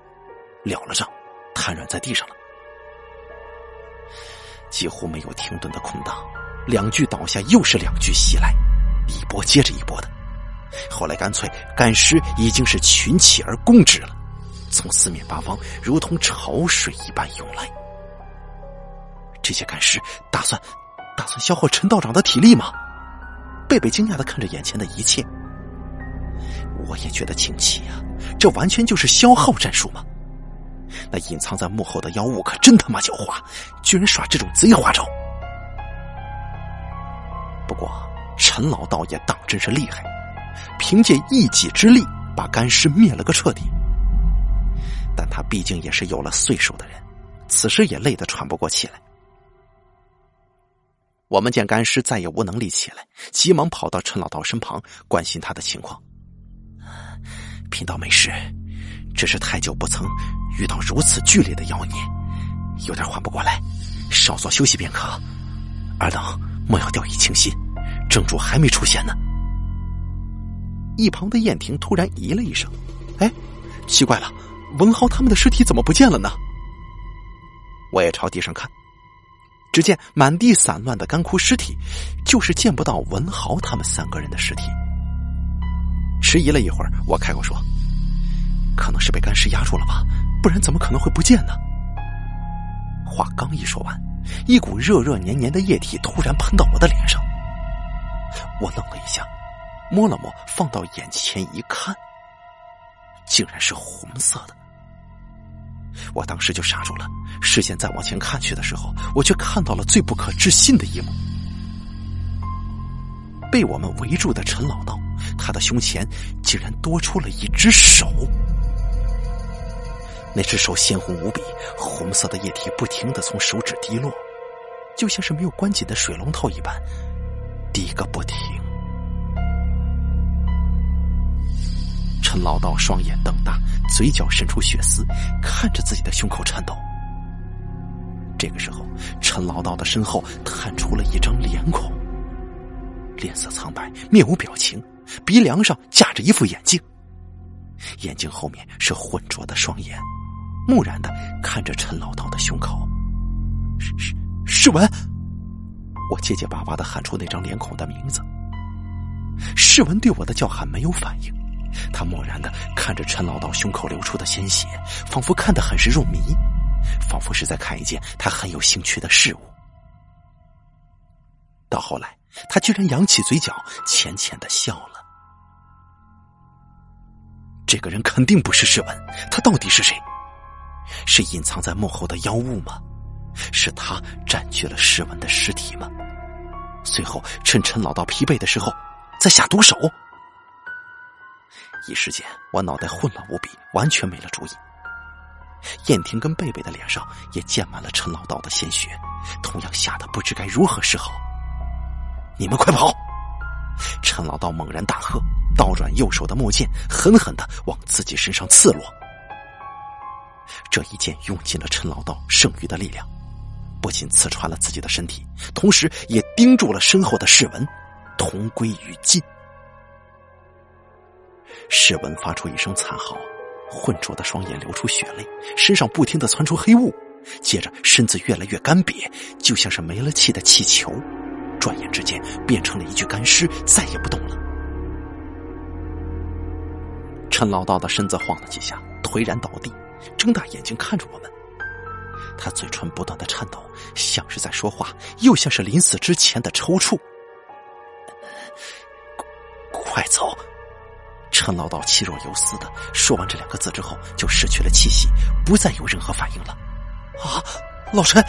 了了账，瘫软在地上了。几乎没有停顿的空档，两具倒下，又是两具袭来，一波接着一波的。后来干脆干尸已经是群起而攻之了，从四面八方如同潮水一般涌来。这些干尸打算打算消耗陈道长的体力吗？贝贝惊讶的看着眼前的一切，我也觉得惊奇呀，这完全就是消耗战术嘛。那隐藏在幕后的妖物可真他妈狡猾，居然耍这种贼花招。不过陈老道也当真是厉害，凭借一己之力把干尸灭了个彻底。但他毕竟也是有了岁数的人，此时也累得喘不过气来。我们见干尸再也无能力起来，急忙跑到陈老道身旁关心他的情况。贫道没事，只是太久不曾。遇到如此剧烈的妖孽，有点缓不过来，稍作休息便可。尔等莫要掉以轻心，正主还没出现呢。一旁的燕婷突然咦了一声：“哎，奇怪了，文豪他们的尸体怎么不见了呢？”我也朝地上看，只见满地散乱的干枯尸体，就是见不到文豪他们三个人的尸体。迟疑了一会儿，我开口说：“可能是被干尸压住了吧。”不然怎么可能会不见呢？话刚一说完，一股热热黏黏的液体突然喷到我的脸上。我愣了一下，摸了摸，放到眼前一看，竟然是红色的。我当时就傻住了，视线再往前看去的时候，我却看到了最不可置信的一幕：被我们围住的陈老道，他的胸前竟然多出了一只手。那只手鲜红无比，红色的液体不停的从手指滴落，就像是没有关紧的水龙头一般，滴个不停。陈老道双眼瞪大，嘴角渗出血丝，看着自己的胸口颤抖。这个时候，陈老道的身后探出了一张脸孔，脸色苍白，面无表情，鼻梁上架着一副眼镜，眼睛后面是浑浊的双眼，木然的看着陈老道的胸口。是是世文，我结结巴巴的喊出那张脸孔的名字。世文对我的叫喊没有反应，他漠然的看着陈老道胸口流出的鲜血，仿佛看得很是入迷，仿佛是在看一件他很有兴趣的事物。到后来，他居然扬起嘴角，浅浅的笑了。这个人肯定不是世文，他到底是谁？是隐藏在幕后的妖物吗？是他占据了世文的尸体吗？随后趁陈老道疲惫的时候。在下毒手，一时间我脑袋混乱无比，完全没了主意。燕婷跟贝贝的脸上也溅满了陈老道的鲜血，同样吓得不知该如何是好。你们快跑！陈老道猛然大喝，倒转右手的木剑，狠狠的往自己身上刺落。这一剑用尽了陈老道剩余的力量，不仅刺穿了自己的身体，同时也盯住了身后的世文。同归于尽。世文发出一声惨嚎，浑浊的双眼流出血泪，身上不停的窜出黑雾，接着身子越来越干瘪，就像是没了气的气球，转眼之间变成了一具干尸，再也不动了。陈老道的身子晃了几下，颓然倒地，睁大眼睛看着我们，他嘴唇不断的颤抖，像是在说话，又像是临死之前的抽搐。快走！陈老道气若游丝的说完这两个字之后，就失去了气息，不再有任何反应了。啊，老陈！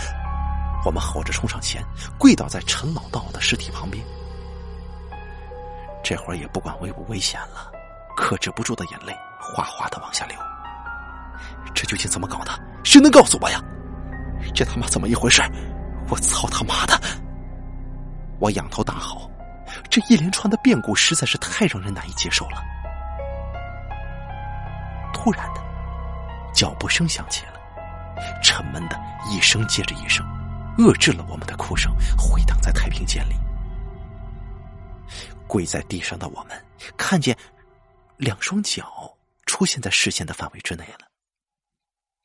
我们吼着冲上前，跪倒在陈老道的尸体旁边。这会儿也不管危不危险了，克制不住的眼泪哗哗的往下流。这究竟怎么搞的？谁能告诉我呀？这他妈怎么一回事？我操他妈的！我仰头大吼。这一连串的变故实在是太让人难以接受了。突然的，脚步声响起了，沉闷的一声接着一声，遏制了我们的哭声，回荡在太平间里。跪在地上的我们看见两双脚出现在视线的范围之内了，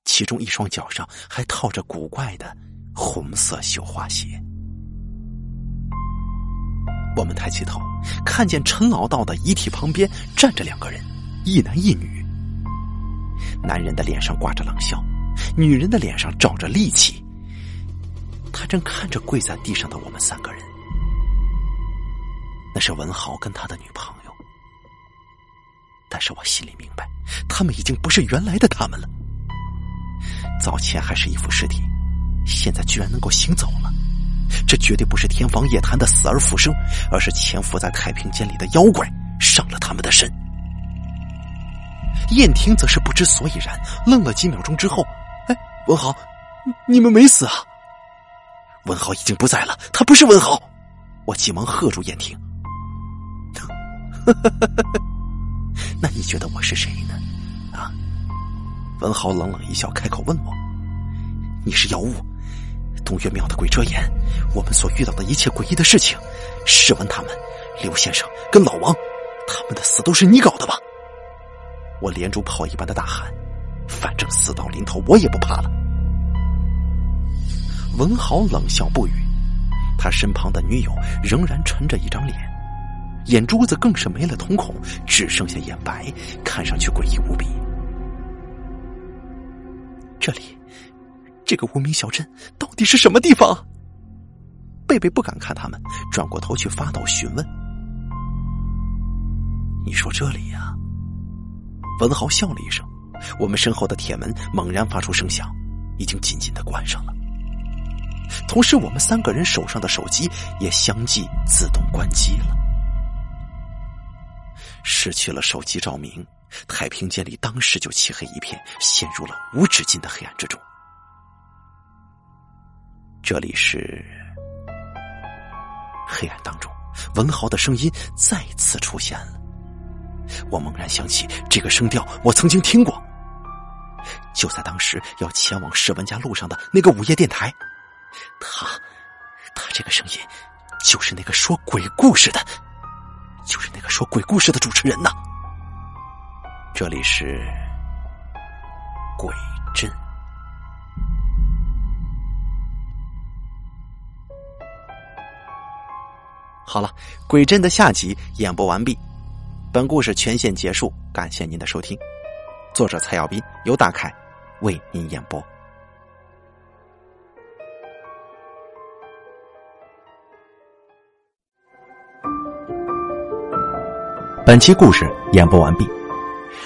其中一双脚上还套着古怪的红色绣花鞋。我们抬起头，看见陈老道的遗体旁边站着两个人，一男一女。男人的脸上挂着冷笑，女人的脸上罩着戾气。他正看着跪在地上的我们三个人，那是文豪跟他的女朋友。但是我心里明白，他们已经不是原来的他们了。早前还是一副尸体，现在居然能够行走了。这绝对不是天方夜谭的死而复生，而是潜伏在太平间里的妖怪上了他们的身。燕婷则是不知所以然，愣了几秒钟之后，哎，文豪，你们没死啊？文豪已经不在了，他不是文豪。我急忙喝住燕婷。[LAUGHS] 那你觉得我是谁呢？文豪冷冷一笑，开口问我：“你是妖物？”东岳庙的鬼遮眼，我们所遇到的一切诡异的事情，试问他们，刘先生跟老王，他们的死都是你搞的吧？我连珠炮一般的大喊：“反正死到临头，我也不怕了。”文豪冷笑不语，他身旁的女友仍然沉着一张脸，眼珠子更是没了瞳孔，只剩下眼白，看上去诡异无比。这里。这个无名小镇到底是什么地方？贝贝不敢看他们，转过头去发抖询问：“你说这里呀？”文豪笑了一声，我们身后的铁门猛然发出声响，已经紧紧的关上了。同时，我们三个人手上的手机也相继自动关机了。失去了手机照明，太平间里当时就漆黑一片，陷入了无止境的黑暗之中。这里是黑暗当中，文豪的声音再次出现了。我猛然想起这个声调，我曾经听过。就在当时要前往石文家路上的那个午夜电台，他，他这个声音，就是那个说鬼故事的，就是那个说鬼故事的主持人呐。这里是鬼镇。好了，鬼镇的下集演播完毕，本故事全线结束，感谢您的收听。作者蔡耀斌，由大凯为您演播。本期故事演播完毕。